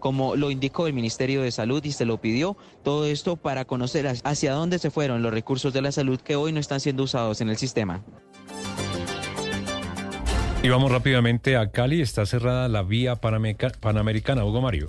como lo indicó el Ministerio de Salud y se lo pidió. Todo esto para conocer hacia dónde se fueron los recursos de la salud que hoy no están siendo usados en el sistema. Y vamos rápidamente a Cali. Está cerrada la vía panamericana. Hugo Mario.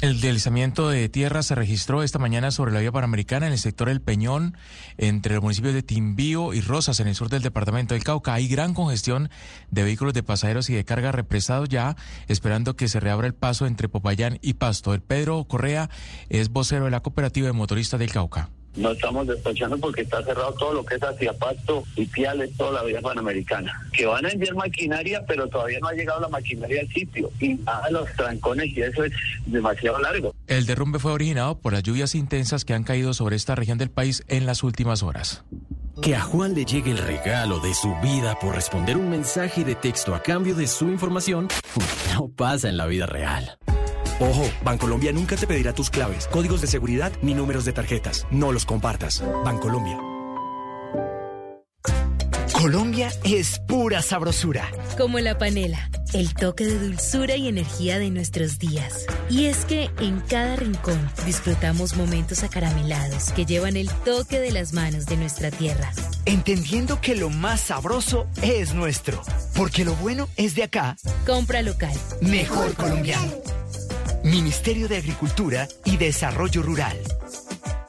El deslizamiento de tierra se registró esta mañana sobre la vía panamericana en el sector El Peñón, entre los municipios de Timbío y Rosas, en el sur del departamento del Cauca. Hay gran congestión de vehículos de pasajeros y de carga represados ya, esperando que se reabra el paso entre Popayán y Pasto. El Pedro Correa es vocero de la cooperativa de motoristas del Cauca no estamos despachando porque está cerrado todo lo que es hacia Pasto y Piales, toda la vía panamericana. Que van a enviar maquinaria, pero todavía no ha llegado la maquinaria al sitio. Y nada, los trancones y eso es demasiado largo. El derrumbe fue originado por las lluvias intensas que han caído sobre esta región del país en las últimas horas. Que a Juan le llegue el regalo de su vida por responder un mensaje de texto a cambio de su información no pasa en la vida real. Ojo, Bancolombia nunca te pedirá tus claves, códigos de seguridad ni números de tarjetas. No los compartas. Bancolombia. Colombia es pura sabrosura. Como la panela, el toque de dulzura y energía de nuestros días. Y es que en cada rincón disfrutamos momentos acaramelados que llevan el toque de las manos de nuestra tierra. Entendiendo que lo más sabroso es nuestro, porque lo bueno es de acá. Compra local. Mejor colombiano. Ministerio de Agricultura y Desarrollo Rural.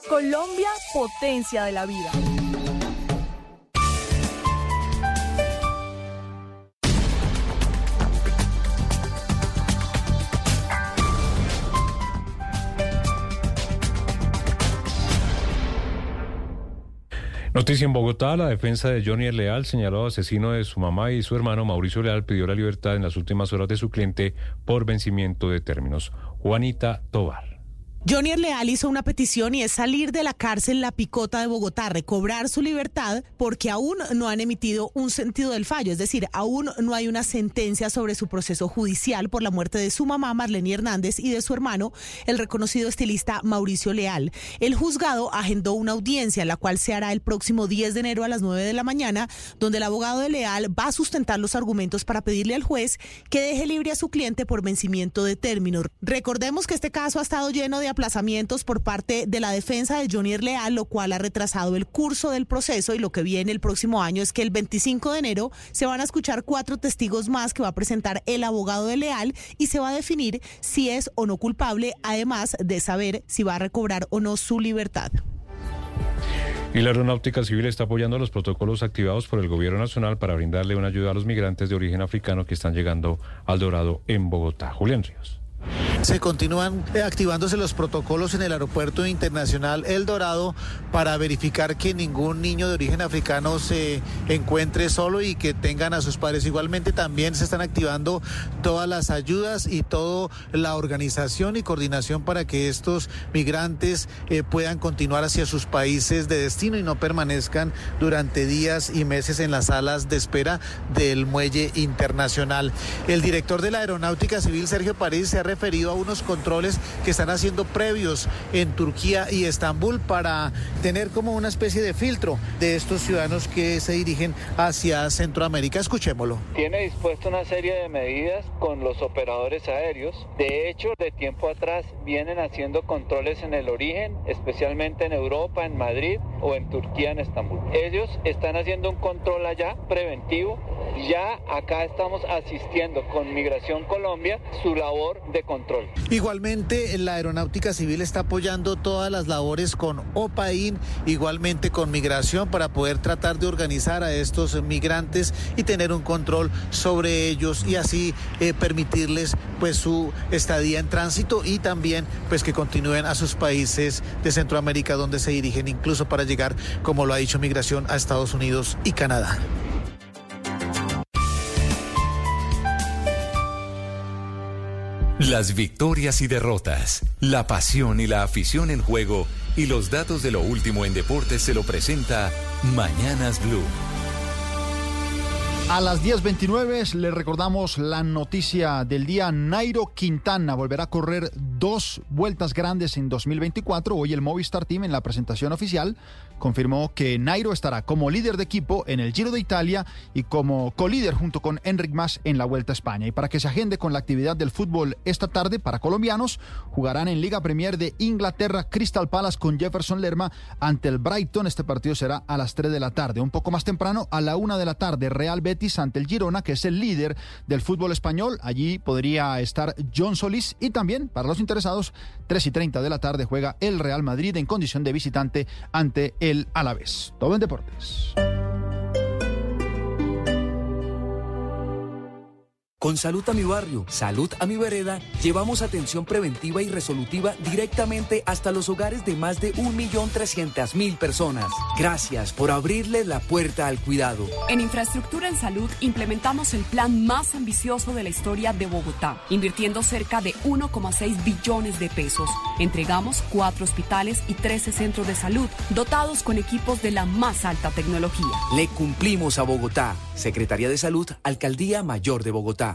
Colombia, potencia de la vida. Noticia en Bogotá, la defensa de Johnny Leal, señaló asesino de su mamá y su hermano Mauricio Leal, pidió la libertad en las últimas horas de su cliente por vencimiento de términos. Juanita Tobar. Johnny Leal hizo una petición y es salir de la cárcel La Picota de Bogotá, recobrar su libertad, porque aún no han emitido un sentido del fallo, es decir, aún no hay una sentencia sobre su proceso judicial por la muerte de su mamá Marlene Hernández y de su hermano, el reconocido estilista Mauricio Leal. El juzgado agendó una audiencia, la cual se hará el próximo 10 de enero a las 9 de la mañana, donde el abogado de Leal va a sustentar los argumentos para pedirle al juez que deje libre a su cliente por vencimiento de término. Recordemos que este caso ha estado lleno de aplazamientos por parte de la defensa de Johnny Leal, lo cual ha retrasado el curso del proceso y lo que viene el próximo año es que el 25 de enero se van a escuchar cuatro testigos más que va a presentar el abogado de Leal y se va a definir si es o no culpable, además de saber si va a recobrar o no su libertad. Y la Aeronáutica Civil está apoyando los protocolos activados por el Gobierno Nacional para brindarle una ayuda a los migrantes de origen africano que están llegando al Dorado en Bogotá. Julián Ríos. Se continúan eh, activándose los protocolos en el Aeropuerto Internacional El Dorado para verificar que ningún niño de origen africano se encuentre solo y que tengan a sus padres. Igualmente también se están activando todas las ayudas y toda la organización y coordinación para que estos migrantes eh, puedan continuar hacia sus países de destino y no permanezcan durante días y meses en las salas de espera del muelle internacional. El director de la Aeronáutica Civil, Sergio París, se ha referido a unos controles que están haciendo previos en Turquía y Estambul para tener como una especie de filtro de estos ciudadanos que se dirigen hacia Centroamérica. Escuchémoslo. Tiene dispuesto una serie de medidas con los operadores aéreos. De hecho, de tiempo atrás vienen haciendo controles en el origen, especialmente en Europa, en Madrid o en Turquía, en Estambul. Ellos están haciendo un control allá preventivo. Ya acá estamos asistiendo con Migración Colombia su labor de control. Igualmente, la Aeronáutica Civil está apoyando todas las labores con OPAIN, igualmente con Migración, para poder tratar de organizar a estos migrantes y tener un control sobre ellos y así eh, permitirles pues su estadía en tránsito y también pues que continúen a sus países de Centroamérica donde se dirigen incluso para llegar, como lo ha dicho Migración, a Estados Unidos y Canadá. Las victorias y derrotas, la pasión y la afición en juego y los datos de lo último en deportes se lo presenta Mañanas Blue. A las 10.29 le recordamos la noticia del día. Nairo Quintana volverá a correr dos vueltas grandes en 2024. Hoy el Movistar Team en la presentación oficial confirmó que Nairo estará como líder de equipo en el Giro de Italia y como colíder junto con Enric Mas en la Vuelta a España. Y para que se agende con la actividad del fútbol esta tarde para colombianos, jugarán en Liga Premier de Inglaterra Crystal Palace con Jefferson Lerma ante el Brighton. Este partido será a las 3 de la tarde. Un poco más temprano, a la 1 de la tarde, Real Betis ante el Girona, que es el líder del fútbol español. Allí podría estar John Solís y también, para los interesados, 3 y 30 de la tarde juega el Real Madrid en condición de visitante ante el Alavés. Todo en deportes. Con Salud a mi barrio, Salud a mi vereda, llevamos atención preventiva y resolutiva directamente hasta los hogares de más de 1.300.000 personas. Gracias por abrirle la puerta al cuidado. En infraestructura en salud implementamos el plan más ambicioso de la historia de Bogotá, invirtiendo cerca de 1,6 billones de pesos. Entregamos cuatro hospitales y 13 centros de salud, dotados con equipos de la más alta tecnología. Le cumplimos a Bogotá. Secretaría de Salud, Alcaldía Mayor de Bogotá.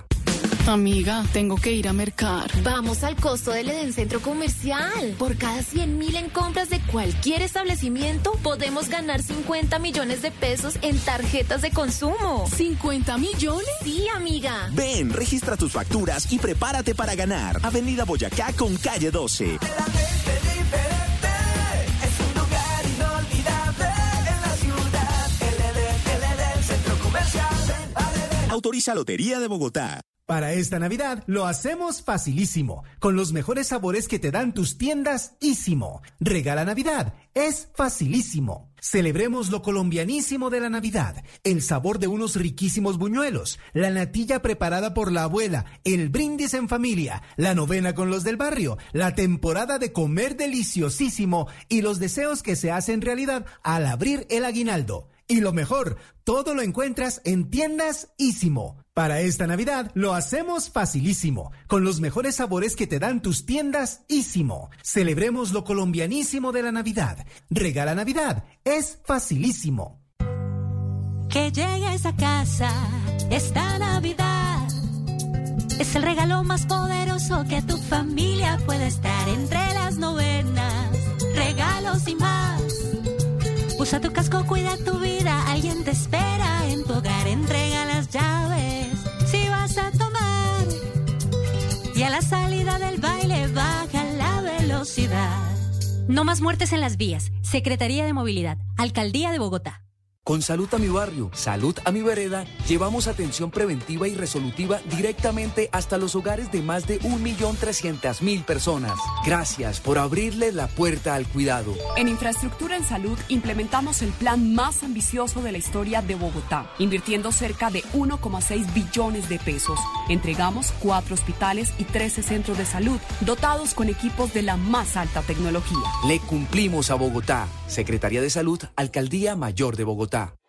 Amiga, tengo que ir a mercar. Vamos al costo del Eden Centro Comercial. Por cada 100 mil en compras de cualquier establecimiento, podemos ganar 50 millones de pesos en tarjetas de consumo. ¿50 millones? Sí, amiga. Ven, registra tus facturas y prepárate para ganar. Avenida Boyacá con calle 12. Autoriza Lotería de Bogotá. Para esta Navidad lo hacemos facilísimo, con los mejores sabores que te dan tus tiendas Ísimo. Regala Navidad, es facilísimo. Celebremos lo colombianísimo de la Navidad, el sabor de unos riquísimos buñuelos, la natilla preparada por la abuela, el brindis en familia, la novena con los del barrio, la temporada de comer deliciosísimo y los deseos que se hacen realidad al abrir el aguinaldo. Y lo mejor, todo lo encuentras en tiendas Ísimo. Para esta Navidad lo hacemos facilísimo, con los mejores sabores que te dan tus tiendas Ísimo. Celebremos lo colombianísimo de la Navidad. Regala Navidad, es facilísimo. Que llegues a casa esta Navidad. Es el regalo más poderoso que tu familia puede estar entre las novenas. Regalos y más. Usa tu casco, cuida tu vida. Alguien te espera en tu hogar. Entrega las llaves a tomar. Y a la salida del baile baja la velocidad. No más muertes en las vías. Secretaría de Movilidad. Alcaldía de Bogotá. Con Salud a mi barrio, Salud a mi vereda, llevamos atención preventiva y resolutiva directamente hasta los hogares de más de 1.300.000 personas. Gracias por abrirle la puerta al cuidado. En infraestructura en salud implementamos el plan más ambicioso de la historia de Bogotá, invirtiendo cerca de 1,6 billones de pesos. Entregamos cuatro hospitales y 13 centros de salud, dotados con equipos de la más alta tecnología. Le cumplimos a Bogotá. Secretaría de Salud, Alcaldía Mayor de Bogotá.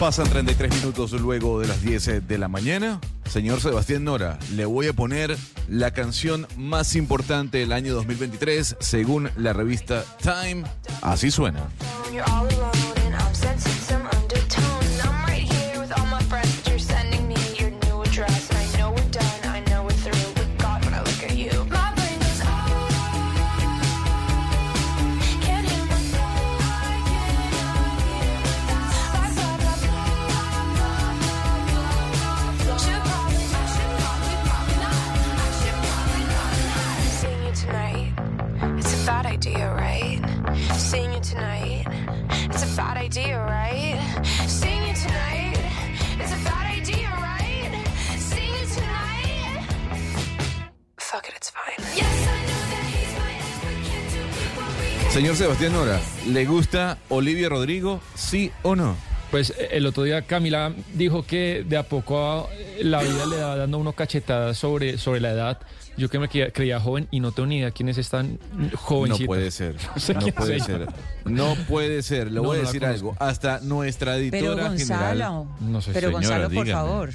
Pasan 33 minutos luego de las 10 de la mañana. Señor Sebastián Nora, le voy a poner la canción más importante del año 2023 según la revista Time. Así suena. Señor Sebastián Nora, ¿le gusta Olivia Rodrigo? ¿Sí o no? Pues eh, el otro día Camila dijo que de a poco eh, la vida le va dando uno cachetadas sobre, sobre la edad. Yo que me creía, creía joven y no tengo ni idea quiénes están jovencitos. No puede ser. sé No quién puede sea. ser. No puede ser. Le No, voy a decir algo. Hasta nuestra Pero editora Gonzalo, general. No sé, pero señora, Gonzalo, por dígame. favor.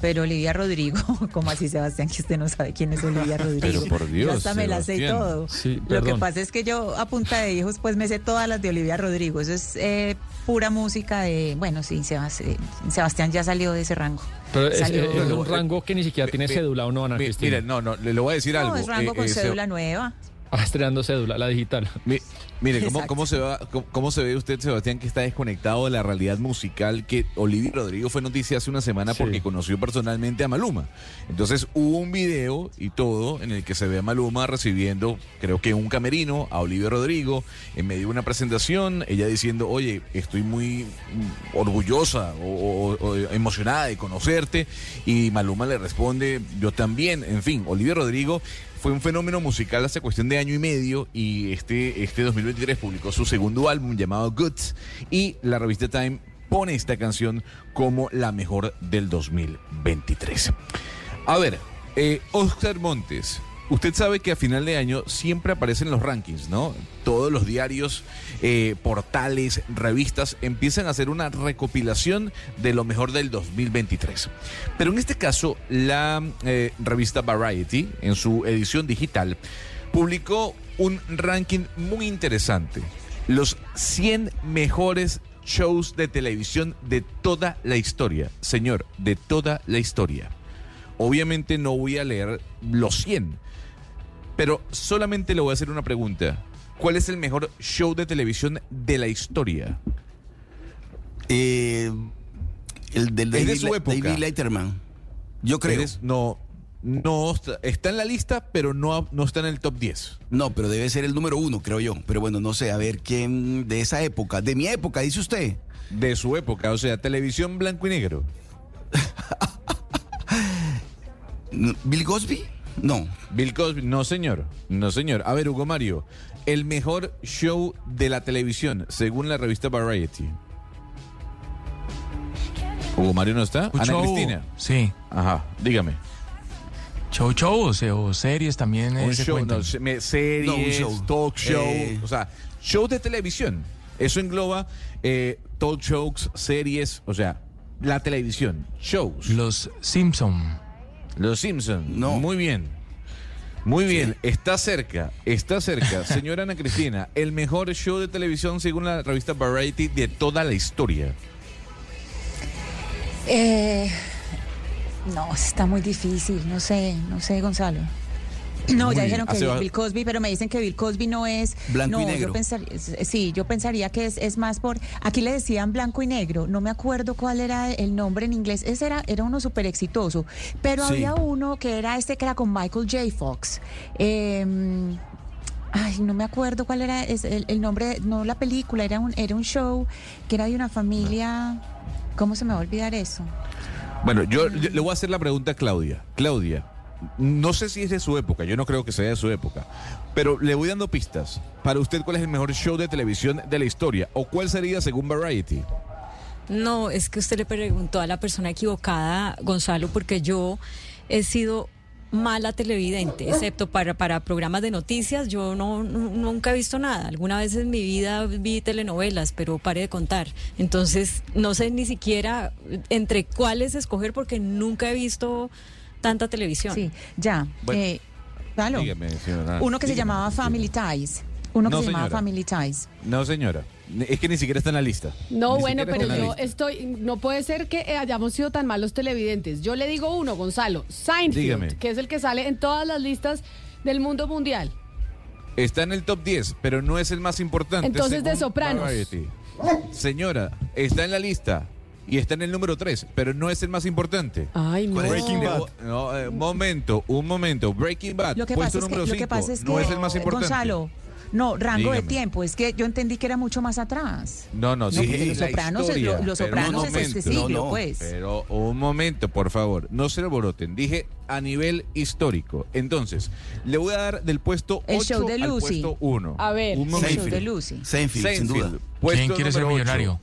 Pero Olivia Rodrigo, como así Sebastián, que usted no sabe quién es Olivia Rodrigo. Pero por Dios, Yo hasta me la sé y todo. Sí, Lo que pasa es que yo a punta de hijos pues me sé todas las de Olivia Rodrigo. Eso es eh, pura música de, bueno, sí, eh, Sebastián ya salió de ese rango. Pero es, Salió- es un rango que ni siquiera tiene cédula o no, Ana Cristina. Mire, no, no, le, le voy a decir no, algo. es rango Eh, con eh, se- cédula nueva. Ah, estrenando cédula, la digital. Mi- mire, ¿cómo, cómo se va, cómo, cómo se ve usted, Sebastián, que está desconectado de la realidad musical? Que Olivia Rodrigo fue noticia hace una semana Sí. porque conoció personalmente a Maluma. Entonces hubo un video y todo en el que se ve a Maluma recibiendo, creo que un camerino, a Olivia Rodrigo, en medio de una presentación, ella diciendo, oye, estoy muy mm, orgullosa o, o- o emocionada de conocerte. Y Maluma le responde, yo también. En fin, Olivia Rodrigo fue un fenómeno musical hace cuestión de año y medio y este, este 2023 publicó su segundo álbum llamado Goods y la revista Time pone esta canción como la mejor del 2023. A ver, eh, Oscar Montes, usted sabe que a final de año siempre aparecen los rankings, ¿no? Todos los diarios, eh, portales, revistas empiezan a hacer una recopilación de lo mejor del 2023. Pero en este caso, la eh, revista Variety, en su edición digital, publicó un ranking muy interesante. Los 100 mejores shows de televisión de toda la historia. Señor, de toda la historia. Obviamente no voy a leer los 100, pero solamente le voy a hacer una pregunta. ¿Cuál es el mejor show de televisión de la historia? Eh, el del Es de David, su época. David Letterman. Yo creo. Eres- no, no está, está en la lista, pero no, no está en el top 10. No, pero debe ser el número uno, creo yo. Pero bueno, no sé, a ver quién de esa época, de mi época, dice usted. De su época, o sea, televisión blanco y negro. ¿Bill Cosby? No. Bill Cosby, no señor, no señor. A ver, Hugo Mario, el mejor show de la televisión, según la revista Variety. Hugo Mario no está. Ana show, Cristina. Sí. Ajá, dígame. Show, show o, se- o series también. eh, Un se show, no, series, No, un show. talk show, Eh. o sea, shows de televisión. Eso engloba eh, talk shows, series, o sea, la televisión, shows. Los Simpson. Los Simpson. No. Muy bien. Muy bien, está cerca, está cerca. Señora Ana Cristina, el mejor show de televisión según la revista Variety de toda la historia. Eh, no, está muy difícil. No sé, no sé, Gonzalo. No, ya dijeron que Bill Cosby, pero me dicen que Bill Cosby no es. Blanco y no, negro. Yo pensaría, sí, yo pensaría que es, es más por. Aquí le decían blanco y negro. No me acuerdo cuál era el nombre en inglés. Ese era, era uno súper exitoso. Pero Sí. había uno que era este que era con Michael J. Fox. Eh, Ay, no me acuerdo cuál era es el, el nombre, no la película, era un, era un show que era de una familia. ¿Cómo se me va a olvidar eso? Bueno, yo, yo le voy a hacer la pregunta a Claudia. Claudia, no sé si es de su época, yo no creo que sea de su época, pero le voy dando pistas. Para usted, ¿cuál es el mejor show de televisión de la historia? ¿O cuál sería según Variety? No, es que usted le preguntó a la persona equivocada, Gonzalo, porque yo he sido mala televidente, excepto para, para programas de noticias, yo no, nu- nunca he visto nada. Alguna vez en mi vida vi telenovelas, pero paré de contar. Entonces, no sé ni siquiera entre cuáles escoger porque nunca he visto tanta televisión. Sí, ya. Bueno, eh, Palo. Dígame, señora. Uno que se Dígame. llamaba Family Ties. Uno que No, se llamaba señora. Family Ties. No, señora. Es que ni siquiera está en la lista. No, Ni bueno, pero yo lista. estoy, no puede ser que eh, hayamos sido tan malos televidentes. Yo le digo uno, Gonzalo, Seinfeld, Dígame. que es el que sale en todas las listas del mundo mundial. Está en el top 10, pero no es el más importante. Entonces, de Sopranos. Variety. Señora, está en la lista y está en el número 3, pero no es el más importante. Ay, no. Breaking No, eh, momento, un momento. Breaking Bad, lo que puesto pasa número 5, es que, no es el más eh, importante. Gonzalo, no, rango de tiempo. Es que yo entendí que era mucho más atrás. No, no, sí. No, los sopranos, es, los sopranos es este siglo, pues. Pero un momento, por favor. No se alboroten. Dije a nivel histórico. Entonces, le voy a dar del puesto el show de Lucy. al puesto 1. A ver, un el show de Lucy. Seinfeld, sin duda. ¿Quién quiere ser millonario?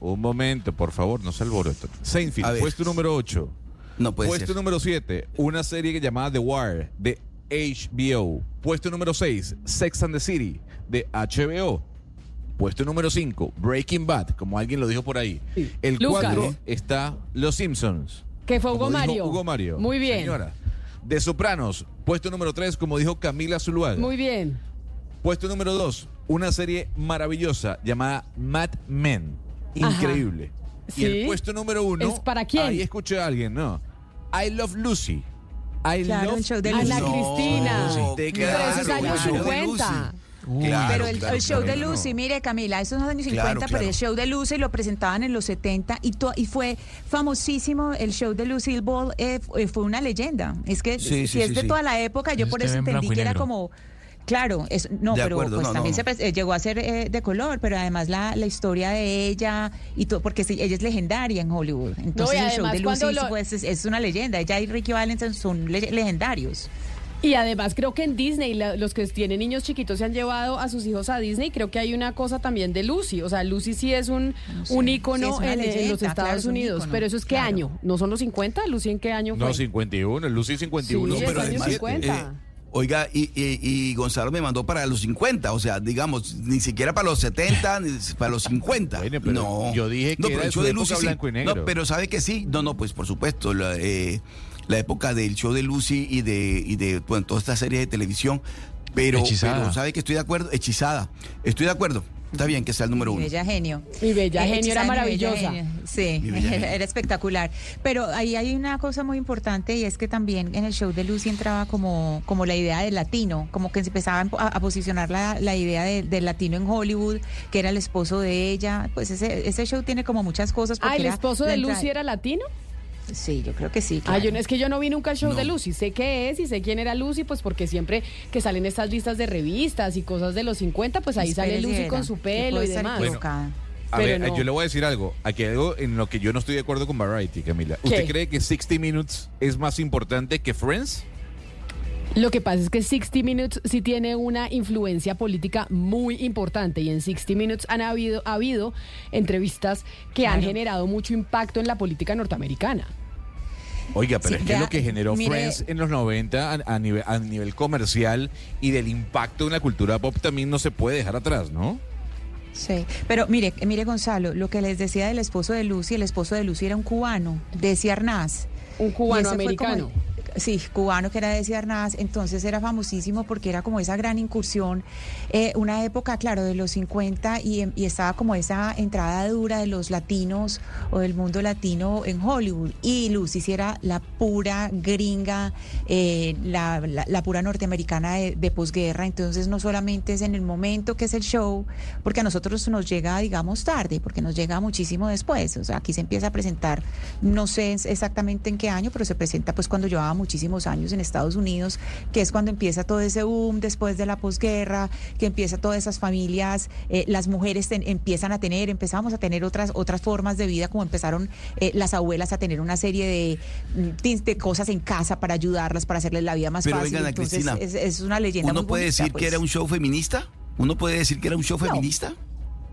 Un momento, por favor, no se alboroten. Seinfeld, puesto número 8. No puede Puesto ser. número 7, una serie llamada The Wire de HBO. Puesto número 6, Sex and the City de HBO. Puesto número 5, Breaking Bad, como alguien lo dijo por ahí. El Lucas. 4 está Los Simpsons. Que fue Hugo Mario. Hugo Mario. Muy bien. Señora. De Sopranos, puesto número 3, como dijo Camila Zuluaga. Muy bien. Puesto número 2, una serie maravillosa llamada Mad Men. Increíble. Y el puesto número 1. ¿Es para quién? Ahí escuché a alguien, ¿no? I Love Lucy. I Claro, love el show de Ana Lucy. Cristina. Te Pero eso es claro, años claro. 50. Claro, pero el, claro, el show claro. de Lucy, mire Camila, eso es los años Claro, 50, pero el show de Lucy lo presentaban en los 70 y, to- y fue famosísimo. El show de Lucille Ball eh, fu- fue una leyenda. Es que Sí, si sí, es sí, de sí. toda la época, yo por eso en entendí que era como... Claro, es, no, De pero acuerdo, pues no, también no. se eh, llegó a ser eh, de color, pero además la, la historia de ella y todo, porque sí, ella es legendaria en Hollywood. Entonces el show además de Lucy lo- pues, es, es una leyenda. Ella y Ricky Valens son le- legendarios. Y además creo que en Disney, la- los que tienen niños chiquitos se han llevado a sus hijos a Disney. Creo que hay una cosa también de Lucy. O sea, Lucy sí es un, un Sí, ícono es en, los claro, Estados es un Unidos. Pero eso es qué claro. año? ¿No son los 50? ¿Lucy en qué año fue? No, 51. El Lucy 51. Sí, No, es pero además, 50. eh, oiga, y, y- y Gonzalo me mandó para los 50, o sea, digamos, ni siquiera para los 70, ni para los 50. Bueno, pero no. yo dije que no, era pero de el show de Lucy blanco y negro. No, pero ¿sabe que sí? No, no, pues por supuesto, la, eh, la época del show de Lucy y de, y de bueno, toda esta serie de televisión, pero, pero ¿sabe que estoy de acuerdo? Hechizada. Estoy de acuerdo. Está bien que sea el número Mi uno. Bella Genio. Mi Bella Eh, Genio era Mi maravillosa. Genio. Sí, Mi era espectacular. Pero ahí hay una cosa muy importante y es que también en el show de Lucy entraba como, como la idea del latino, como que se empezaba a, a posicionar la, la idea de- del latino en Hollywood, que era el esposo de ella. Pues ese, ese show tiene como muchas cosas. Ah, ¿el esposo de Lucy era latino? Sí, yo creo que sí. Ah, yo claro. no, es que yo no vi nunca el show No. de Lucy. Sé qué es y sé quién era Lucy, pues porque siempre que salen estas listas de revistas y cosas de los 50, pues ahí sale Lucy era. con su Yo pelo y demás. A Pero ver, no. yo le voy a decir algo. Aquí hay algo en lo que yo no estoy de acuerdo con Variety, Camila. ¿Usted ¿Qué? cree que 60 Minutes es más importante que Friends? Lo que pasa es que 60 Minutes sí tiene una influencia política muy importante y en 60 Minutes han habido, ha habido entrevistas que han generado mucho impacto en la política norteamericana. Oiga, pero Sí, es que lo que generó mire- Friends en los 90 a, a nivel, a nivel comercial y del impacto en la cultura pop también no se puede dejar atrás, ¿no? Sí, pero mire, mire Gonzalo, lo que les decía del esposo de Lucy, el esposo de Lucy era un cubano, Desi Arnaz. Un cubano ese fue como- americano. Sí, cubano que era Desi Arnaz, entonces era famosísimo porque era como esa gran incursión, eh, una época, claro, de los 50 y, em- y estaba como esa entrada dura de los latinos o del mundo latino en Hollywood. Y Lucy era la pura gringa, eh, la, pura norteamericana de, de posguerra, entonces no solamente es en el momento que es el show, porque a nosotros nos llega, digamos, tarde, porque nos llega muchísimo después. O sea, aquí se empieza a presentar, no sé exactamente en qué año, pero se presenta pues cuando llevaba muchísimos años en Estados Unidos, que es cuando empieza todo ese boom después de la posguerra, que empieza todas esas familias, eh, las mujeres ten- empiezan a tener, empezamos a tener otras, otras formas de vida, como empezaron eh, las abuelas a tener una serie de, mm, de cosas en casa para ayudarlas, para hacerles la vida más Pero fácil. vengan, Entonces, Cristina, es, es una leyenda ¿Uno muy puede bonita, decir pues. que era un show feminista? ¿Uno puede decir que era un show No. feminista?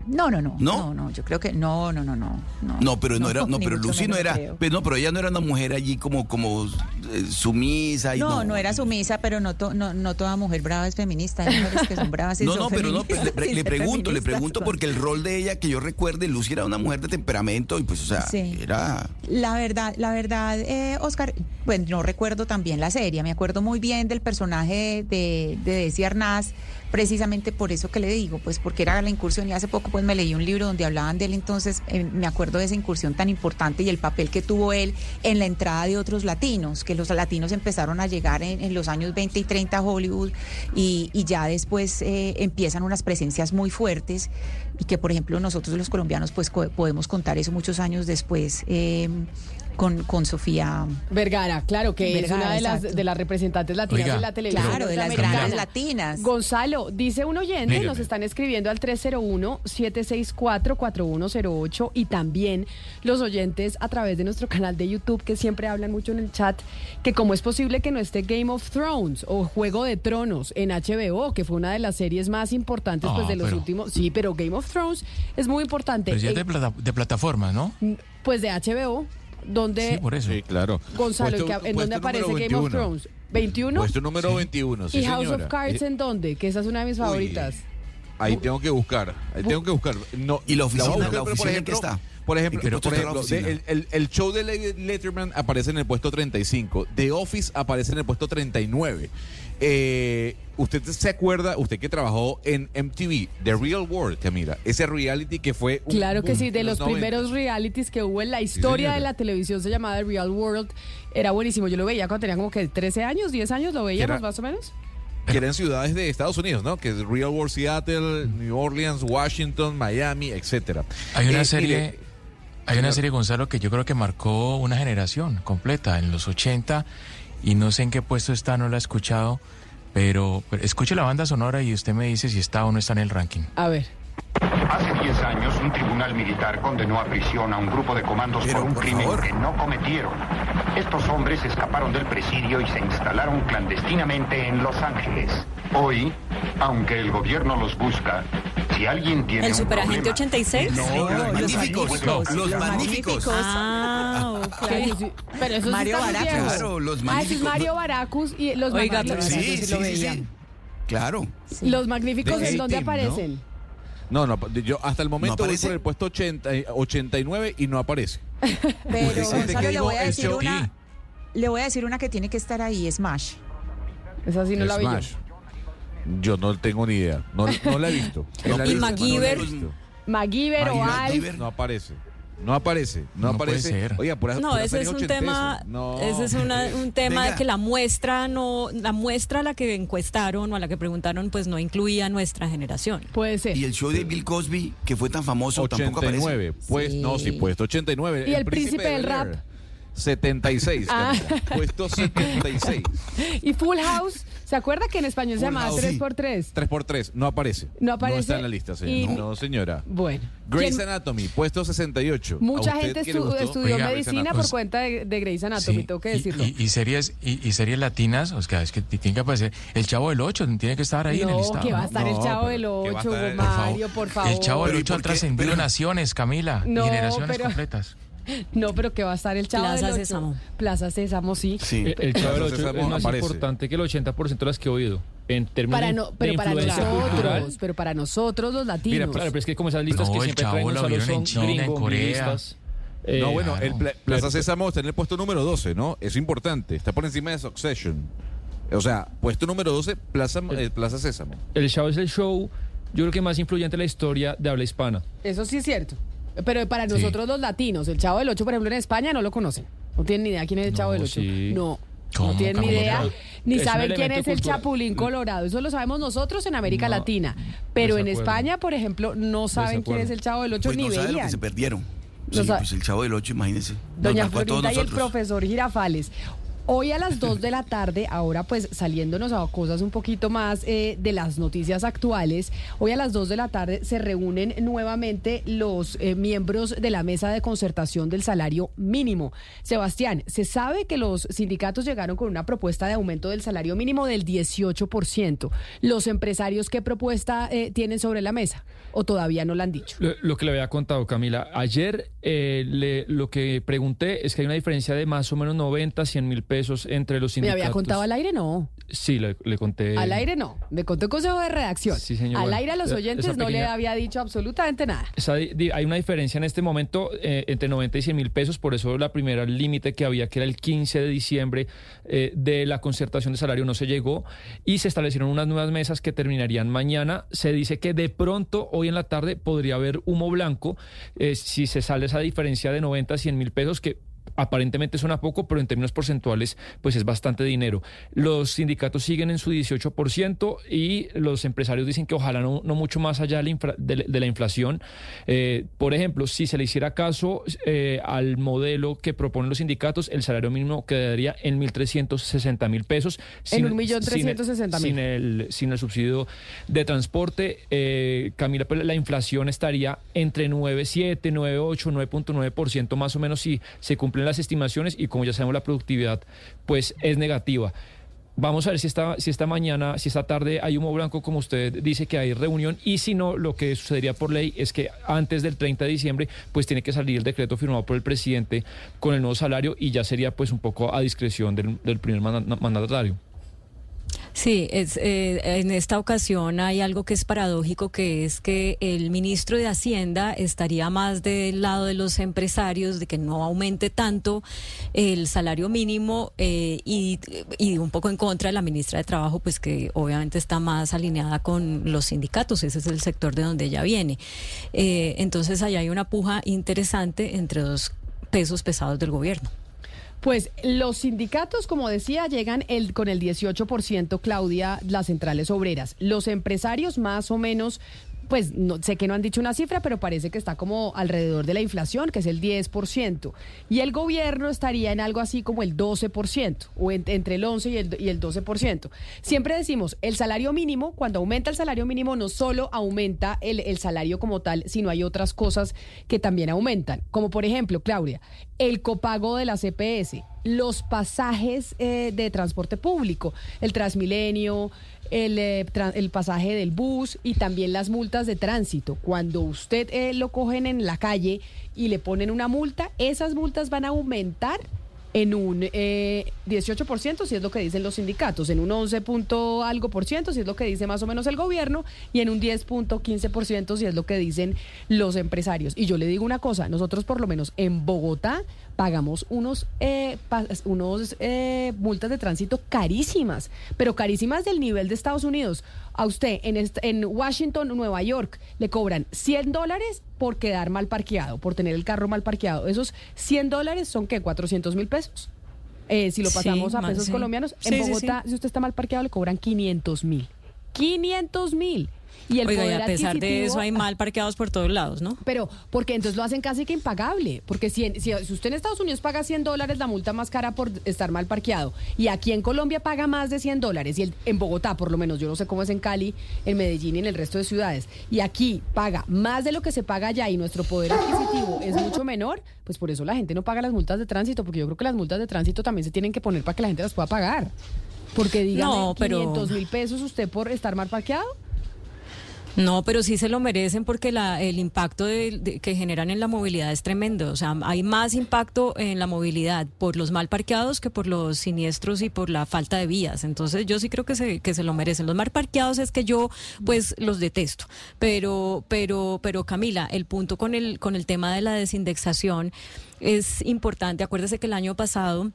No, no, no. ¿No? No, no, yo creo que no, no, no, no. No, No, pero no, era, no, pero Lucy no era, pero no, pero ella no era una mujer allí como, como eh, sumisa y No, no. no, era sumisa, pero no, to- no, no toda mujer brava es feminista. Hay mujeres que son bravas y No, son no, pero no, pues, le, pregunto, le pregunto porque el rol de ella que yo recuerde, Lucy era una mujer de temperamento y pues, o sea, Sí. era... La verdad, la verdad, eh, Oscar, pues no recuerdo también la serie, me acuerdo muy bien del personaje de, de Desi Arnaz, precisamente por eso que le digo, pues porque era la incursión y hace poco pues me leí un libro donde hablaban de él, entonces eh, me acuerdo de esa incursión tan importante y el papel que tuvo él en la entrada de otros latinos, que los latinos empezaron a llegar en, los años 20 y 30 a Hollywood y, ya después eh, empiezan unas presencias muy fuertes y que por ejemplo nosotros los colombianos pues podemos contar eso muchos años después. eh, con, con Sofía. Vergara, claro, que es una de las, de las representantes latinas Oiga, de la televisión. Claro, de las grandes latinas. Gonzalo, dice un oyente, Dígame. nos están escribiendo al 301-764-4108 y también los oyentes a través de nuestro canal de YouTube que siempre hablan mucho en el chat que cómo es posible que no esté Game of Thrones o Juego de Tronos en HBO, que fue una de las series más importantes No, pues, de los pero- últimos. Sí, pero Game of Thrones es muy importante. Pero ya es Eh, de, plata- de plataformas, ¿no? pues de HBO, donde Sí, por eso. Sí, claro. Gonzalo, Puesto- ¿en qué- ¿en dónde aparece número Game of 21. Thrones? ¿21? Puesto número 21, sí, ¿Y House señora. of Cards Eh, en dónde? Que esa es una de mis favoritas. Ahí tengo que buscar, ahí tengo que buscar. No, ¿Y la oficina? ¿La buscar, pero oficina en qué está? Por ejemplo, ¿En qué pero puesto por la ejemplo, el, el- el show de Le- Letterman aparece en el puesto 35. The Office aparece en el puesto 39. Eh, usted se acuerda, usted que trabajó en MTV, The Real World, Camila, ese reality que fue un Claro que boom sí, de los 90. primeros realities que hubo en la historia de la televisión se llamaba The Real World. Era buenísimo. Yo lo veía cuando tenía como que 13 años, 10 años, lo veíamos Era- más o menos. que eran ciudades de Estados Unidos, ¿no? Que es Real World Seattle, New Orleans, Washington, Miami, etcétera. Hay una Eh, serie, hay una serie Gonzalo que yo creo que marcó una generación completa en los 80 y no sé en qué puesto está, no la he escuchado, pero, pero escuche la banda sonora y usted me dice si está o no está en el ranking. A ver. Hace 10 años, un tribunal militar condenó a prisión a un grupo de comandos por un crimen que no cometieron. Estos hombres escaparon del presidio y se instalaron clandestinamente en Los Ángeles. Hoy, aunque el gobierno los busca, si alguien tiene ¿El un Superagente problema, 86? No, los magníficos. No, Los magníficos. Ah, ok. Claro, sí. Pero eso sí Mario muy Baracus. Claro, los Ah, ese es magníficos. Mario Baracus y los Oiga, magníficos. Sí, sí, sí, sí. Claro. Los magníficos, ¿en dónde ¿no? No, no, yo hasta el momento voy aparece? por el puesto 80, eh, 89 y no aparece. Pero Gonzalo, le voy a decir una. Le voy a decir una que tiene que estar ahí, Smash. Esa sí no la vi yo. Smash. Yo no tengo ni idea. No, no la he visto. ¿Y MacGyver? no. MacGyver o. MacGyver. No aparece. No aparece. No, No puede aparece. ser. Oiga, pura, No, ese es un tema, No. ese es una- un tema Venga. de que la muestra no, la muestra a la que encuestaron o a la que preguntaron, pues no incluía nuestra generación. Puede ser. Y el show de Bill Cosby, que fue tan famoso, tampoco 89. aparece. Pues, Sí. no, sí, puesto 89. ¿Y el príncipe del rap? 76. Ah. Puesto 76. Y Full House, ¿se acuerda que en español se llamaba House, 3x3? 3 por 3 no aparece. No aparece. está en la lista, señor. Y- No, señora. Bueno. Grey's ¿quién- Anatomy, puesto 68. Mucha ¿A usted gente estu- estudió Oiga, medicina por cuenta de, de Grey's Anatomy, Sí, tengo que y- decirlo. Y, y series y, y series latinas, o sea, es que tiene que aparecer El Chavo del 8, tiene que estar ahí en el no, listado. que va a estar el No, Chavo pero del que va a 8, estar el- Mario, por favor. El Chavo del Pero, ¿y 8 ha trascendido naciones, Camila, No, y generaciones pero- completas. No, pero que va a estar el Chavo Plaza del 8. Sésamo. Plaza Sésamo, sí. Sí. El, el Chavo del Plaza Ocho Sésamo es más aparece. importante que el 80% de las que he oído. En términos Para de- no, de pero para influencia nosotros, cultural. pero para nosotros los latinos. Mira, claro, pero es que como esas listas No, que siempre traen lo solo son China, en gringo, Corea. listas. Eh, No, bueno, claro. el Pla- Plaza Pero- Sésamo está en el puesto número 12, ¿no? Es importante. Está por encima de Succession. O sea, puesto número 12, Plaza, eh, Plaza Sésamo. El Chavo es el show, yo creo que más influyente en la historia de habla hispana. Eso sí es cierto. Pero para Sí. nosotros los latinos, el Chavo del 8, por ejemplo, en España no lo conocen. No tienen ni idea quién es el No, Chavo del 8. sí. No. ¿Cómo, no tienen ni idea, no? ni Es saben quién es el. Chapulín Colorado. Eso lo sabemos nosotros en América No, Latina. Pero en. España, por ejemplo, no saben quién es el Chavo del 8 Pues ni no sabe lo veían. que se perdieron. No Sí, pues el chavo del 8, imagínense. Doña marcó a todos Florinda y el profesor Girafales. Hoy a las 2 de la tarde, ahora pues saliéndonos a cosas un poquito más eh, de las noticias actuales, hoy a las 2 de la tarde se reúnen nuevamente los eh, miembros de la mesa de concertación del salario mínimo. Sebastián, se sabe que los sindicatos llegaron con una propuesta de aumento del salario mínimo del 18%. ¿Los empresarios qué propuesta eh, tienen sobre la mesa? ¿O todavía no la han dicho? Lo, lo que le había contado, Camila, ayer eh, le- lo que pregunté es que hay una diferencia de más o menos 90, 100 mil pesos entre los ¿Me sindicatos. había contado al aire? No. Sí, le, le conté. Al aire no, me contó el consejo de redacción. Sí, señor. Al aire a los oyentes no le había dicho absolutamente nada. Esa hay una diferencia en este momento eh, entre 90 y 100 mil pesos, por eso la primera límite que había, que era el 15 de diciembre eh, de la concertación de salario, no se llegó y se establecieron unas nuevas mesas que terminarían mañana. Se dice que de pronto, hoy en la tarde, podría haber humo blanco eh, si se sale esa diferencia de 90 a 100 mil pesos, que aparentemente suena poco, pero en términos porcentuales, pues es bastante dinero. Los sindicatos siguen en su 18% y los empresarios dicen que ojalá no, no mucho más allá de la, infra- de la- de la inflación. Eh, por ejemplo, si se le hiciera caso eh, al modelo que proponen los sindicatos, el salario mínimo quedaría en 1.360 mil pesos. En un millón sin- trescientos sesenta mil. sin el, sin el subsidio de transporte. Eh, Camila, pues la inflación estaría entre 9,7, 9,8, 9,9% más o menos si se cumplen las estimaciones y como ya sabemos la productividad pues es negativa. Vamos a ver si esta, si esta mañana, si esta tarde hay humo blanco, como usted dice que hay reunión, y si no, lo que sucedería por ley es que antes del 30 de diciembre, pues tiene que salir el decreto firmado por el presidente con el nuevo salario y ya sería pues un poco a discreción del, primer manda- mandatario. Sí, es, eh, en esta ocasión hay algo que es paradójico, que es que el ministro de Hacienda estaría más del lado de los empresarios, de que no aumente tanto el salario mínimo eh, y, y un poco en contra de la ministra de Trabajo, pues que obviamente está más alineada con los sindicatos, ese es el sector de donde ella viene. Eh, entonces, allá hay una puja interesante entre dos pesos pesados del gobierno. Pues los sindicatos, como decía, llegan el, con el 18%, Claudia, las centrales obreras. Los empresarios más o menos, pues no, sé que no han dicho una cifra, pero parece que está como alrededor de la inflación, que es el 10%. Y el gobierno estaría en algo así como el 12%, o en- entre el 11 y el, y el 12%. Siempre decimos, el salario mínimo, cuando aumenta el salario mínimo, no solo aumenta el, el salario como tal, sino hay otras cosas que también aumentan. Como por ejemplo, Claudia, el copago de la CPS, los pasajes eh, de transporte público, el Transmilenio, el, eh, el pasaje del bus y también las multas de tránsito. Cuando usted eh, lo cogen en la calle y le ponen una multa, esas multas van a aumentar en un eh, 18%, si es lo que dicen los sindicatos, en un 11 punto algo por ciento, si es lo que dice más o menos el gobierno, y en un 10.15%, si es lo que dicen los empresarios. Y yo le digo una cosa, nosotros por lo menos en Bogotá pagamos unos, eh, pa- unos eh, multas de tránsito carísimas, pero carísimas del nivel de Estados Unidos. A usted en, en Washington, Nueva York, le cobran 100 dólares por quedar mal parqueado, por tener el carro mal parqueado. Esos 100 dólares son, ¿qué? ¿400 mil pesos? Eh, si lo Sí, pasamos a pesos sí. colombianos, Sí, en. Bogotá, si usted está mal parqueado, le cobran 500 mil. 500 mil. Y el Oiga, y a pesar de eso hay mal parqueados por todos lados, ¿no? pero, porque entonces lo hacen casi que impagable. Porque si, en- si, si usted en Estados Unidos paga 100 dólares, la multa más cara por estar mal parqueado, y aquí en Colombia paga más de 100 dólares, y el- en Bogotá, por lo menos, yo no sé cómo es en Cali, en Medellín y en el resto de ciudades, y aquí paga más de lo que se paga allá y nuestro poder adquisitivo es mucho menor, pues por eso la gente no paga las multas de tránsito, porque yo creo que las multas de tránsito también se tienen que poner para que la gente las pueda pagar. Porque dígame, No, pero- 500 mil pesos usted por estar mal parqueado. No, pero sí se lo merecen porque la, el impacto de- que generan en la movilidad es tremendo. O sea, hay más impacto en la movilidad por los mal parqueados que por los siniestros y por la falta de vías. Entonces, yo sí creo que se, que se lo merecen. Los mal parqueados es que yo, pues, los detesto. Pero, pero, pero Camila, el punto con el, con el tema de la desindexación es importante. Acuérdese que el año pasado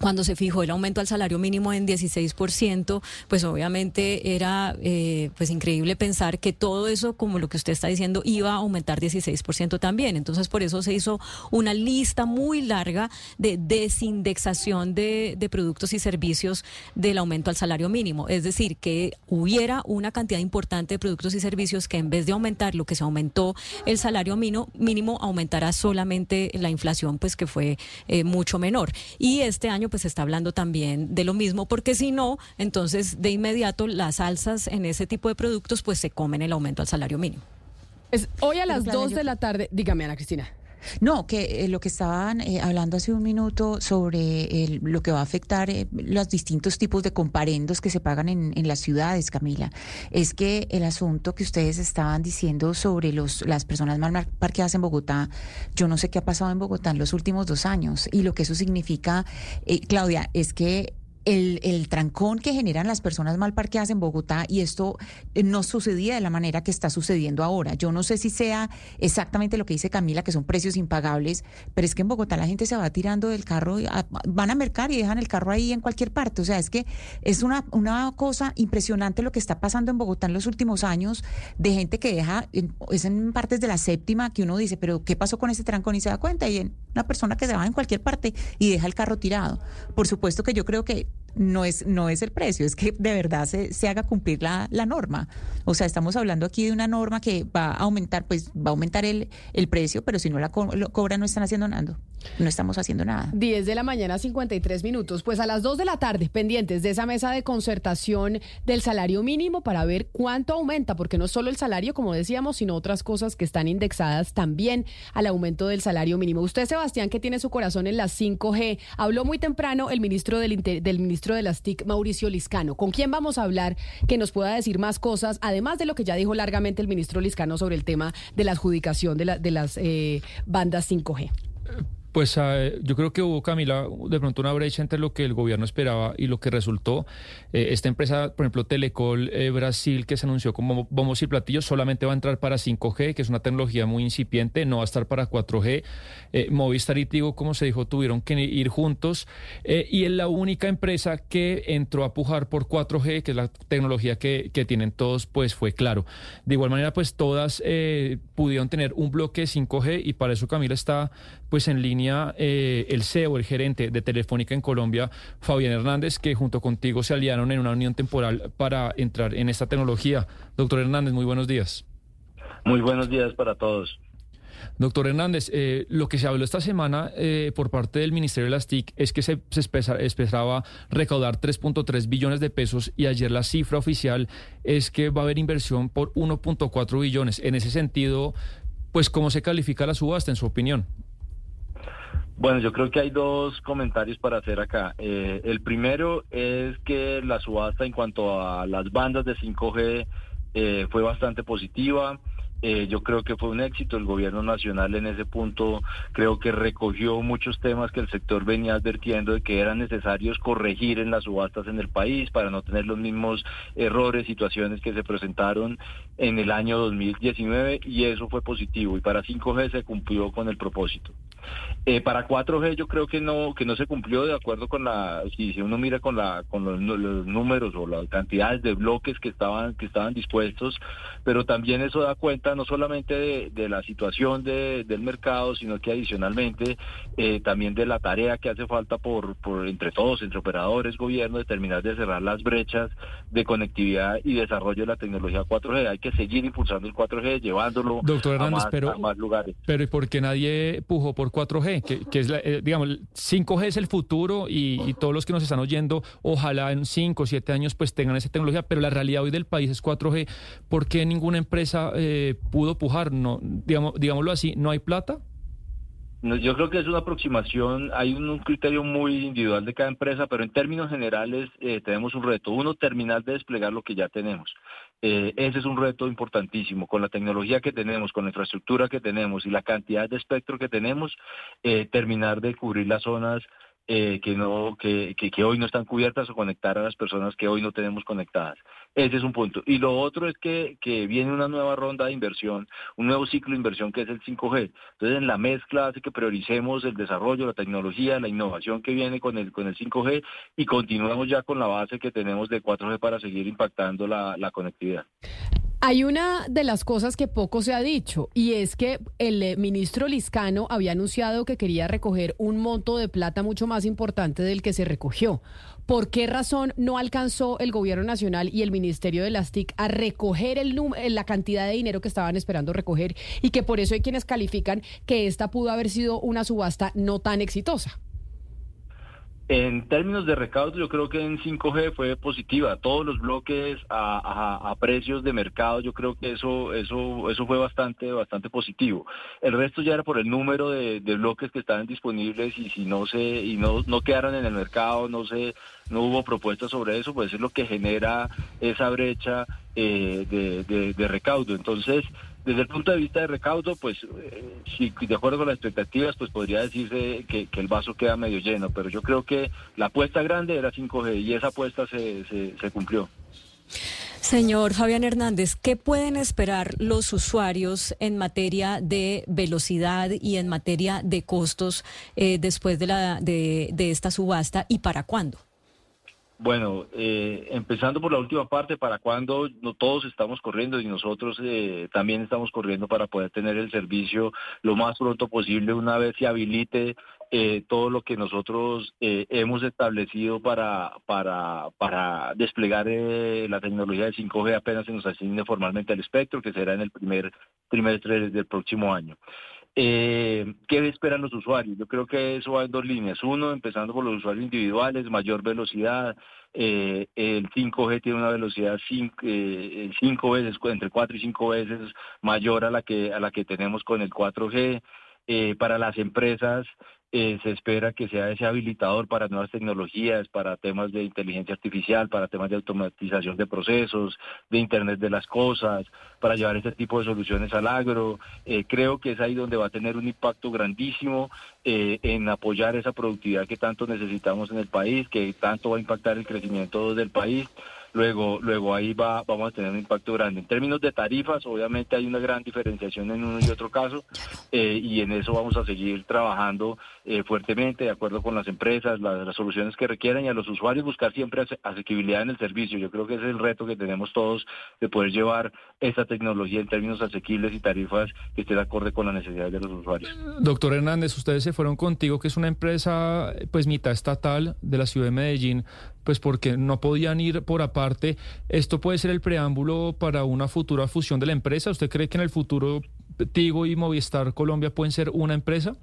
cuando se fijó el aumento al salario mínimo en 16%, pues obviamente era eh, pues increíble pensar que todo eso, como lo que usted está diciendo, iba a aumentar 16% también. Entonces, por eso se hizo una lista muy larga de desindexación de, de productos y servicios del aumento al salario mínimo. Es decir, que hubiera una cantidad importante de productos y servicios que en vez de aumentar lo que se aumentó el salario mínimo, mínimo aumentará solamente la inflación, pues que fue eh, mucho menor. Y este año pues se está hablando también de lo mismo, porque si no, entonces de inmediato las alzas en ese tipo de productos pues se comen el aumento al salario mínimo. Es hoy a las Claudia, 2 yo- de la tarde, dígame Ana Cristina. No, que eh, lo que estaban eh, hablando hace un minuto sobre el- lo que va a afectar eh, los distintos tipos de comparendos que se pagan en, en las ciudades, Camila, es que el asunto que ustedes estaban diciendo sobre los, las personas mal parqueadas en Bogotá, yo no sé qué ha pasado en Bogotá en los últimos dos años y lo que eso significa, eh, Claudia, es que el, el trancón que generan las personas mal parqueadas en Bogotá y esto eh, no sucedía de la manera que está sucediendo ahora. Yo no sé si sea exactamente lo que dice Camila, que son precios impagables, pero es que en Bogotá la gente se va tirando del carro, y a- van a mercar y dejan el carro ahí en cualquier parte. O sea, es que es una, una cosa impresionante lo que está pasando en Bogotá en los últimos años de gente que deja, es en partes de la séptima que uno dice, pero ¿qué pasó con ese trancón? Y se da cuenta y en una persona que se va en cualquier parte y deja el carro tirado. Por supuesto que yo creo que no es, no es el precio, es que de verdad se, se haga cumplir la, la norma. O sea, estamos hablando aquí de una norma que va a aumentar, pues va a aumentar el, el precio, pero si no la co- lo cobran no están haciendo nada. No estamos haciendo nada. 10 de la mañana, 53 minutos. Pues a las 2 de la tarde, pendientes de esa mesa de concertación del salario mínimo para ver cuánto aumenta, porque no solo el salario, como decíamos, sino otras cosas que están indexadas también al aumento del salario mínimo. Usted, Sebastián, que tiene su corazón en las 5G, habló muy temprano el ministro del, del ministro de las TIC, Mauricio Liscano. ¿Con quién vamos a hablar que nos pueda decir más cosas, además de lo que ya dijo largamente el ministro Liscano sobre el tema de la adjudicación de, la- de las eh, bandas 5G? Pues eh, yo creo que hubo, Camila, de pronto una brecha entre lo que el gobierno esperaba y lo que resultó. Eh, esta empresa, por ejemplo, Telecol eh, Brasil, que se anunció como bombos y platillos, solamente va a entrar para 5G, que es una tecnología muy incipiente, no va a estar para 4G. Eh, Movistar y Tigo, como se dijo, tuvieron que ir juntos. Y es la única empresa que entró a pujar por 4G, que es la tecnología que, que tienen todos, pues fue claro. De igual manera, pues todas pudieron tener un bloque 5G y para eso Camila está pues en línea eh, el CEO, el gerente de Telefónica en Colombia, Fabián Hernández, que junto contigo se aliaron en una unión temporal para entrar en esta tecnología. Doctor Hernández, muy buenos días. Muy buenos días para todos. Doctor Hernández, eh, lo que se habló esta semana eh, por parte del Ministerio de las TIC es que se, se espesa- esperaba recaudar 3.3 billones de pesos y ayer la cifra oficial es que va a haber inversión por 1.4 billones. En ese sentido, pues, ¿cómo se califica la subasta, en su opinión? Bueno, yo creo que hay dos comentarios para hacer acá. Eh, el primero es que la subasta en cuanto a las bandas de 5G eh, fue bastante positiva. Eh, yo creo que fue un éxito. El gobierno nacional en ese punto creo que recogió muchos temas que el sector venía advirtiendo de que eran necesarios corregir en las subastas en el país para no tener los mismos errores, situaciones que se presentaron en el año 2019 y eso fue positivo. Y para 5G se cumplió con el propósito. Eh, para 4G yo creo que no que no se cumplió de acuerdo con la si, si uno mira con la con los, números o las cantidades de bloques que estaban que estaban dispuestos, pero también eso da cuenta no solamente de, de la situación de- del mercado, sino que adicionalmente eh, también de la tarea que hace falta por por entre todos, entre operadores, gobierno, de terminar de cerrar las brechas de conectividad y desarrollo de la tecnología 4G. Hay que seguir impulsando el 4G, llevándolo Doctor a, Hernández, más, pero- a más lugares. Pero ¿y por qué nadie pujó por 4G? Que, es, la- eh, digamos, el 5G es el futuro y, todos los que nos están oyendo, ojalá en 5 o 7 años pues tengan esa tecnología, pero la realidad hoy del país es 4G. ¿Por qué ninguna empresa eh, pudo pujar? No, digamos, digámoslo así, ¿no hay plata? No, Yo creo que es una aproximación, hay un, un criterio muy individual de cada empresa, pero en términos generales eh, tenemos un reto. Uno, terminar de desplegar lo que ya tenemos. Eh, ese es un reto importantísimo. Con la tecnología que tenemos, con la infraestructura que tenemos y la cantidad de espectro que tenemos, eh, terminar de cubrir las zonas eh, que, no, que, que, que hoy no están cubiertas o conectar a las personas que hoy no tenemos conectadas. Ese es un punto. Y lo otro es que, que viene una nueva ronda de inversión, un nuevo ciclo de inversión que es el 5G. Entonces, en la mezcla hace que prioricemos el desarrollo, la tecnología, la innovación que viene con el, con el 5G y continuemos ya con la base que tenemos de 4G para seguir impactando la, la conectividad. Hay una de las cosas que poco se ha dicho y es que el eh, ministro Liscano había anunciado que quería recoger un monto de plata mucho más importante del que se recogió. ¿Por qué razón no alcanzó el gobierno nacional y el ministerio de las TIC a recoger el eh, la cantidad de dinero que estaban esperando recoger y que por eso hay quienes califican que esta pudo haber sido una subasta no tan exitosa? En términos de recaudo, yo creo que en 5G fue positiva. Todos los bloques a, precios de mercado, yo creo que eso, eso, eso fue bastante, bastante positivo. El resto ya era por el número de, bloques que estaban disponibles y si no se, y no, no quedaron en el mercado, no se, no hubo propuestas sobre eso, pues es lo que genera esa brecha eh, de recaudo. Entonces, desde el punto de vista de recaudo, pues eh, si de acuerdo con las expectativas, pues podría decirse que, el vaso queda medio lleno, pero yo creo que la apuesta grande era 5G y esa apuesta se, se, cumplió. Señor Fabián Hernández, ¿qué pueden esperar los usuarios en materia de velocidad y en materia de costos eh, después de, la, de esta subasta y para cuándo? Bueno, eh, empezando por la última parte, para cuando no todos estamos corriendo y nosotros eh, también estamos corriendo para poder tener el servicio lo más pronto posible una vez se habilite eh, todo lo que nosotros eh, hemos establecido para, para, para desplegar eh, la tecnología de 5G apenas se nos asigne formalmente al espectro, que será en el primer trimestre del próximo año. Eh, ¿Qué esperan los usuarios? Yo creo que eso va en dos líneas. Uno, empezando por los usuarios individuales, mayor velocidad. Eh, el 5G tiene una velocidad cinco, eh, cinco veces, entre cuatro y cinco veces mayor a la que a la que tenemos con el 4G. Eh, para las empresas eh, se espera que sea ese habilitador para nuevas tecnologías, para temas de inteligencia artificial, para temas de automatización de procesos, de Internet de las cosas, para llevar este tipo de soluciones al agro. Eh, creo que es ahí donde va a tener un impacto grandísimo eh, en apoyar esa productividad que tanto necesitamos en el país, que tanto va a impactar el crecimiento del país luego luego ahí va vamos a tener un impacto grande. En términos de tarifas, obviamente hay una gran diferenciación en uno y otro caso eh, y en eso vamos a seguir trabajando eh, fuertemente de acuerdo con las empresas, las, las, soluciones que requieran y a los usuarios buscar siempre ase asequibilidad en el servicio. Yo creo que ese es el reto que tenemos todos de poder llevar esta tecnología en términos asequibles y tarifas que esté de acorde con las necesidades de los usuarios. Doctor Hernández, ustedes se fueron contigo, que es una empresa pues mitad estatal de la ciudad de Medellín, pues porque no podían ir por aparte. ¿Esto puede ser el preámbulo para una futura fusión de la empresa? ¿Usted cree que en el futuro Tigo y Movistar Colombia pueden ser una empresa?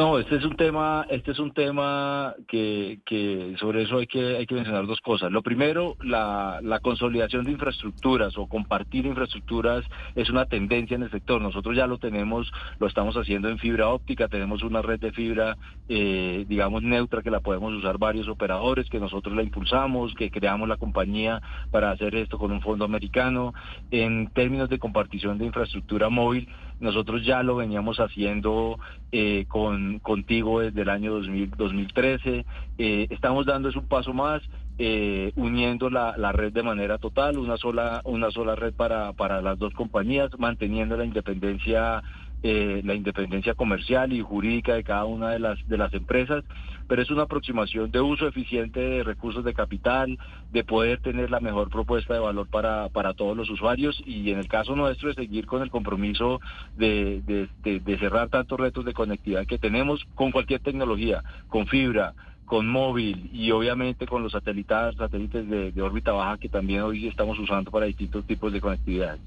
No, este es un tema, este es un tema que, que sobre eso hay que, hay que mencionar dos cosas. Lo primero, la, la consolidación de infraestructuras o compartir infraestructuras es una tendencia en el sector. Nosotros ya lo tenemos, lo estamos haciendo en fibra óptica, tenemos una red de fibra, eh, digamos, neutra que la podemos usar varios operadores, que nosotros la impulsamos, que creamos la compañía para hacer esto con un fondo americano. En términos de compartición de infraestructura móvil, nosotros ya lo veníamos haciendo eh, con, contigo desde el año 2000, 2013. Eh, estamos dando un paso más, eh, uniendo la, la, red de manera total, una sola, una sola red para, para las dos compañías, manteniendo la independencia eh, la independencia comercial y jurídica de cada una de las de las empresas, pero es una aproximación de uso eficiente de recursos de capital, de poder tener la mejor propuesta de valor para, para todos los usuarios y en el caso nuestro de seguir con el compromiso de, de, cerrar tantos retos de conectividad que tenemos con cualquier tecnología, con fibra, con móvil y obviamente con los satélites, satélites de, de órbita baja que también hoy estamos usando para distintos tipos de conectividad.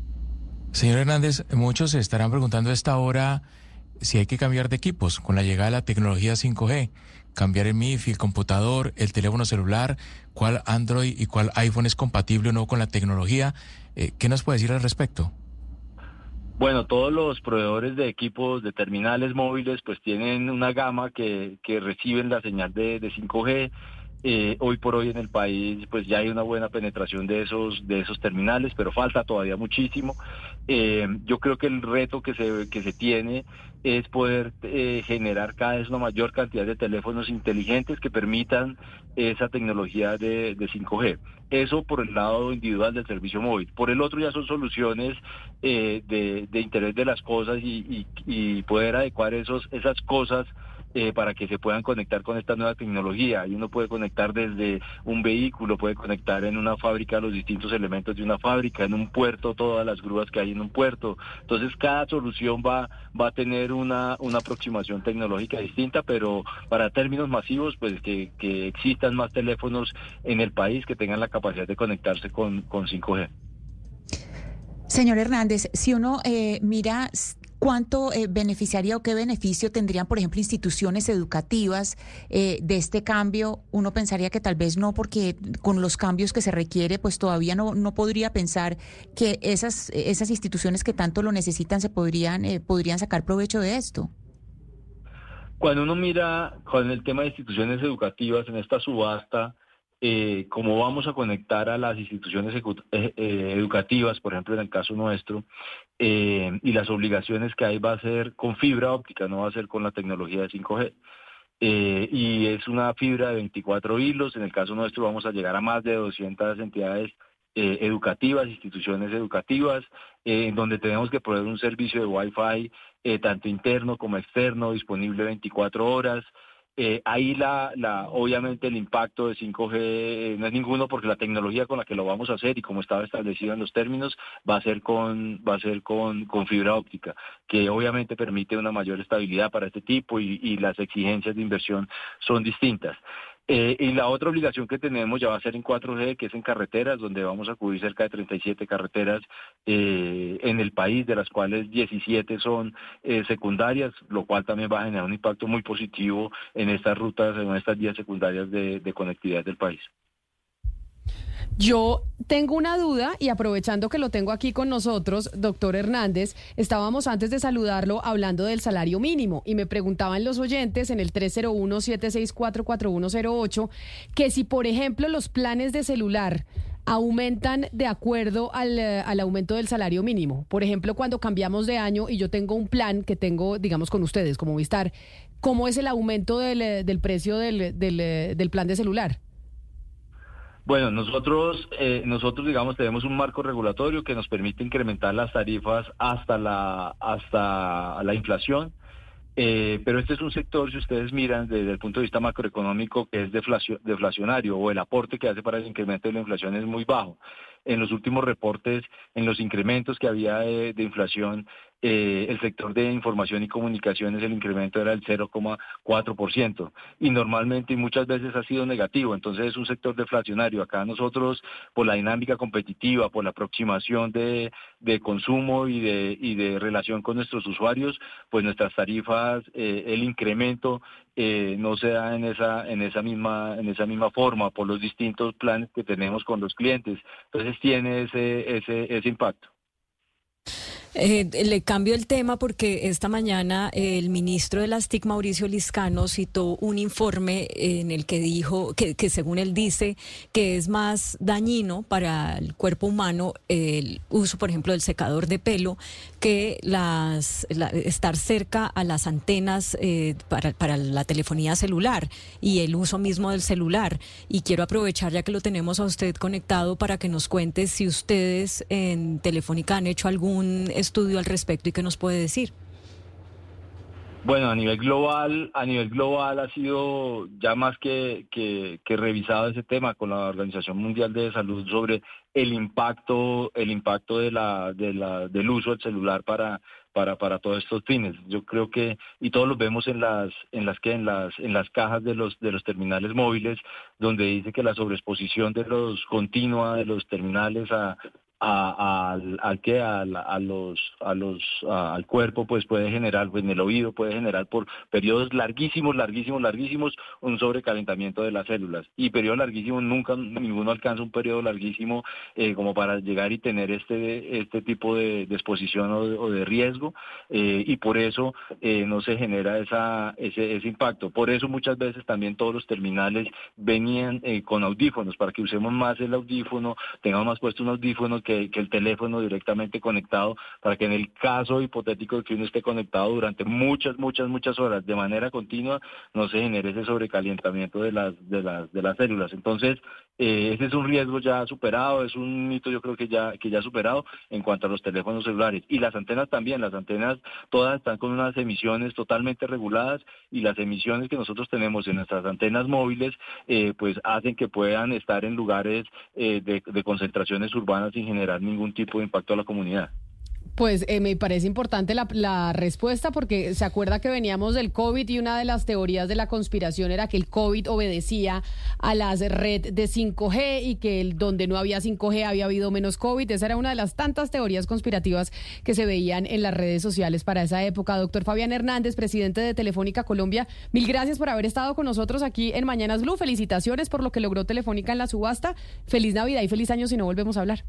Señor Hernández, muchos se estarán preguntando a esta hora si hay que cambiar de equipos con la llegada de la tecnología 5G, cambiar el MIFI, el computador, el teléfono celular, cuál Android y cuál iPhone es compatible o no con la tecnología. Eh, ¿Qué nos puede decir al respecto? Bueno, todos los proveedores de equipos de terminales móviles pues tienen una gama que, que reciben la señal de, de 5G. Eh, hoy por hoy en el país pues ya hay una buena penetración de esos de esos terminales pero falta todavía muchísimo eh, yo creo que el reto que se que se tiene es poder eh, generar cada vez una mayor cantidad de teléfonos inteligentes que permitan esa tecnología de, de 5G eso por el lado individual del servicio móvil. Por el otro ya son soluciones de, de interés de las cosas y, y, y poder adecuar esos esas cosas eh, para que se puedan conectar con esta nueva tecnología. Y uno puede conectar desde un vehículo, puede conectar en una fábrica los distintos elementos de una fábrica, en un puerto todas las grúas que hay en un puerto. Entonces cada solución va, va a tener una, una aproximación tecnológica distinta, pero para términos masivos, pues que, que existan más teléfonos en el país que tengan la capacidad de conectarse con, con 5G. Señor Hernández, si uno eh, mira ¿Cuánto eh, beneficiaría o qué beneficio tendrían, por ejemplo, instituciones educativas eh, de este cambio? Uno pensaría que tal vez no, porque con los cambios que se requiere, pues todavía no, no podría pensar que esas, esas instituciones que tanto lo necesitan se podrían, eh, podrían sacar provecho de esto. Cuando uno mira con el tema de instituciones educativas en esta subasta, eh, cómo vamos a conectar a las instituciones educativas, por ejemplo, en el caso nuestro, eh, y las obligaciones que hay va a ser con fibra óptica, no va a ser con la tecnología de 5G. Eh, y es una fibra de 24 hilos, en el caso nuestro vamos a llegar a más de 200 entidades eh, educativas, instituciones educativas, eh, en donde tenemos que proveer un servicio de Wi-Fi eh, tanto interno como externo, disponible 24 horas, Eh, ahí la, la, obviamente el impacto de 5G eh, no es ninguno porque la tecnología con la que lo vamos a hacer y como estaba establecido en los términos va a ser con va a ser con, con fibra óptica que obviamente permite una mayor estabilidad para este tipo y, y las exigencias de inversión son distintas. Eh, y la otra obligación que tenemos ya va a ser en 4G, que es en carreteras, donde vamos a cubrir cerca de 37 carreteras eh, en el país, de las cuales 17 son eh, secundarias, lo cual también va a generar un impacto muy positivo en estas rutas, en estas vías secundarias de, de conectividad del país. Yo tengo una duda y aprovechando que lo tengo aquí con nosotros, doctor Hernández, estábamos antes de saludarlo hablando del salario mínimo y me preguntaban los oyentes en el 301-764-4108 que si, por ejemplo, los planes de celular aumentan de acuerdo al, eh, al, aumento del salario mínimo. Por ejemplo, cuando cambiamos de año y yo tengo un plan que tengo, digamos, con ustedes como Vistar, ¿cómo es el aumento del, eh, del precio del, del, eh, del plan de celular? Bueno, nosotros, eh, nosotros digamos tenemos un marco regulatorio que nos permite incrementar las tarifas hasta la hasta la inflación, eh, pero este es un sector, si ustedes miran desde el punto de vista macroeconómico, que es deflacionario o el aporte que hace para el incremento de la inflación es muy bajo. En los últimos reportes, en los incrementos que había de, de inflación, eh, el sector de información y comunicaciones, el incremento era el 0,4%. Y normalmente y muchas veces ha sido negativo, entonces es un sector deflacionario. Acá nosotros, por la dinámica competitiva, por la aproximación de, de consumo y de, y de relación con nuestros usuarios, pues nuestras tarifas, eh, el incremento eh, no se da en esa, en esa misma, en esa misma forma por los distintos planes que tenemos con los clientes. Entonces tiene ese, ese impacto. Eh, le cambio el tema porque esta mañana el ministro de las TIC, Mauricio Liscano, citó un informe en el que dijo que, según él dice que es más dañino para el cuerpo humano el uso, por ejemplo, del secador de pelo que las, la, estar cerca a las antenas eh, para, para la telefonía celular y el uso mismo del celular. Y quiero aprovechar ya que lo tenemos a usted conectado para que nos cuente si ustedes en Telefónica han hecho algún estudio al respecto y qué nos puede decir. Bueno, a nivel global, a nivel global ha sido ya más que, revisado ese tema con la Organización Mundial de Salud sobre el impacto, el impacto de la, de la, del uso del celular para, para, para todos estos fines. Yo creo que, y todos lo vemos en las, en las que, en las, en las cajas de los, de los terminales móviles, donde dice que la sobreexposición de los continua de los terminales a, a, al, al que a, a, los a los a, al cuerpo pues puede generar pues en el oído puede generar por periodos larguísimos larguísimos larguísimos un sobrecalentamiento de las células. Y periodos larguísimos nunca ninguno alcanza un periodo larguísimo eh, como para llegar y tener este este tipo de, exposición o de, riesgo eh, y por eso eh, no se genera esa ese, ese impacto. Por eso muchas veces también todos los terminales venían con audífonos para que usemos más el audífono tengamos más puesto un audífono que que, el teléfono directamente conectado para que en el caso hipotético de que uno esté conectado durante muchas, muchas, muchas horas de manera continua no se genere ese sobrecalentamiento de las, de las, de las células. Entonces, eh, ese es un riesgo ya superado, es un mito yo creo que ya, que ya superado en cuanto a los teléfonos celulares. Y las antenas también, las antenas todas están con unas emisiones totalmente reguladas y las emisiones que nosotros tenemos en nuestras antenas móviles eh, pues hacen que puedan estar en lugares eh, de, concentraciones urbanas sin generar ningún tipo de impacto a la comunidad. Pues eh, me parece importante la, respuesta porque se acuerda que veníamos del COVID y una de las teorías de la conspiración era que el COVID obedecía a las red de 5G y que el, donde no había 5G había habido menos COVID. Esa era una de las tantas teorías conspirativas que se veían en las redes sociales para esa época. Doctor Fabián Hernández, presidente de Telefónica Colombia, mil gracias por haber estado con nosotros aquí en Mañanas Blue. Felicitaciones por lo que logró Telefónica en la subasta. Feliz Navidad y feliz año si no volvemos a hablar.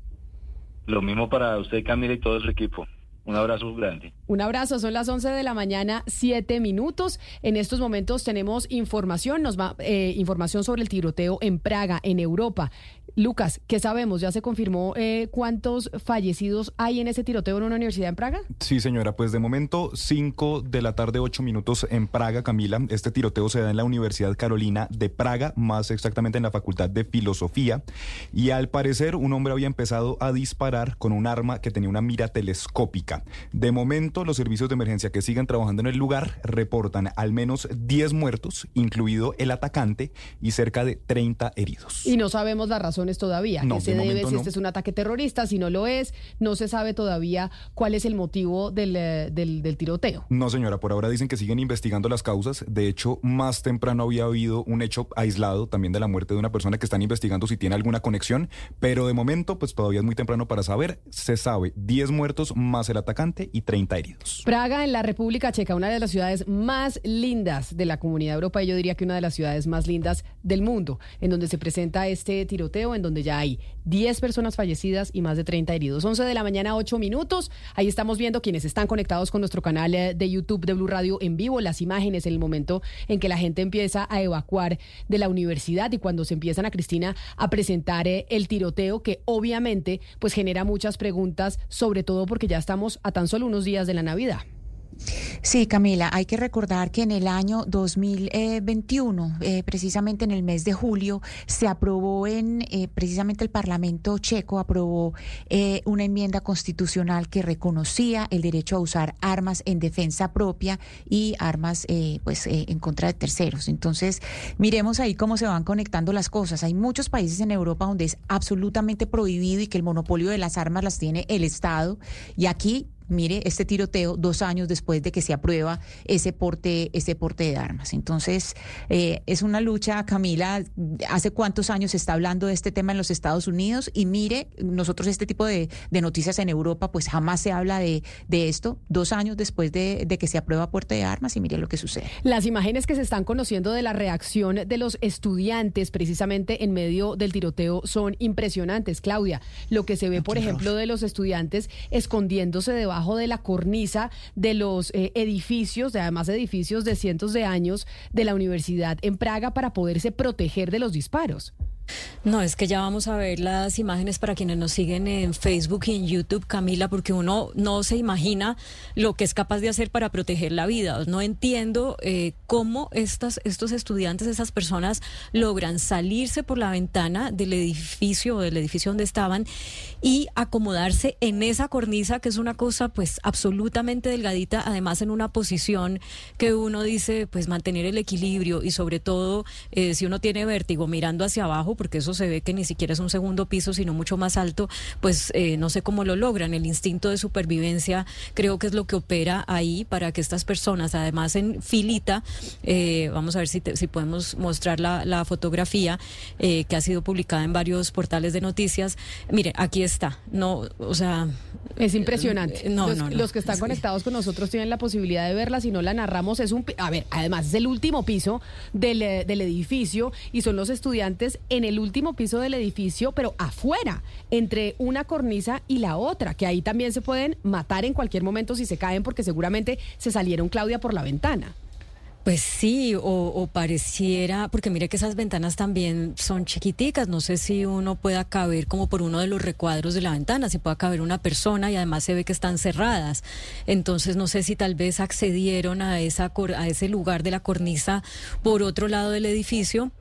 Lo mismo para usted, Camila, y todo su equipo. Un abrazo grande. Un abrazo, son las 11 de la mañana, 7 minutos. En estos momentos tenemos información, nos va eh, información sobre el tiroteo en Praga, en Europa. Lucas, ¿qué sabemos? ¿Ya se confirmó eh, cuántos fallecidos hay en ese tiroteo en una universidad en Praga? Sí, señora, pues de momento 5 de la tarde, 8 minutos en Praga, Camila. Este tiroteo se da en la Universidad Carolina de Praga, más exactamente en la Facultad de Filosofía. Y al parecer un hombre había empezado a disparar con un arma que tenía una mira telescópica. De momento los servicios de emergencia que siguen trabajando en el lugar reportan al menos 10 muertos, incluido el atacante, y cerca de 30 heridos. Y no sabemos las razones todavía. No, ¿Qué se de debe si no. este es un ataque terrorista, si no lo es? No se sabe todavía cuál es el motivo del, eh, del, del tiroteo. No, señora, por ahora dicen que siguen investigando las causas. De hecho, más temprano había habido un hecho aislado también de la muerte de una persona que están investigando si tiene alguna conexión, pero de momento, pues todavía es muy temprano para saber. Se sabe 10 muertos más el atacante y 30 heridos. Praga en la República Checa, una de las ciudades más lindas de la comunidad europea, yo diría que una de las ciudades más lindas del mundo, en donde se presenta este tiroteo, en donde ya hay 10 personas fallecidas y más de 30 heridos. 11 de la mañana, 8 minutos. Ahí estamos viendo quienes están conectados con nuestro canal eh, de YouTube de Blue Radio en vivo, las imágenes en el momento en que la gente empieza a evacuar de la universidad y cuando se empiezan a Cristina a presentar eh, el tiroteo que obviamente pues genera muchas preguntas, sobre todo porque ya estamos a tan solo unos días de la Navidad. Sí, Camila, hay que recordar que en el año 2021, eh, precisamente en el mes de julio, se aprobó en eh, precisamente el Parlamento checo aprobó eh, una enmienda constitucional que reconocía el derecho a usar armas en defensa propia y armas pues en contra de terceros. Entonces, miremos ahí cómo se van conectando las cosas. Hay muchos países en Europa donde es absolutamente prohibido y que el monopolio de las armas las tiene el Estado y aquí Mire, este tiroteo dos años después de que se aprueba ese porte, ese porte de armas. Entonces, eh, es una lucha, Camila, hace cuántos años se está hablando de este tema en los Estados Unidos y mire, nosotros este tipo de, de noticias en Europa, pues jamás se habla de, de esto, dos años después de, de que se aprueba porte de armas y mire lo que sucede. Las imágenes que se están conociendo de la reacción de los estudiantes precisamente en medio del tiroteo son impresionantes, Claudia. Lo que se ve, por ejemplo, de los estudiantes escondiéndose debajo de la cornisa de los eh, edificios, de además edificios de cientos de años de la universidad en Praga para poderse proteger de los disparos. No, es que ya vamos a ver las imágenes para quienes nos siguen en Facebook y en YouTube, Camila, porque uno no se imagina lo que es capaz de hacer para proteger la vida. No entiendo eh, cómo estas, estos estudiantes, esas personas, logran salirse por la ventana del edificio o del edificio donde estaban y acomodarse en esa cornisa, que es una cosa pues absolutamente delgadita, además en una posición que uno dice, pues mantener el equilibrio y sobre todo eh, si uno tiene vértigo mirando hacia abajo, porque eso se ve que ni siquiera es un segundo piso, sino mucho más alto, pues eh, no sé cómo lo logran. El instinto de supervivencia creo que es lo que opera ahí para que estas personas, además en filita, eh, vamos a ver si, te- si podemos mostrar la, la fotografía eh, que ha sido publicada en varios portales de noticias. Mire, aquí está. No, o sea, Es impresionante. No, los, no, no. los que están Es que- conectados con nosotros tienen la posibilidad de verla. Si no la narramos, es un. A ver, además es el último piso del, del edificio y son los estudiantes en el último piso del edificio, pero afuera, entre una cornisa y la otra, que ahí también se pueden matar en cualquier momento si se caen, porque seguramente se salieron, Claudia, por la ventana. Pues sí, o, o pareciera, porque mire que esas ventanas también son chiquiticas, no sé si uno pueda caber como por uno de los recuadros de la ventana, si pueda caber una persona y además se ve que están cerradas. Entonces no sé si tal vez accedieron a, esa, a ese lugar de la cornisa por otro lado del edificio.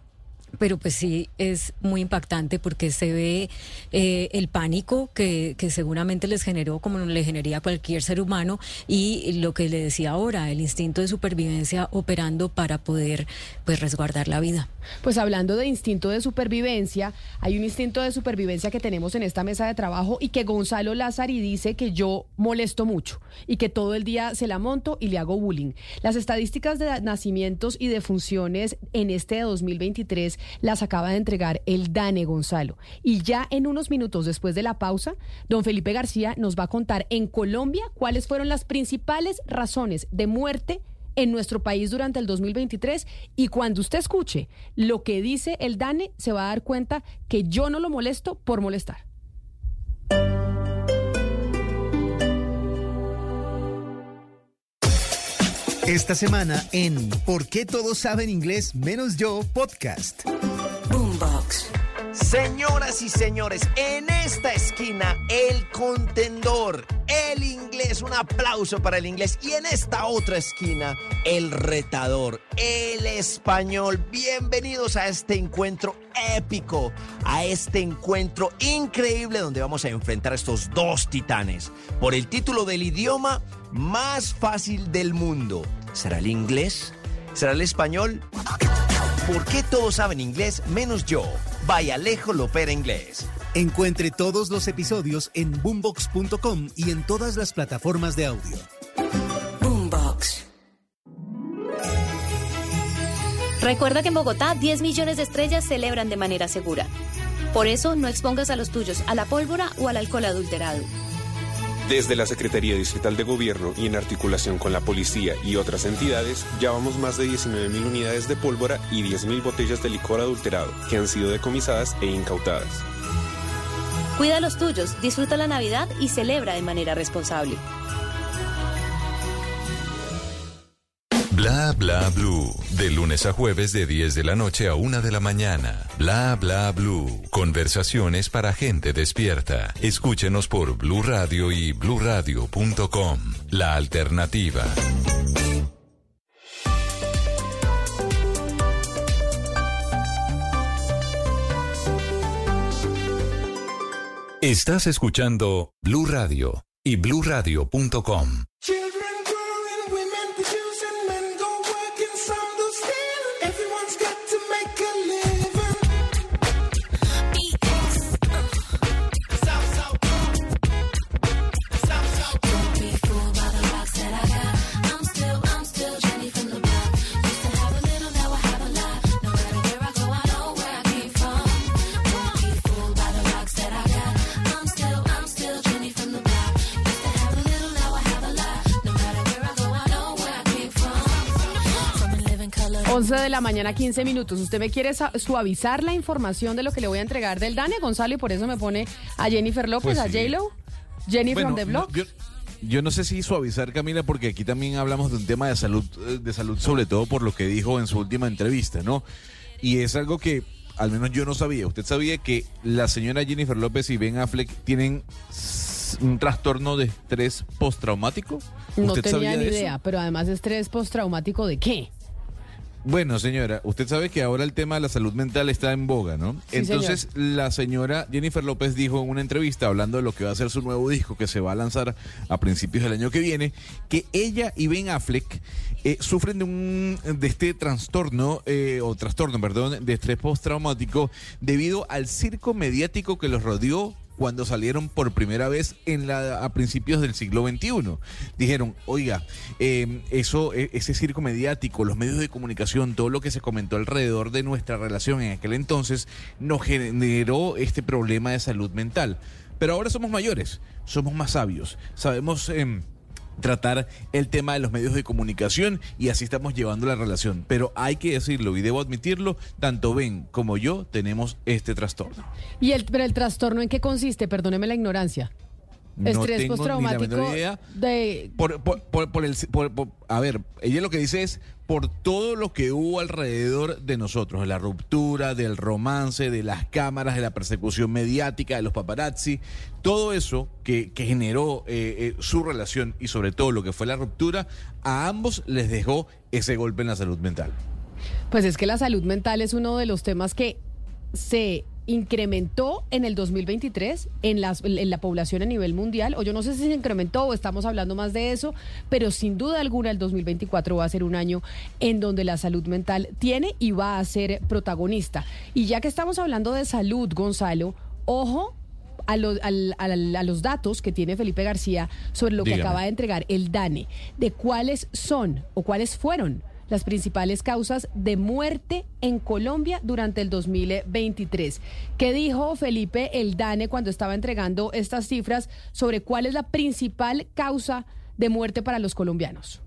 Pero pues sí, es muy impactante porque se ve eh, el pánico que, seguramente les generó, como le generaría cualquier ser humano, y lo que le decía ahora, el instinto de supervivencia operando para poder pues resguardar la vida. Pues hablando de instinto de supervivencia, hay un instinto de supervivencia que tenemos en esta mesa de trabajo y que Gonzalo Lázari dice que yo molesto mucho y que todo el día se la monto y le hago bullying. Las estadísticas de nacimientos y defunciones en este 2023 las acaba de entregar el DANE Gonzalo. Y ya en unos minutos después de la pausa, don Felipe García nos va a contar en Colombia cuáles fueron las principales razones de muerte en nuestro país durante el 2023 y cuando usted escuche lo que dice el DANE se va a dar cuenta que yo no lo molesto por molestar. Esta semana en ¿Por qué todos saben inglés menos yo? Podcast. Boombox. Señoras y señores, en esta esquina el contendor, el inglés, un aplauso para el inglés. Y en esta otra esquina el retador, el español. Bienvenidos a este encuentro épico, a este encuentro increíble donde vamos a enfrentar a estos dos titanes por el título del idioma más fácil del mundo. ¿Será el inglés? ¿Será el español? ¿Por qué todos saben inglés menos yo? Vaya lejos lo opera inglés. Encuentre todos los episodios en boombox.com y en todas las plataformas de audio. Boombox. Recuerda que en Bogotá 10 millones de estrellas celebran de manera segura. Por eso no expongas a los tuyos a la pólvora o al alcohol adulterado. Desde la Secretaría Distrital de Gobierno y en articulación con la policía y otras entidades, llevamos más de 19.000 unidades de pólvora y 10.000 botellas de licor adulterado que han sido decomisadas e incautadas. Cuida los tuyos, disfruta la Navidad y celebra de manera responsable. Bla bla blue. De lunes a jueves de 10 de la noche a 1 de la mañana. Bla bla blue. Conversaciones para gente despierta. Escúchenos por Blue Radio y bluradio.com. La alternativa. Estás escuchando Blue Radio y bluradio.com. 11 de la mañana, 15 minutos. Usted me quiere suavizar la información de lo que le voy a entregar del Dani Gonzalo y por eso me pone a Jennifer López, Pues a. J-Lo, Jenny Bueno, from the no, Block. yo, yo no sé si suavizar, Camila, porque aquí también hablamos de un tema de salud, eh, de salud sobre todo por lo que dijo en su última entrevista, ¿no? Y es algo que al menos yo no sabía. ¿Usted sabía que la señora Jennifer López y Ben Affleck tienen un trastorno de estrés postraumático? No ¿Usted tenía ni eso? idea, pero además estrés postraumático de qué? Bueno, señora, usted sabe que ahora el tema de la salud mental está en boga, ¿no? Sí, Entonces, la señora Jennifer López dijo en una entrevista, hablando de lo que va a ser su nuevo disco que se va a lanzar a principios del año que viene, que ella y Ben Affleck eh, sufren de un de este trastorno, eh, o trastorno, perdón, de estrés postraumático debido al circo mediático que los rodeó cuando salieron por primera vez en la, a principios del siglo XXI. Dijeron, oiga, eh, eso, eh, ese circo mediático, los medios de comunicación, todo lo que se comentó alrededor de nuestra relación en aquel entonces, nos generó este problema de salud mental. Pero ahora somos mayores, somos más sabios, sabemos... em, tratar el tema de los medios de comunicación y así estamos llevando la relación. Pero hay que decirlo y debo admitirlo, tanto Ben como yo tenemos este trastorno. ¿Y el, trastorno en qué consiste? Perdóneme la ignorancia. No Estrés tengo ni la menor idea. de... Por, por, por- por el, por- por- a ver, ella lo que dice es por todo lo que hubo alrededor de nosotros, de la ruptura, del romance, de las cámaras, de la persecución mediática, de los paparazzi, todo eso que, que generó eh, eh, su relación y sobre todo lo que fue la ruptura, a ambos les dejó ese golpe en la salud mental. Pues es que la salud mental es uno de los temas que se incrementó en el 2023 en, las, en la población a nivel mundial, o yo no sé si se incrementó o estamos hablando más de eso, pero sin duda alguna el 2024 va a ser un año en donde la salud mental tiene y va a ser protagonista. Y ya que estamos hablando de salud, Gonzalo, ojo a, los- a datos que tiene Felipe García sobre lo que acaba de entregar el DANE, de cuáles son o cuáles fueron las principales causas de muerte en Colombia durante el 2023. ¿Qué dijo Felipe el DANE cuando estaba entregando estas cifras sobre cuál es la principal causa de muerte para los colombianos?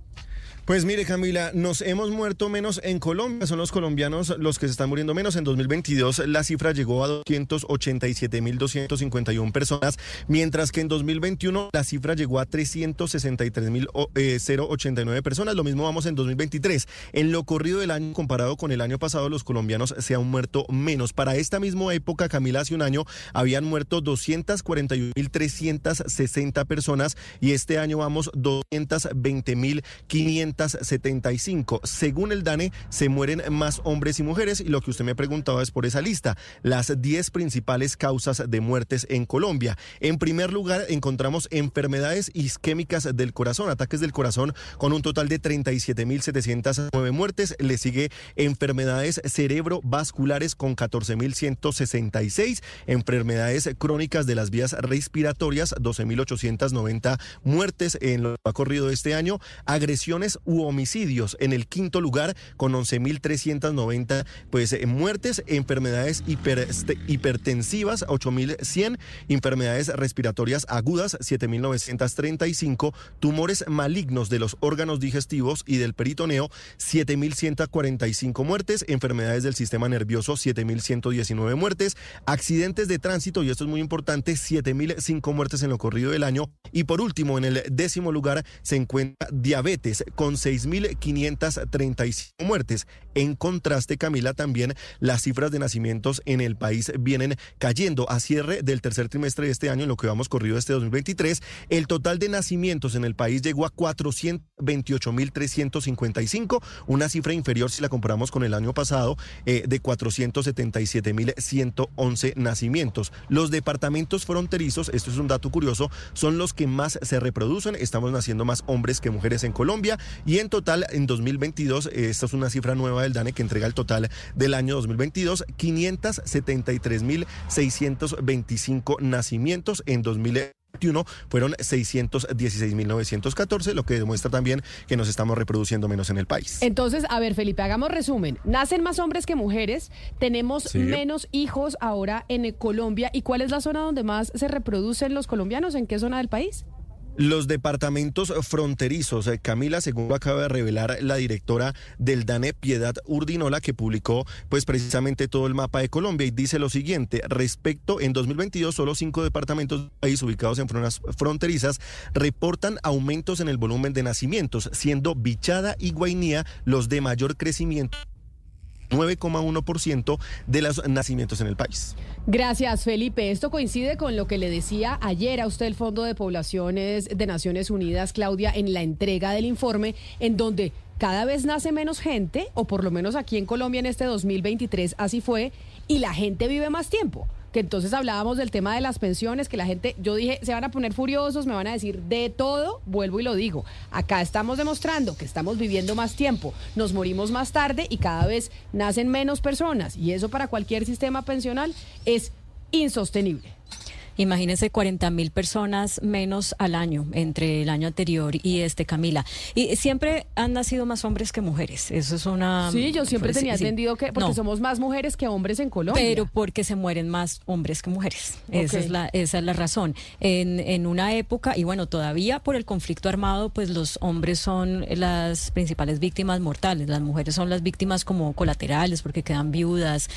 Pues mire, Camila, nos hemos muerto menos en Colombia. Son los colombianos los que se están muriendo menos. En 2022 la cifra llegó a 287.251 personas, mientras que en 2021 la cifra llegó a 363.089 personas. Lo mismo vamos en 2023. En lo corrido del año, comparado con el año pasado, los colombianos se han muerto menos. Para esta misma época, Camila, hace un año habían muerto 241.360 personas y este año vamos 220.575. Según el DANE, se mueren más hombres y mujeres y lo que usted me preguntaba es por esa lista, las 10 principales causas de muertes en Colombia. En primer lugar, encontramos enfermedades isquémicas del corazón, ataques del corazón con un total de 37.709 muertes. Le sigue enfermedades cerebrovasculares con 14.166, enfermedades crónicas de las vías respiratorias, 12.890 muertes en lo que ha corrido este año, agresiones u homicidios en el quinto lugar con 11.390 pues eh, muertes, enfermedades hiper- este, hipertensivas 8.100, enfermedades respiratorias agudas 7.935, tumores malignos de los órganos digestivos y del peritoneo 7.145 muertes, enfermedades del sistema nervioso 7.119 muertes, accidentes de tránsito y esto es muy importante 7.005 muertes en lo corrido del año y por último en el décimo lugar se encuentra diabetes con 6.535 muertes. En contraste, Camila, también las cifras de nacimientos en el país vienen cayendo a cierre del tercer trimestre de este año, en lo que vamos corrido este 2023. El total de nacimientos en el país llegó a 428.355, una cifra inferior si la comparamos con el año pasado eh, de 477.111 nacimientos. Los departamentos fronterizos, esto es un dato curioso, son los que más se reproducen. Estamos naciendo más hombres que mujeres en Colombia y en total en 2022, eh, esta es una cifra nueva del DANE que entrega el total del año 2022, 573.625 nacimientos en 2021 fueron 616.914, lo que demuestra también que nos estamos reproduciendo menos en el país. Entonces, a ver, Felipe, hagamos resumen. Nacen más hombres que mujeres, tenemos Sí. menos hijos ahora en Colombia. ¿Y cuál es la zona donde más se reproducen los colombianos? ¿En qué zona del país? Los departamentos fronterizos, eh, Camila, según lo acaba de revelar la directora del DANE, Piedad Urdinola, que publicó pues precisamente todo el mapa de Colombia y dice lo siguiente, respecto en 2022 solo cinco departamentos del país ubicados en zonas fronterizas reportan aumentos en el volumen de nacimientos, siendo Bichada y Guainía los de mayor crecimiento. 9,1% de los nacimientos en el país. Gracias, Felipe. Esto coincide con lo que le decía ayer a usted el Fondo de Poblaciones de Naciones Unidas, Claudia, en la entrega del informe, en donde cada vez nace menos gente, o por lo menos aquí en Colombia en este 2023 así fue, y la gente vive más tiempo. Que entonces hablábamos del tema de las pensiones, que la gente, yo dije, se van a poner furiosos, me van a decir de todo, vuelvo y lo digo. Acá estamos demostrando que estamos viviendo más tiempo, nos morimos más tarde y cada vez nacen menos personas. Y eso para cualquier sistema pensional es insostenible. Imagínense 40 mil personas menos al año entre el año anterior y este, Camila. Y siempre han nacido más hombres que mujeres. Eso es una. Sí, yo siempre pues, tenía sí. entendido que porque No. somos más mujeres que hombres en Colombia. Pero porque se mueren más hombres que mujeres. Esa, es la, esa es la razón. En, en una época, y bueno, todavía por el conflicto armado, pues los hombres son las principales víctimas mortales. Las mujeres son las víctimas como colaterales porque quedan viudas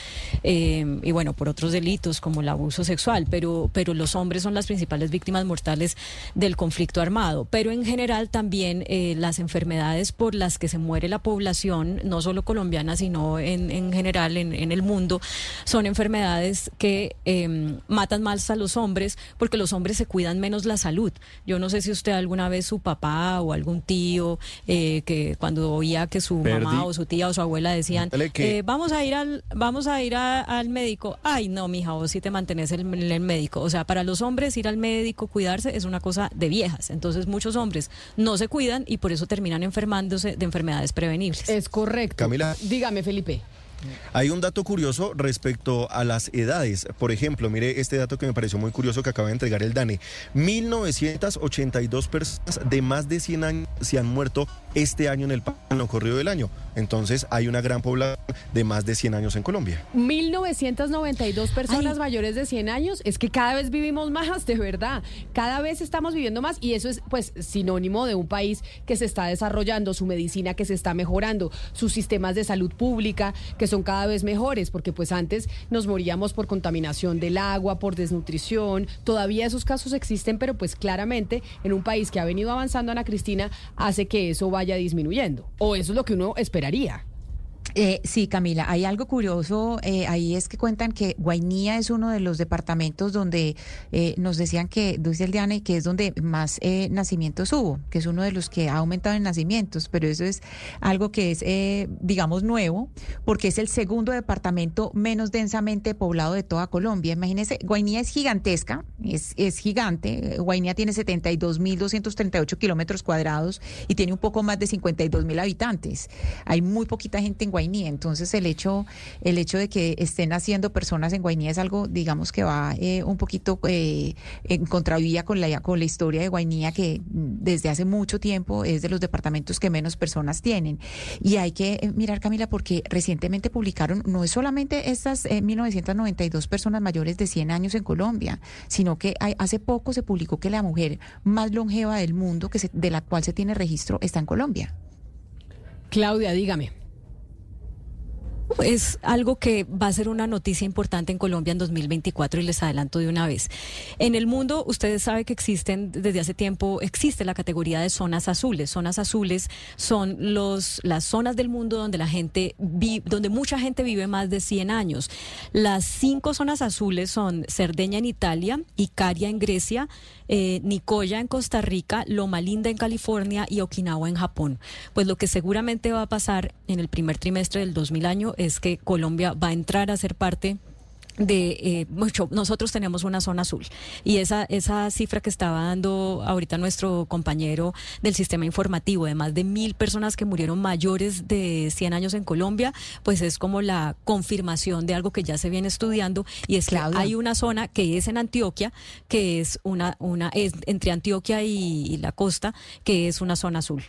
eh, y bueno, por otros delitos como el abuso sexual. Pero, pero los hombres son las principales víctimas mortales del conflicto armado. Pero en general también eh, las enfermedades por las que se muere la población, no solo colombiana, sino en, en general en, en el mundo, son enfermedades que eh, matan más a los hombres porque los hombres se cuidan menos la salud. Yo no sé si usted alguna vez su papá o algún tío eh, que cuando oía que su mamá o su tía o su abuela decían que- eh, vamos a ir al vamos a ir a- al médico ay no mija vos sí te mantenés en el, el médico o sea para los hombres ir al médico cuidarse es una cosa de viejas entonces muchos hombres no se cuidan y por eso terminan enfermándose de enfermedades prevenibles es correcto Camila. Dígame, Felipe. Hay un dato curioso respecto a las edades. Por ejemplo, mire este dato que me pareció muy curioso que acaba de entregar el DANE. 1982 personas de más de 100 años se han muerto este año en el país, en lo corrido del año. Entonces hay una gran población de más de 100 años en Colombia. 1992 personas mayores de 100 años, es que cada vez vivimos más, de verdad. Cada vez estamos viviendo más y eso es pues sinónimo de un país que se está desarrollando, su medicina que se está mejorando, sus sistemas de salud pública que son cada vez mejores, porque pues antes nos moríamos por contaminación del agua, por desnutrición, todavía esos casos existen, pero pues claramente en un país que ha venido avanzando Ana Cristina hace que eso vaya disminuyendo, o eso es lo que uno esperaría. Eh, sí, Camila, hay algo curioso eh, ahí es que cuentan que Guainía es uno de los departamentos donde eh, nos decían que, dice el Diane, que es donde más eh, nacimientos hubo, que es uno de los que ha aumentado en nacimientos, pero eso es algo que es, eh, digamos, nuevo, porque es el segundo departamento menos densamente poblado de toda Colombia. Imagínense, Guainía es gigantesca, es, es gigante, Guainía tiene 72.238 kilómetros cuadrados y tiene un poco más de 52.000 habitantes. Hay muy poquita gente en Guainía, entonces el hecho, el hecho de que estén naciendo personas en Guainía es algo, digamos, que va eh, un poquito eh, en contravía con la, con la historia de Guainía, que desde hace mucho tiempo es de los departamentos que menos personas tienen. Y hay que eh, mirar, Camila, porque recientemente publicaron, no es solamente estas eh, 1992 personas mayores de 100 años en Colombia, sino que hay- hace poco se publicó que la mujer más longeva del mundo, que se- de la cual se tiene registro, está en Colombia. Claudia, dígame. Es algo que va a ser una noticia importante en Colombia en 2024 y les adelanto de una vez. En el mundo, ustedes saben que existen, desde hace tiempo, existe la categoría de zonas azules. Zonas azules son los, las zonas del mundo donde la gente vi- donde mucha gente vive más de 100 años. Las cinco zonas azules son Cerdeña en Italia, Icaria en Grecia, eh, Nicoya en Costa Rica, Loma Linda en California y Okinawa en Japón. Pues lo que seguramente va a pasar en el primer trimestre del 2000 año es que Colombia va a entrar a ser parte de eh, mucho nosotros tenemos una zona azul. Y esa esa cifra que estaba dando ahorita nuestro compañero del sistema informativo de más de mil personas que murieron mayores de 100 años en Colombia pues es como la confirmación de algo que ya se viene estudiando. Y es que hay una zona que es en Antioquia que es una una es entre Antioquia y, y la costa que es una zona azul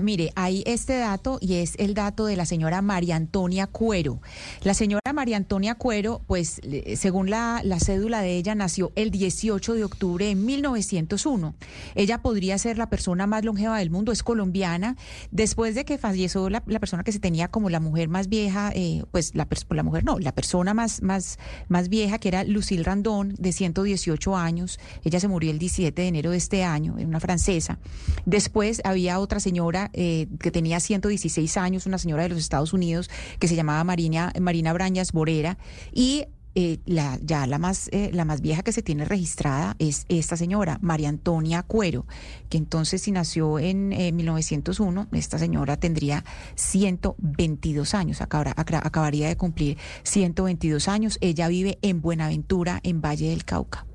mire, hay este dato y es el dato de la señora María Antonia Cuero. La señora María Antonia Cuero, pues según la, la cédula de ella, nació el 18 de octubre de 1901. Ella podría ser la persona más longeva del mundo, es colombiana. Después de que falleció la, la persona que se tenía como la mujer más vieja, eh, pues la mujer no, la persona más, más, más vieja, que era Lucille Randón, de 118 años. Ella se murió el 17 de enero de este año, era una francesa. Después había otra señora eh, que tenía 116 años, una señora de los Estados Unidos, que se llamaba Marina, Marina Brañas Borera, y eh, la, ya la más, eh, la más vieja que se tiene registrada es esta señora, María Antonia Cuero, que entonces si nació en eh, 1901, esta señora tendría 122 años, acabaría de cumplir 122 años. Ella vive en Buenaventura, en Valle del Cauca.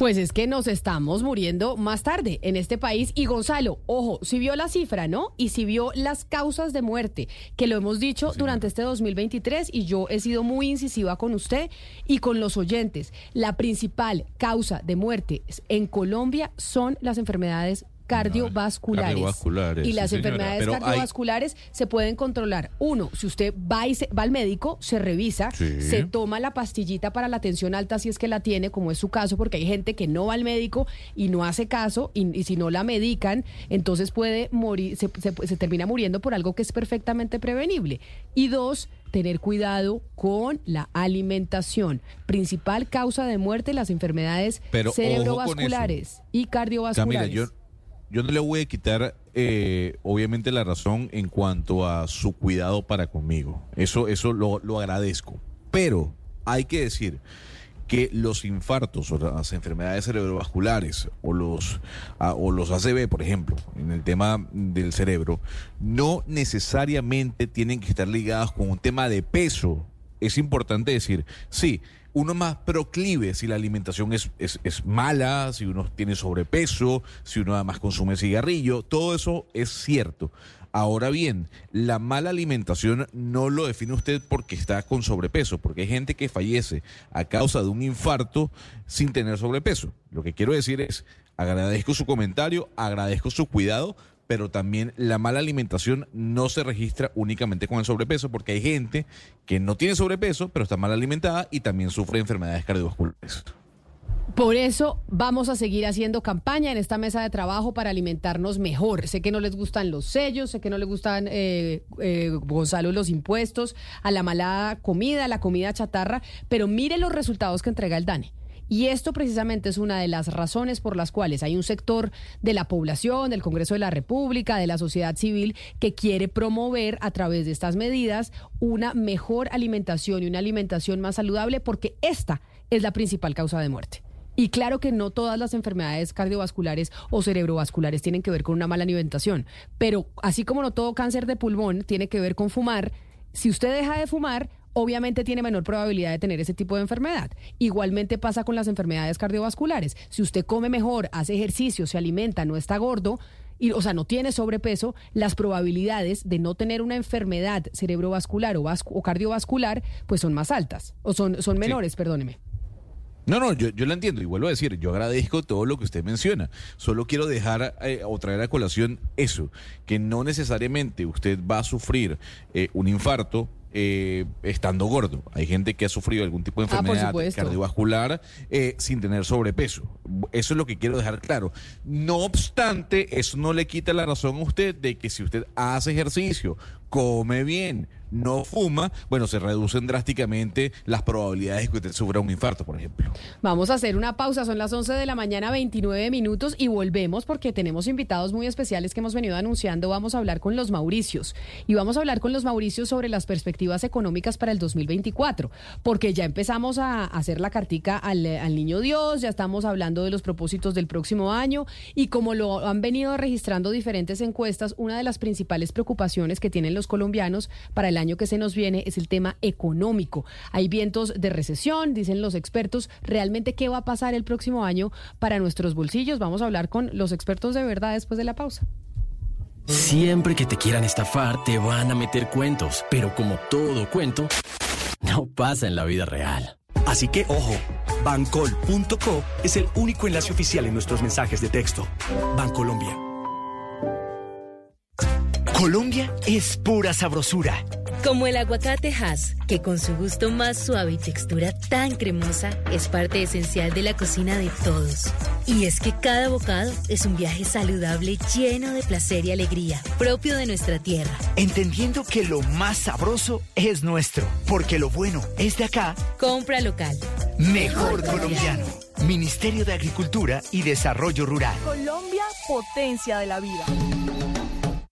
Pues es que nos estamos muriendo más tarde en este país. Y Gonzalo, ojo, si vio la cifra, ¿no? Y si vio las causas de muerte, que lo hemos dicho durante este 2023 y yo he sido muy incisiva con usted y con los oyentes. La principal causa de muerte en Colombia son las enfermedades cardiovasculares. cardiovasculares, y las enfermedades hay- cardiovasculares se pueden controlar. Uno, si usted va, y se- va al médico, se revisa, Sí. se toma la pastillita para la tensión alta si es que la tiene, como es su caso, porque hay gente que no va al médico y no hace caso, y, y si no la medican, entonces puede morir, se, se- se termina muriendo por algo que es perfectamente prevenible. Y dos, tener cuidado con la alimentación. Principal causa de muerte, las enfermedades Pero cerebrovasculares y Camila, cardiovasculares. yo, yo no le voy a quitar, eh, obviamente, la razón en cuanto a su cuidado para conmigo. Eso, eso lo, lo agradezco. Pero hay que decir que los infartos o las enfermedades cerebrovasculares o los, o los ACV, por ejemplo, en el tema del cerebro, no necesariamente tienen que estar ligados con un tema de peso. Es importante decir, sí, uno más proclive si la alimentación es, es, es mala, si uno tiene sobrepeso, si uno además consume cigarrillo, todo eso es cierto. Ahora bien, la mala alimentación no lo define usted porque está con sobrepeso, porque hay gente que fallece a causa de un infarto sin tener sobrepeso. Lo que quiero decir es, agradezco su comentario, agradezco su cuidado, pero también la mala alimentación no se registra únicamente con el sobrepeso, porque hay gente que no tiene sobrepeso, pero está mal alimentada y también sufre de enfermedades cardiovasculares. Por eso vamos a seguir haciendo campaña en esta mesa de trabajo para alimentarnos mejor. Sé que no les gustan los sellos, sé que no les gustan, eh, eh, Gonzalo, los impuestos, a la mala comida, a la comida chatarra, pero mire los resultados que entrega el DANE. Y esto precisamente es una de las razones por las cuales hay un sector de la población, del Congreso de la República, de la sociedad civil, que quiere promover a través de estas medidas una mejor alimentación y una alimentación más saludable, porque esta es la principal causa de muerte. Y claro que no todas las enfermedades cardiovasculares o cerebrovasculares tienen que ver con una mala alimentación, pero así como no todo cáncer de pulmón tiene que ver con fumar, si usted deja de fumar, obviamente tiene menor probabilidad de tener ese tipo de enfermedad. Igualmente pasa con las enfermedades cardiovasculares. Si usted come mejor, hace ejercicio, se alimenta, no está gordo, y, o sea, no tiene sobrepeso, las probabilidades de no tener una enfermedad cerebrovascular o, vascu- o cardiovascular, pues son más altas, o son, son menores, perdóneme. No, no, yo, yo la entiendo y vuelvo a decir, yo agradezco todo lo que usted menciona. Solo quiero dejar eh, o traer a colación eso, que no necesariamente usted va a sufrir eh, un infarto eh, estando gordo. Hay gente que ha sufrido algún tipo de Ah, enfermedad cardiovascular eh, sin tener sobrepeso. Eso es lo que quiero dejar claro. No obstante, eso no le quita la razón a usted de que si usted hace ejercicio, come bien, no fuma, bueno, se reducen drásticamente las probabilidades de que usted sufra un infarto, por ejemplo. Vamos a hacer una pausa, son las 11 de la mañana, 29 minutos y volvemos porque tenemos invitados muy especiales que hemos venido anunciando. Vamos a hablar con los Mauricios y vamos a hablar con los Mauricios sobre las perspectivas económicas para el 2024, porque ya empezamos a hacer la cartica al, al Niño Dios, ya estamos hablando de los propósitos del próximo año y como lo han venido registrando diferentes encuestas, una de las principales preocupaciones que tienen los colombianos para el año que se nos viene es el tema económico. Hay vientos de recesión, dicen los expertos. ¿Realmente qué va a pasar el próximo año para nuestros bolsillos? Vamos a hablar con los expertos de verdad después de la pausa. Siempre que te quieran estafar, te van a meter cuentos, pero como todo cuento, no pasa en la vida real. Así que ojo, bancol.co es el único enlace oficial en nuestros mensajes de texto. Bancolombia. Colombia es pura sabrosura. Como el aguacate Hass, que con su gusto más suave y textura tan cremosa es parte esencial de la cocina de todos. Y es que cada bocado es un viaje saludable lleno de placer y alegría, propio de nuestra tierra. Entendiendo que lo más sabroso es nuestro, porque lo bueno es de acá. Compra local. Mejor colombiano. Ministerio de Agricultura y Desarrollo Rural. Colombia, potencia de la vida.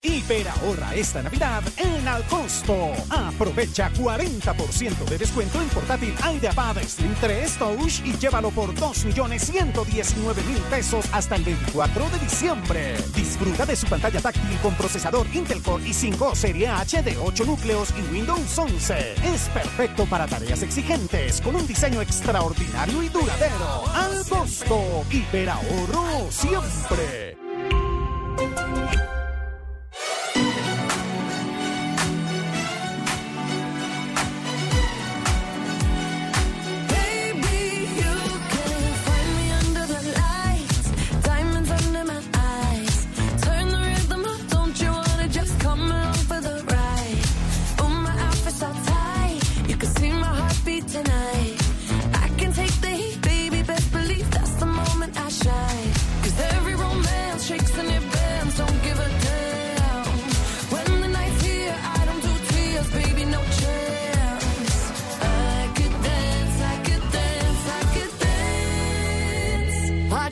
Hiper ahorra esta Navidad en Alcosto. Aprovecha 40% de descuento en portátil IdeaPad Slim 3 Touch y llévalo por 2.119.000 pesos hasta el 24 de diciembre. Disfruta de su pantalla táctil con procesador Intel Core i5 Serie H de 8 núcleos y Windows 11. Es perfecto para tareas exigentes con un diseño extraordinario y duradero. Alcosto. Hiper ahorro siempre.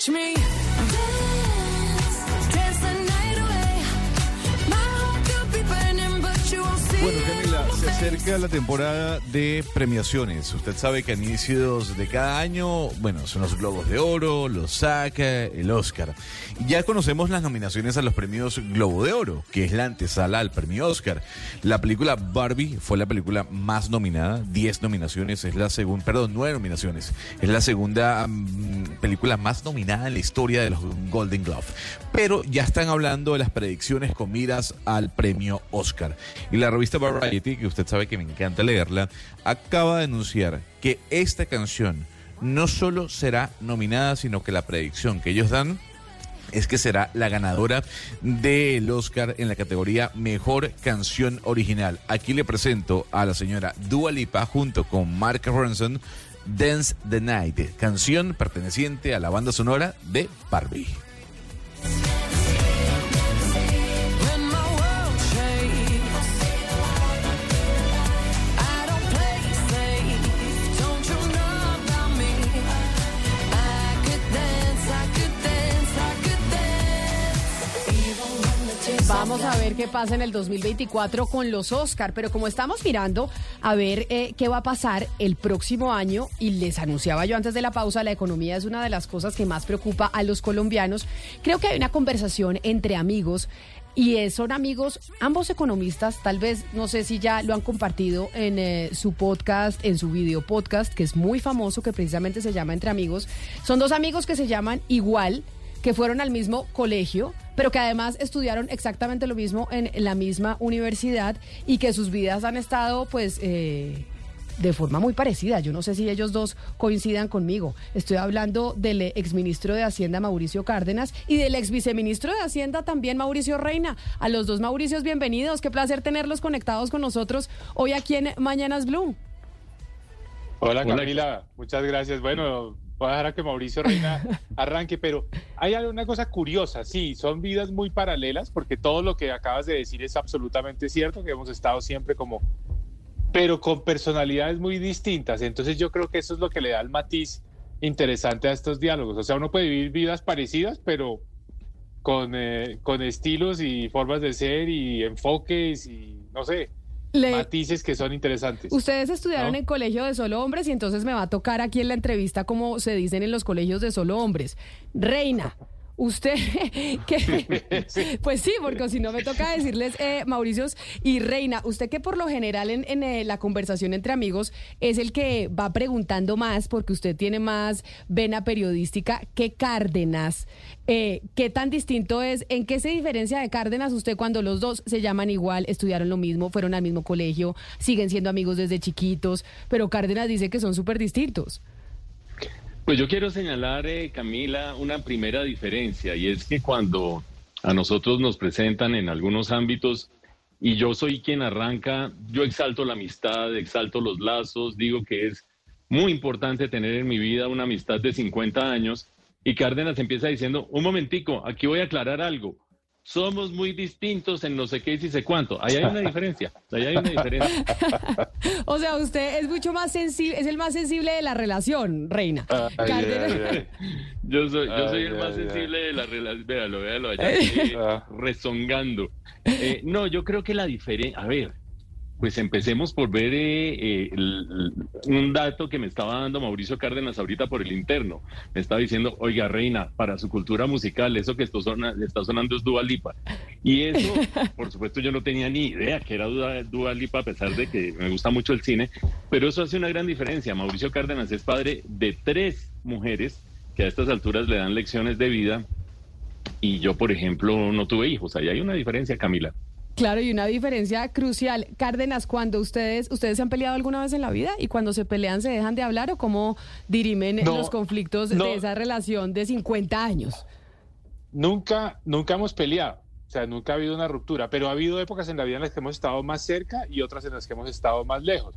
me. Acerca la temporada de premiaciones. Usted sabe que a inicios de cada año, bueno, son los Globos de Oro, los SAC, el Oscar. Ya conocemos las nominaciones a los premios Globo de Oro, que es la antesala al premio Oscar. La película Barbie fue la película más nominada, 10 nominaciones, es la segunda, perdón, 9 nominaciones. Es la segunda película más nominada en la historia de los Golden Globe. Pero ya están hablando de las predicciones con miras al premio Oscar. Y la revista Variety, que usted sabe que me encanta leerla, acaba de anunciar que esta canción no solo será nominada, sino que la predicción que ellos dan es que será la ganadora del Oscar en la categoría Mejor Canción Original. Aquí le presento a la señora Dua Lipa junto con Mark Ronson, Dance the Night, canción perteneciente a la banda sonora de Barbie. Qué pasa en el 2024 con los Oscar, pero como estamos mirando a ver eh, qué va a pasar el próximo año, y les anunciaba yo antes de la pausa, la economía es una de las cosas que más preocupa a los colombianos, creo que hay una conversación entre amigos. Y eh, son amigos, ambos economistas, tal vez, no sé si ya lo han compartido en eh, su podcast, en su video podcast, que es muy famoso, que precisamente se llama Entre Amigos. Son dos amigos que se llaman igual, que fueron al mismo colegio, pero que además estudiaron exactamente lo mismo en la misma universidad y que sus vidas han estado, pues, eh, de forma muy parecida. Yo no sé si ellos dos coincidan conmigo. Estoy hablando del exministro de Hacienda, Mauricio Cárdenas, y del ex viceministro de Hacienda también, Mauricio Reina. A los dos Mauricios, bienvenidos. Qué placer tenerlos conectados con nosotros hoy aquí en Mañanas Blue. Hola Camila, muchas gracias. Bueno, voy a dejar a que Mauricio Reina arranque, pero hay una cosa curiosa, sí, son vidas muy paralelas, porque todo lo que acabas de decir es absolutamente cierto, que hemos estado siempre como, pero con personalidades muy distintas. Entonces yo creo que eso es lo que le da el matiz interesante a estos diálogos. O sea, uno puede vivir vidas parecidas, pero con, eh, con estilos y formas de ser y enfoques y, no sé, Le- matices que son interesantes. Ustedes estudiaron ¿No? en colegio de solo hombres y entonces me va a tocar aquí en la entrevista como se dicen en los colegios de solo hombres. Reina, usted, que, pues sí, porque si no me toca decirles, eh, Mauricios y Reina, usted que por lo general en, en, eh, la conversación entre amigos es el que va preguntando más porque usted tiene más vena periodística que Cárdenas. Eh, ¿Qué tan distinto es? ¿En qué se diferencia de Cárdenas usted cuando los dos se llaman igual, estudiaron lo mismo, fueron al mismo colegio, siguen siendo amigos desde chiquitos, pero Cárdenas dice que son súper distintos? Pues yo quiero señalar, eh, Camila, una primera diferencia y es que cuando a nosotros nos presentan en algunos ámbitos y yo soy quien arranca, yo exalto la amistad, exalto los lazos, digo que es muy importante tener en mi vida una amistad de 50 años y Cárdenas empieza diciendo, un momentico, aquí voy a aclarar algo. Somos muy distintos en no sé qué y si sé cuánto. Ahí hay una diferencia. Ahí hay una diferencia. O sea, usted es mucho más sensible, es el más sensible de la relación, Reina. Cárdenas- Yo soy, yo soy el más sensible de la relación. Véalo, véalo allá, eh, rezongando. Eh, no, yo creo que la diferencia. A ver, pues empecemos por ver eh, eh, el- un dato que me estaba dando Mauricio Cárdenas ahorita por el interno. Me estaba diciendo, oiga, Reina, para su cultura musical, eso que esto sona- está sonando es Dua Lipa. Y eso, por supuesto, yo no tenía ni idea que era Dua, Dua Lipa, a pesar de que me gusta mucho el cine. Pero eso hace una gran diferencia. Mauricio Cárdenas es padre de tres mujeres que a estas alturas le dan lecciones de vida. Y yo, por ejemplo, no tuve hijos. Ahí hay una diferencia, Camila. Claro, y una diferencia crucial. Cárdenas, cuando ustedes, ustedes se han peleado alguna vez en la vida y cuando se pelean se dejan de hablar o cómo dirimen No, los conflictos no. de esa relación de 50 años. Nunca, nunca hemos peleado. O sea, nunca ha habido una ruptura, pero ha habido épocas en la vida en las que hemos estado más cerca y otras en las que hemos estado más lejos.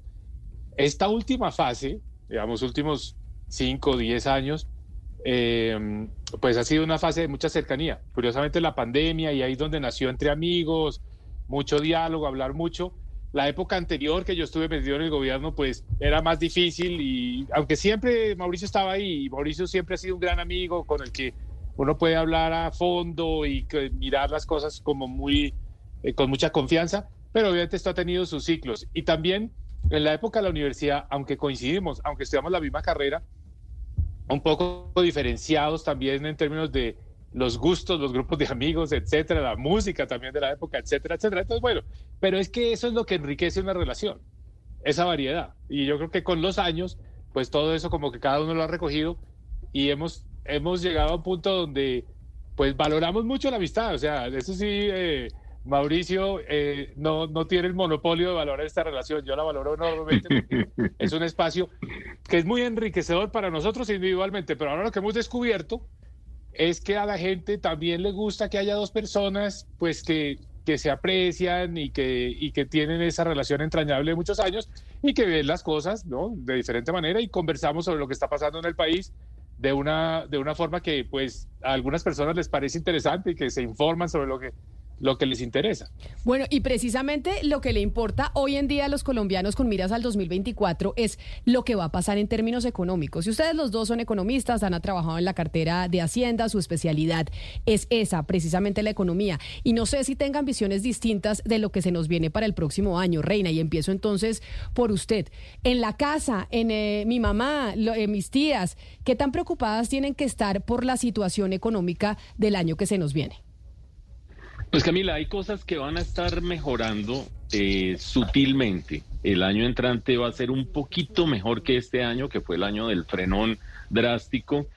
Esta última fase, digamos, últimos 5 o 10 años, eh, pues ha sido una fase de mucha cercanía. Curiosamente la pandemia y ahí es donde nació entre amigos, mucho diálogo, hablar mucho. La época anterior que yo estuve metido en el gobierno, pues era más difícil y aunque siempre Mauricio estaba ahí, Mauricio siempre ha sido un gran amigo con el que uno puede hablar a fondo y que- mirar las cosas como muy, eh, con mucha confianza, pero obviamente esto ha tenido sus ciclos. Y también en la época de la universidad, aunque coincidimos, aunque estudiamos la misma carrera, un poco diferenciados también en términos de los gustos, los grupos de amigos, etcétera, la música también de la época, etcétera, etcétera. Entonces, bueno, pero es que eso es lo que enriquece una relación, esa variedad. Y yo creo que con los años, pues todo eso como que cada uno lo ha recogido y hemos, hemos llegado a un punto donde pues valoramos mucho la amistad. O sea, eso sí, eh, Mauricio eh, no, no tiene el monopolio de valorar esta relación. Yo la valoro enormemente porque es un espacio que es muy enriquecedor para nosotros individualmente, pero ahora lo que hemos descubierto es que a la gente también le gusta que haya dos personas pues que, que se aprecian y que, y que tienen esa relación entrañable de muchos años y que ven las cosas ¿no? de diferente manera y conversamos sobre lo que está pasando en el país de una, de una forma que pues a algunas personas les parece interesante y que se informan sobre lo que, lo que les interesa. Bueno, y precisamente lo que le importa hoy en día a los colombianos con miras al 2024 es lo que va a pasar en términos económicos. Si ustedes los dos son economistas, han trabajado en la cartera de Hacienda, su especialidad es esa, precisamente la economía. Y no sé si tengan visiones distintas de lo que se nos viene para el próximo año, Reina. Y empiezo entonces por usted. En la casa, en eh, mi mamá, lo- eh, mis tías, ¿qué tan preocupadas tienen que estar por la situación económica del año que se nos viene? Pues Camila, hay cosas que van a estar mejorando eh, sutilmente. El año entrante va a ser un poquito mejor que este año, que fue el año del frenón drástico,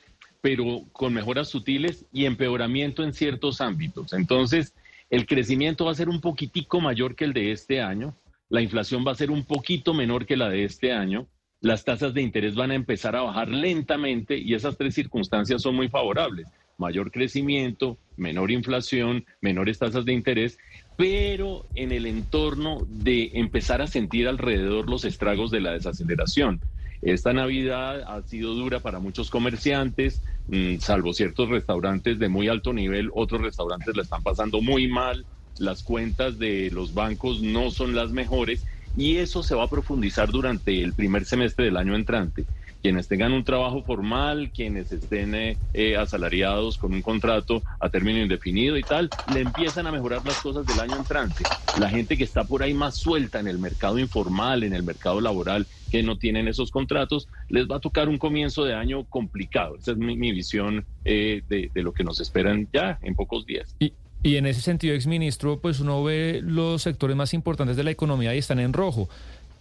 pero con mejoras sutiles y empeoramiento en ciertos ámbitos. Entonces, el crecimiento va a ser un poquitico mayor que el de este año, la inflación va a ser un poquito menor que la de este año, las tasas de interés van a empezar a bajar lentamente y esas tres circunstancias son muy favorables. Mayor crecimiento, menor inflación, menores tasas de interés, pero en el entorno de empezar a sentir alrededor los estragos de la desaceleración. Esta Navidad ha sido dura para muchos comerciantes, mm, salvo ciertos restaurantes de muy alto nivel, otros restaurantes la están pasando muy mal, las cuentas de los bancos no son las mejores y eso se va a profundizar durante el primer semestre del año entrante. Quienes tengan un trabajo formal, quienes estén eh, eh, asalariados con un contrato a término indefinido y tal, le empiezan a mejorar las cosas del año entrante. La gente que está por ahí más suelta en el mercado informal, en el mercado laboral, que no tienen esos contratos, les va a tocar un comienzo de año complicado. Esa es mi, mi visión eh, de, de lo que nos esperan ya en pocos días. Y, y en ese sentido, exministro, pues uno ve los sectores más importantes de la economía y están en rojo.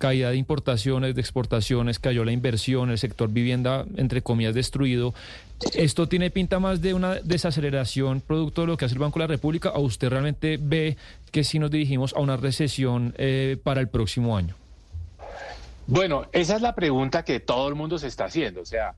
Caída de importaciones, de exportaciones, cayó la inversión, el sector vivienda, entre comillas, destruido. ¿Esto tiene pinta más de una desaceleración producto de lo que hace el Banco de la República o usted realmente ve que si nos dirigimos a una recesión eh, para el próximo año? Bueno, esa es la pregunta que todo el mundo se está haciendo. O sea,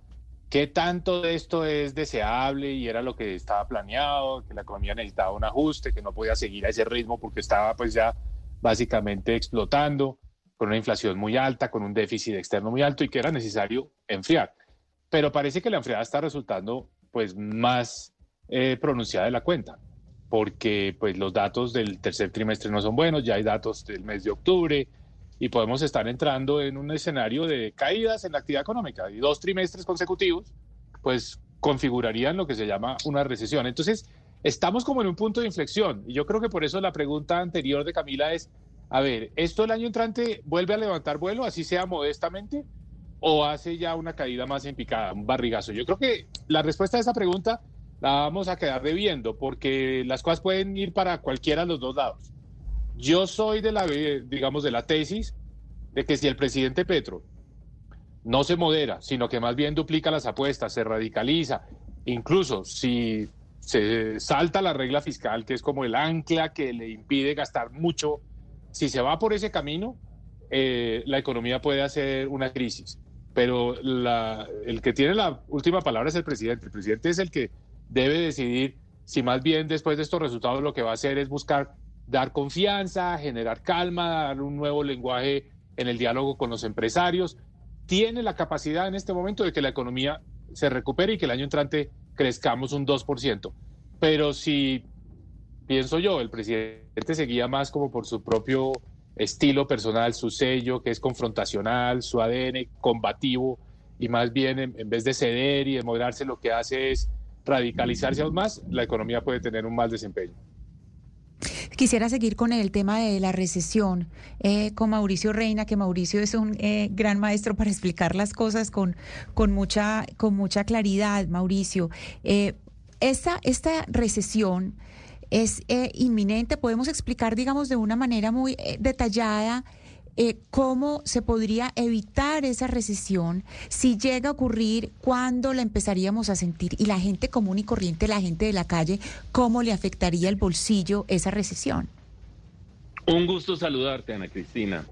¿qué tanto de esto es deseable y era lo que estaba planeado? Que la economía necesitaba un ajuste, que no podía seguir a ese ritmo porque estaba pues ya básicamente explotando, con una inflación muy alta, con un déficit externo muy alto y que era necesario enfriar. Pero parece que la enfriada está resultando pues más eh, pronunciada de la cuenta, porque pues los datos del tercer trimestre no son buenos, ya hay datos del mes de octubre, y podemos estar entrando en un escenario de caídas en la actividad económica y dos trimestres consecutivos, pues configurarían lo que se llama una recesión. Entonces, estamos como en un punto de inflexión y yo creo que por eso la pregunta anterior de Camila es, a ver, ¿esto el año entrante vuelve a levantar vuelo, así sea modestamente, o hace ya una caída más en picada, un barrigazo? Yo creo que la respuesta a esa pregunta la vamos a quedar debiendo porque las cosas pueden ir para cualquiera de los dos lados. Yo soy de la, digamos, de la tesis de que si el presidente Petro no se modera, sino que más bien duplica las apuestas, se radicaliza, incluso si se salta la regla fiscal, que es como el ancla que le impide gastar mucho, si se va por ese camino, eh, la economía puede hacer una crisis. Pero el que tiene la última palabra es el presidente. El presidente es el que debe decidir si más bien después de estos resultados lo que va a hacer es buscar dar confianza, generar calma, dar un nuevo lenguaje en el diálogo con los empresarios. Tiene la capacidad en este momento de que la economía se recupere y que el año entrante crezcamos un 2%. Pero si, pienso yo, el presidente seguía más como por su propio estilo personal, su sello, que es confrontacional, su ADN combativo, y más bien en, vez de ceder y de moderarse, lo que hace es radicalizarse aún más, la economía puede tener un mal desempeño. Quisiera seguir con el tema de la recesión eh, con Mauricio Reina, que Mauricio es un eh, gran maestro para explicar las cosas con, con, mucha, con mucha claridad, Mauricio. Eh, esta, esta recesión es eh, inminente, podemos explicar, digamos, de una manera muy eh, detallada. eh, cómo se podría evitar esa recesión si llega a ocurrir, cuándo la empezaríamos a sentir y la gente común y corriente, la gente de la calle, cómo le afectaría el bolsillo esa recesión. Un gusto saludarte, Ana Cristina.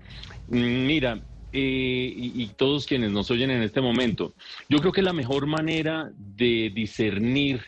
Mm, Mira, eh, y, y todos quienes nos oyen en este momento, yo creo que la mejor manera de discernir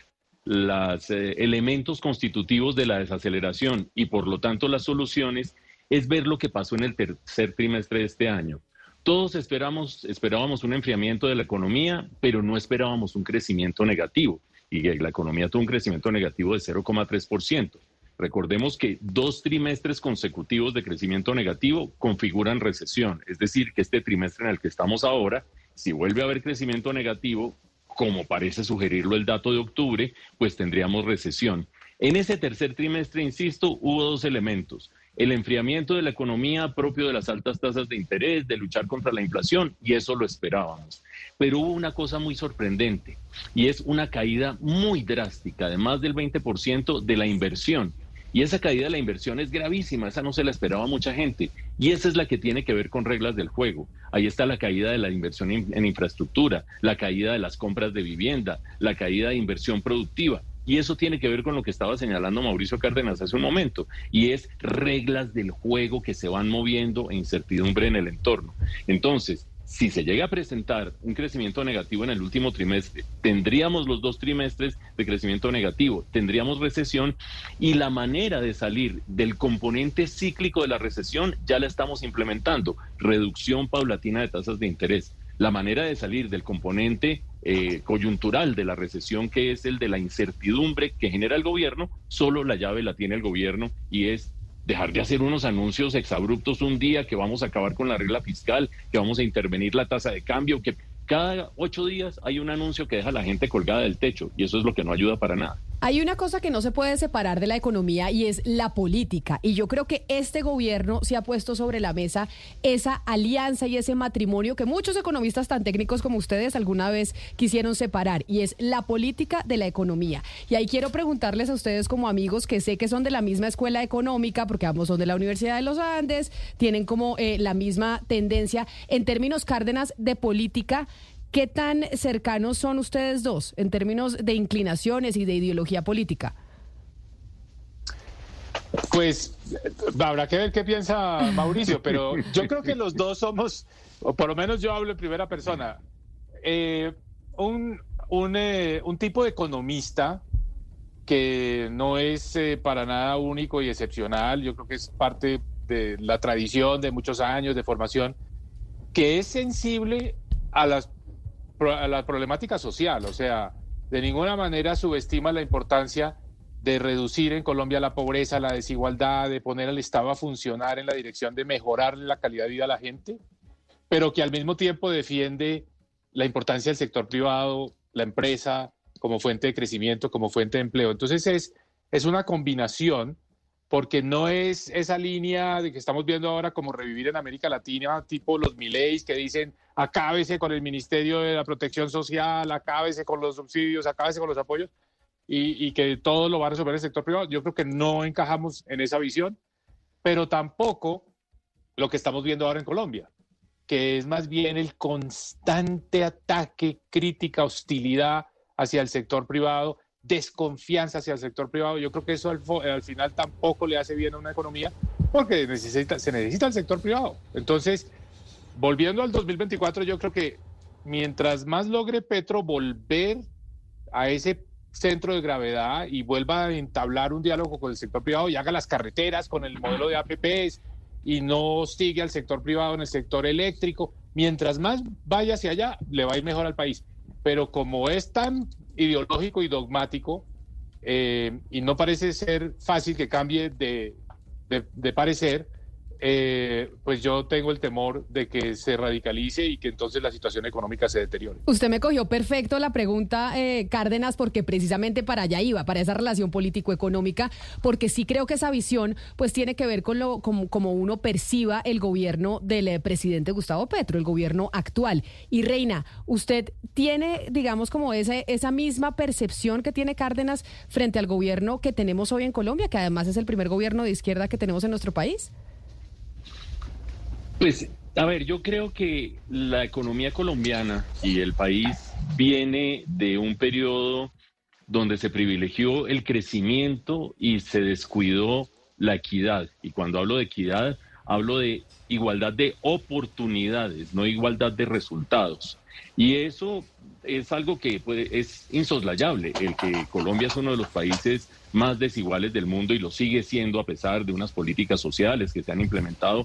los elementos constitutivos de la desaceleración y por lo tanto las soluciones es ver lo que pasó en el tercer trimestre de este año. Todos esperamos, esperábamos un enfriamiento de la economía, pero no esperábamos un crecimiento negativo. Y la economía tuvo un crecimiento negativo de 0,3%. Recordemos que dos trimestres consecutivos de crecimiento negativo configuran recesión. Es decir, que este trimestre en el que estamos ahora, si vuelve a haber crecimiento negativo, como parece sugerirlo el dato de octubre, pues tendríamos recesión. En ese tercer trimestre, insisto, hubo dos elementos. El enfriamiento de la economía propio de las altas tasas de interés, de luchar contra la inflación, y eso lo esperábamos. Pero hubo una cosa muy sorprendente, y es una caída muy drástica, de más del 20% de la inversión. Y esa caída de la inversión es gravísima, esa no se la esperaba mucha gente. Y esa es la que tiene que ver con reglas del juego. Ahí está la caída de la inversión en, infraestructura, la caída de las compras de vivienda, la caída de inversión productiva. Y eso tiene que ver con lo que estaba señalando Mauricio Cárdenas hace un momento, y es reglas del juego que se van moviendo e incertidumbre en el entorno. Entonces, si se llega a presentar un crecimiento negativo en el último trimestre, tendríamos los dos trimestres de crecimiento negativo, tendríamos recesión y la manera de salir del componente cíclico de la recesión ya la estamos implementando, reducción paulatina de tasas de interés. La manera de salir del componente eh, coyuntural de la recesión, que es el de la incertidumbre que genera el gobierno, solo la llave la tiene el gobierno y es dejar de hacer unos anuncios exabruptos un día que vamos a acabar con la regla fiscal, que vamos a intervenir la tasa de cambio, que cada ocho días hay un anuncio que deja a la gente colgada del techo y eso es lo que no ayuda para nada. Hay una cosa que no se puede separar de la economía y es la política. Y yo creo que este gobierno se ha puesto sobre la mesa esa alianza y ese matrimonio que muchos economistas tan técnicos como ustedes alguna vez quisieron separar. Y es la política de la economía. Y ahí quiero preguntarles a ustedes como amigos que sé que son de la misma escuela económica, porque ambos son de la Universidad de los Andes, tienen como eh, la misma tendencia en términos Cárdenas de política. ¿Qué tan cercanos son ustedes dos en términos de inclinaciones y de ideología política? Pues habrá que ver qué piensa Mauricio, pero yo creo que los dos somos, o por lo menos yo hablo en primera persona, eh, un, un, eh, un tipo de economista que no es eh, para nada único y excepcional, yo creo que es parte de la tradición de muchos años de formación, que es sensible a las la problemática social, o sea, de ninguna manera subestima la importancia de reducir en Colombia la pobreza, la desigualdad, de poner al Estado a funcionar en la dirección de mejorar la calidad de vida a la gente, pero que al mismo tiempo defiende la importancia del sector privado, la empresa como fuente de crecimiento, como fuente de empleo. Entonces es, es una combinación porque no es esa línea de que estamos viendo ahora como revivir en América Latina, tipo los Mileis que dicen acábese con el Ministerio de la Protección Social, acábese con los subsidios, acábese con los apoyos y, que todo lo va a resolver el sector privado. Yo creo que no encajamos en esa visión, pero tampoco lo que estamos viendo ahora en Colombia, que es más bien el constante ataque, crítica, hostilidad hacia el sector privado, desconfianza hacia el sector privado. Yo creo que eso al, final tampoco le hace bien a una economía porque se necesita el sector privado. Entonces, volviendo al 2024, yo creo que mientras más logre Petro volver a ese centro de gravedad y vuelva a entablar un diálogo con el sector privado y haga las carreteras con el modelo de APPs y no hostigue al sector privado en el sector eléctrico, mientras más vaya hacia allá, le va a ir mejor al país. Pero como es tan ideológico y dogmático, eh, y no parece ser fácil que cambie de, de- de parecer, eh, pues yo tengo el temor de que se radicalice y que entonces la situación económica se deteriore. Usted me cogió perfecto la pregunta, eh, Cárdenas, porque precisamente para allá iba, para esa relación político-económica, porque sí creo que esa visión pues tiene que ver con lo como, como uno perciba el gobierno del eh, presidente Gustavo Petro, el gobierno actual. Y Reina, ¿usted tiene, digamos, como ese, esa misma percepción que tiene Cárdenas frente al gobierno que tenemos hoy en Colombia, que además es el primer gobierno de izquierda que tenemos en nuestro país? Pues, a ver, yo creo que la economía colombiana y el país viene de un periodo donde se privilegió el crecimiento y se descuidó la equidad. Y cuando hablo de equidad, hablo de igualdad de oportunidades, no igualdad de resultados. Y eso es algo que puede- es insoslayable, el que Colombia es uno de los países más desiguales del mundo y lo sigue siendo a pesar de unas políticas sociales que se han implementado.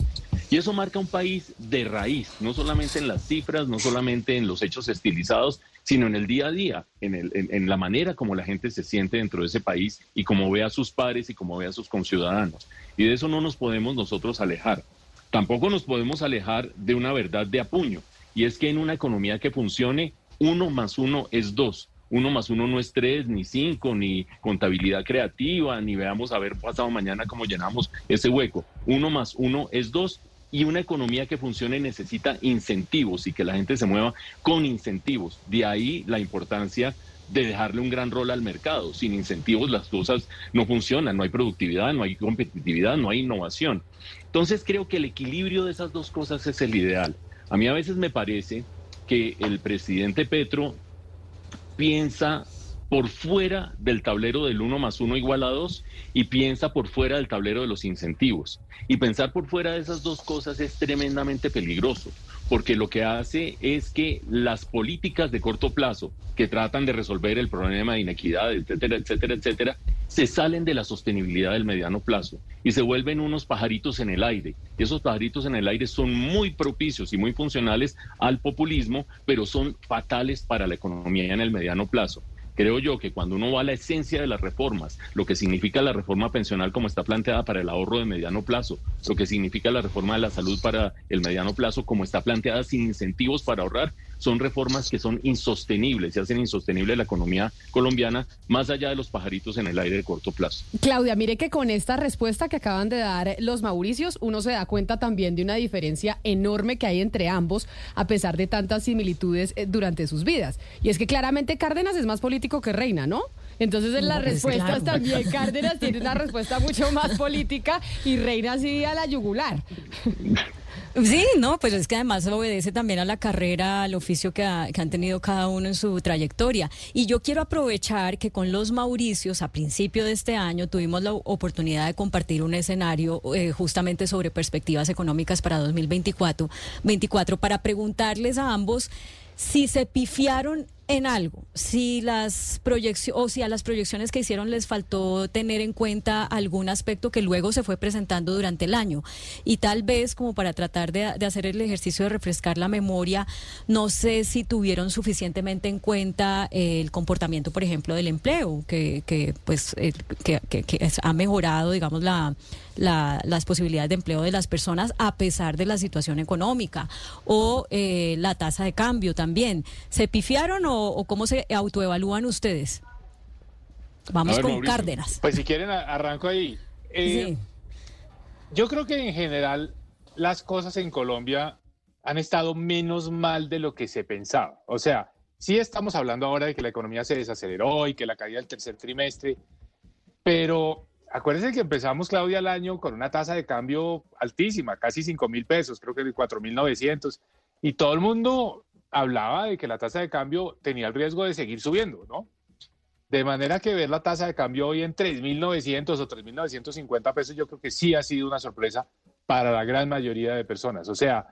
Y eso marca un país de raíz, no solamente en las cifras, no solamente en los hechos estilizados, sino en el día a día, en, el- en- en la manera como la gente se siente dentro de ese país y como ve a sus pares y como ve a sus conciudadanos. Y de eso no nos podemos nosotros alejar. Tampoco nos podemos alejar de una verdad de apuño, y es que en una economía que funcione, uno más uno es dos. Uno más uno no es tres, ni cinco, ni contabilidad creativa, ni veamos a ver pasado mañana cómo llenamos ese hueco. Uno más uno es dos. Y una economía que funcione necesita incentivos y que la gente se mueva con incentivos. De ahí la importancia de dejarle un gran rol al mercado. Sin incentivos las cosas no funcionan, no hay productividad, no hay competitividad, no hay innovación. Entonces creo que el equilibrio de esas dos cosas es el ideal. A mí a veces me parece que el presidente Petro piensa por fuera del tablero del 1 más 1 igual a 2 y piensa por fuera del tablero de los incentivos. Y pensar por fuera de esas dos cosas es tremendamente peligroso, porque lo que hace es que las políticas de corto plazo que tratan de resolver el problema de inequidad, etcétera, etcétera, etcétera, se salen de la sostenibilidad del mediano plazo y se vuelven unos pajaritos en el aire. Y esos pajaritos en el aire son muy propicios y muy funcionales al populismo, pero son fatales para la economía en el mediano plazo. Creo yo que cuando uno va a la esencia de las reformas, lo que significa la reforma pensional como está planteada para el ahorro de mediano plazo, lo que significa la reforma de la salud para el mediano plazo como está planteada sin incentivos para ahorrar, son reformas que son insostenibles y hacen insostenible la economía colombiana más allá de los pajaritos en el aire de corto plazo. Claudia, mire que con esta respuesta que acaban de dar los Mauricios, uno se da cuenta también de una diferencia enorme que hay entre ambos, a pesar de tantas similitudes eh, durante sus vidas. Y es que claramente Cárdenas es más político que Reina, ¿no? Entonces en las No, pues, respuestas claro. también Cárdenas tiene una respuesta mucho más política y Reina sí a la yugular. Sí, no, pues es que además obedece también a la carrera, al oficio que, ha- que han tenido cada uno en su trayectoria. Y yo quiero aprovechar que con los Mauricios, a principio de este año, tuvimos la oportunidad de compartir un escenario eh, justamente sobre perspectivas económicas para 2024, 24, para preguntarles a ambos si se pifiaron en algo, si las proyecciones o si a las proyecciones que hicieron les faltó tener en cuenta algún aspecto que luego se fue presentando durante el año y tal vez como para tratar de, hacer el ejercicio de refrescar la memoria, no sé si tuvieron suficientemente en cuenta el comportamiento, por ejemplo, del empleo, que, que pues que, ha mejorado, digamos, la, la- las posibilidades de empleo de las personas a pesar de la situación económica o eh, la tasa de cambio también. ¿Se pifiaron o, o cómo se autoevalúan ustedes? Vamos ver, con Mauricio. Cárdenas. Pues si quieren, arranco ahí. Eh, Yo creo que en general las cosas en Colombia han estado menos mal de lo que se pensaba. O sea, sí estamos hablando ahora de que la economía se desaceleró y que la caída del tercer trimestre, pero acuérdense que empezamos, Claudia, el año con una tasa de cambio altísima, casi 5 mil pesos, creo que de 4 mil 900, y todo el mundo hablaba de que la tasa de cambio tenía el riesgo de seguir subiendo, ¿no? De manera que ver la tasa de cambio hoy en 3.900 o 3.950 pesos, yo creo que sí ha sido una sorpresa para la gran mayoría de personas. O sea,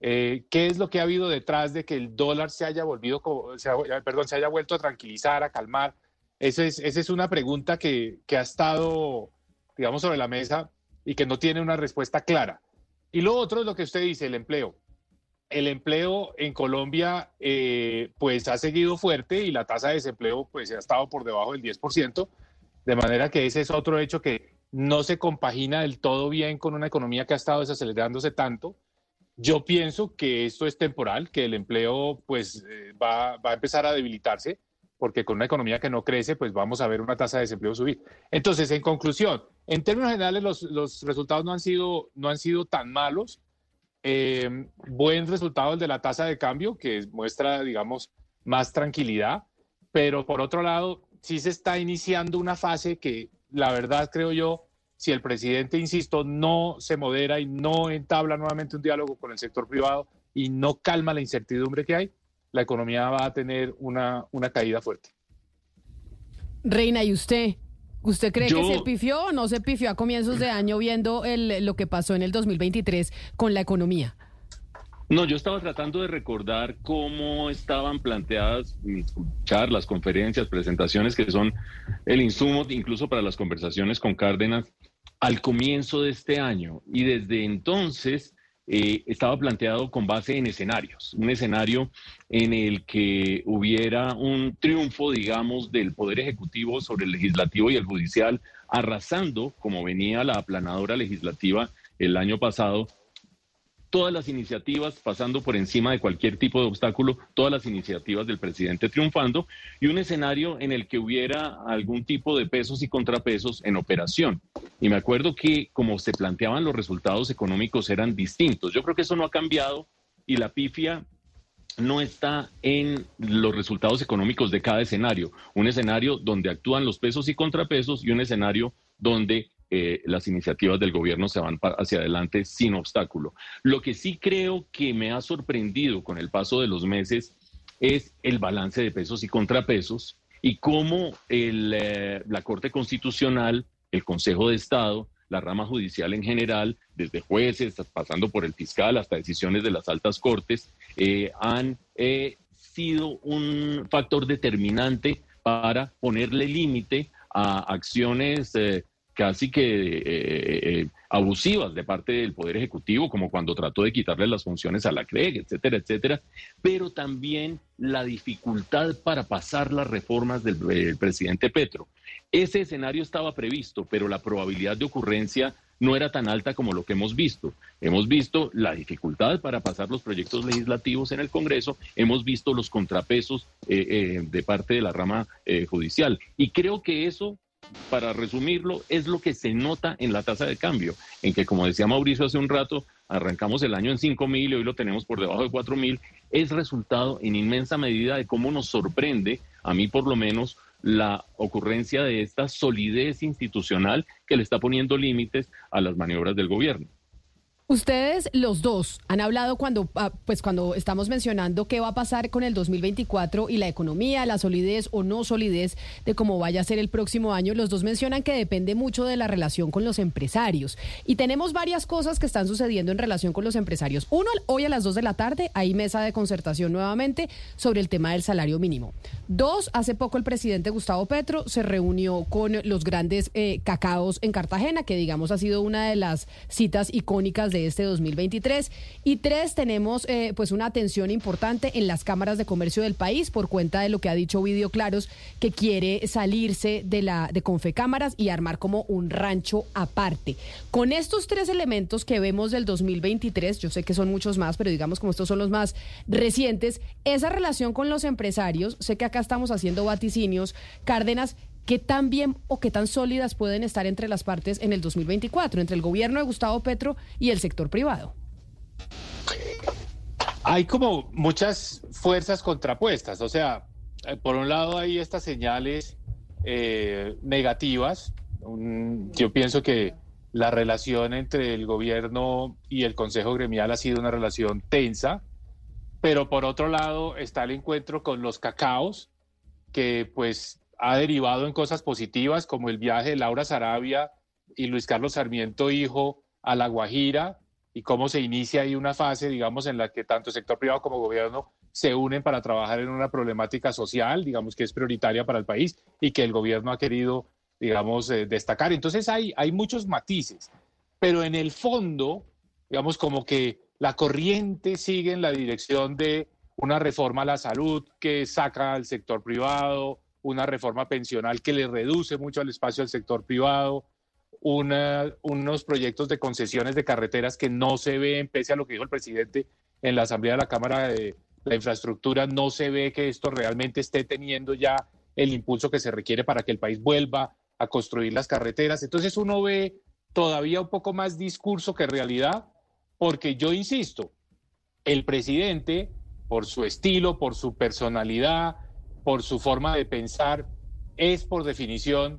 eh, ¿qué es lo que ha habido detrás de que el dólar se haya volvido, ha- perdón, se haya vuelto a tranquilizar, a calmar? Esa es, esa es una pregunta que, que ha estado, digamos, sobre la mesa y que no tiene una respuesta clara. Y lo otro es lo que usted dice, el empleo el empleo en Colombia eh, pues ha seguido fuerte y la tasa de desempleo pues ha estado por debajo del 10%, de manera que ese es otro hecho que no se compagina del todo bien con una economía que ha estado desacelerándose tanto. Yo pienso que esto es temporal, que el empleo pues eh, va, va a empezar a debilitarse, porque con una economía que no crece, pues vamos a ver una tasa de desempleo subir. Entonces, en conclusión, en términos generales los, los resultados no han sido, no han sido tan malos. Eh, buen resultado el de la tasa de cambio, que muestra, digamos, más tranquilidad, pero por otro lado, sí se está iniciando una fase que, la verdad, creo yo, si el presidente, insisto, no se modera y no entabla nuevamente un diálogo con el sector privado y no calma la incertidumbre que hay, la economía va a tener una, una caída fuerte. Reina, ¿y usted? ¿Usted cree Yo- que se pifió o no se pifió a comienzos de año viendo el, lo que pasó en el 2023 con la economía? No, yo estaba tratando de recordar cómo estaban planteadas mis charlas, conferencias, presentaciones, que son el insumo incluso para las conversaciones con Cárdenas al comienzo de este año. Y desde entonces eh, estaba planteado con base en escenarios, un escenario en el que hubiera un triunfo, digamos, del Poder Ejecutivo sobre el Legislativo y el Judicial, arrasando, como venía la aplanadora legislativa el año pasado, todas las iniciativas pasando por encima de cualquier tipo de obstáculo, todas las iniciativas del presidente triunfando y un escenario en el que hubiera algún tipo de pesos y contrapesos en operación. Y me acuerdo que como se planteaban los resultados económicos eran distintos. Yo creo que eso no ha cambiado y la pifia no está en los resultados económicos de cada escenario. Un escenario donde actúan los pesos y contrapesos y un escenario donde eh, las iniciativas del gobierno se van hacia adelante sin obstáculo. Lo que sí creo que me ha sorprendido con el paso de los meses es el balance de pesos y contrapesos y cómo el, eh, la Corte Constitucional, el Consejo de Estado, la rama judicial en general, desde jueces, pasando por el fiscal hasta decisiones de las altas cortes, eh, han eh, sido un factor determinante para ponerle límite a acciones eh, casi que eh, eh, abusivas de parte del Poder Ejecutivo, como cuando trató de quitarle las funciones a la CREG, etcétera, etcétera, pero también la dificultad para pasar las reformas del, presidente Petro. Ese escenario estaba previsto, pero la probabilidad de ocurrencia no era tan alta como lo que hemos visto. Hemos visto la dificultad para pasar los proyectos legislativos en el Congreso, hemos visto los contrapesos eh, de parte de la rama judicial. Y creo que eso, para resumirlo, es lo que se nota en la tasa de cambio, en que, como decía Mauricio hace un rato, arrancamos el año en 5 mil y hoy lo tenemos por debajo de 4 mil, es resultado en inmensa medida de cómo nos sorprende, a mí por lo menos, la ocurrencia de esta solidez institucional que le está poniendo límites a las maniobras del gobierno. Ustedes los dos han hablado cuando ah, pues cuando estamos mencionando qué va a pasar con el 2024 y la economía, la solidez o no solidez de cómo vaya a ser el próximo año. Los dos mencionan que depende mucho de la relación con los empresarios y tenemos varias cosas que están sucediendo en relación con los empresarios. Uno, hoy a las 2 de la tarde hay mesa de concertación nuevamente sobre el tema del salario mínimo. Dos, hace poco el presidente Gustavo Petro se reunió con los grandes eh, cacaos en Cartagena, que digamos ha sido una de las citas icónicas de este 2023. Y tres, tenemos eh, pues una atención importante en las cámaras de comercio del país por cuenta de lo que ha dicho Ovidio Claros, que quiere salirse de la de Confecámaras y armar como un rancho aparte. Con estos tres elementos que vemos del 2023, yo sé que son muchos más, pero digamos como estos son los más recientes, esa relación con los empresarios, sé que acá estamos haciendo vaticinios, Cárdenas, ¿qué tan bien o qué tan sólidas pueden estar entre las partes en el 2024, entre el gobierno de Gustavo Petro y el sector privado? Hay como muchas fuerzas contrapuestas, o sea, eh, por un lado hay estas señales eh, negativas. Yo pienso que la relación entre el gobierno y el Consejo Gremial ha sido una relación tensa, pero por otro lado está el encuentro con los cacaos, que pues ha derivado en cosas positivas como el viaje de Laura Sarabia y Luis Carlos Sarmiento, hijo, a La Guajira, y cómo se inicia ahí una fase, digamos, en la que tanto sector privado como gobierno se unen para trabajar en una problemática social, digamos, que es prioritaria para el país y que el gobierno ha querido, digamos, eh, destacar. Entonces hay, hay muchos matices, pero en el fondo, digamos, como que la corriente sigue en la dirección de una reforma a la salud que saca al sector privado, una reforma pensional que le reduce mucho al espacio al sector privado, unos proyectos de concesiones de carreteras que no se ven, pese a lo que dijo el presidente en la Asamblea de la Cámara de la Infraestructura, no se ve que esto realmente esté teniendo ya el impulso que se requiere para que el país vuelva a construir las carreteras. Entonces uno ve todavía un poco más discurso que realidad, porque yo insisto, el presidente, por su estilo, por su personalidad, por su forma de pensar, es por definición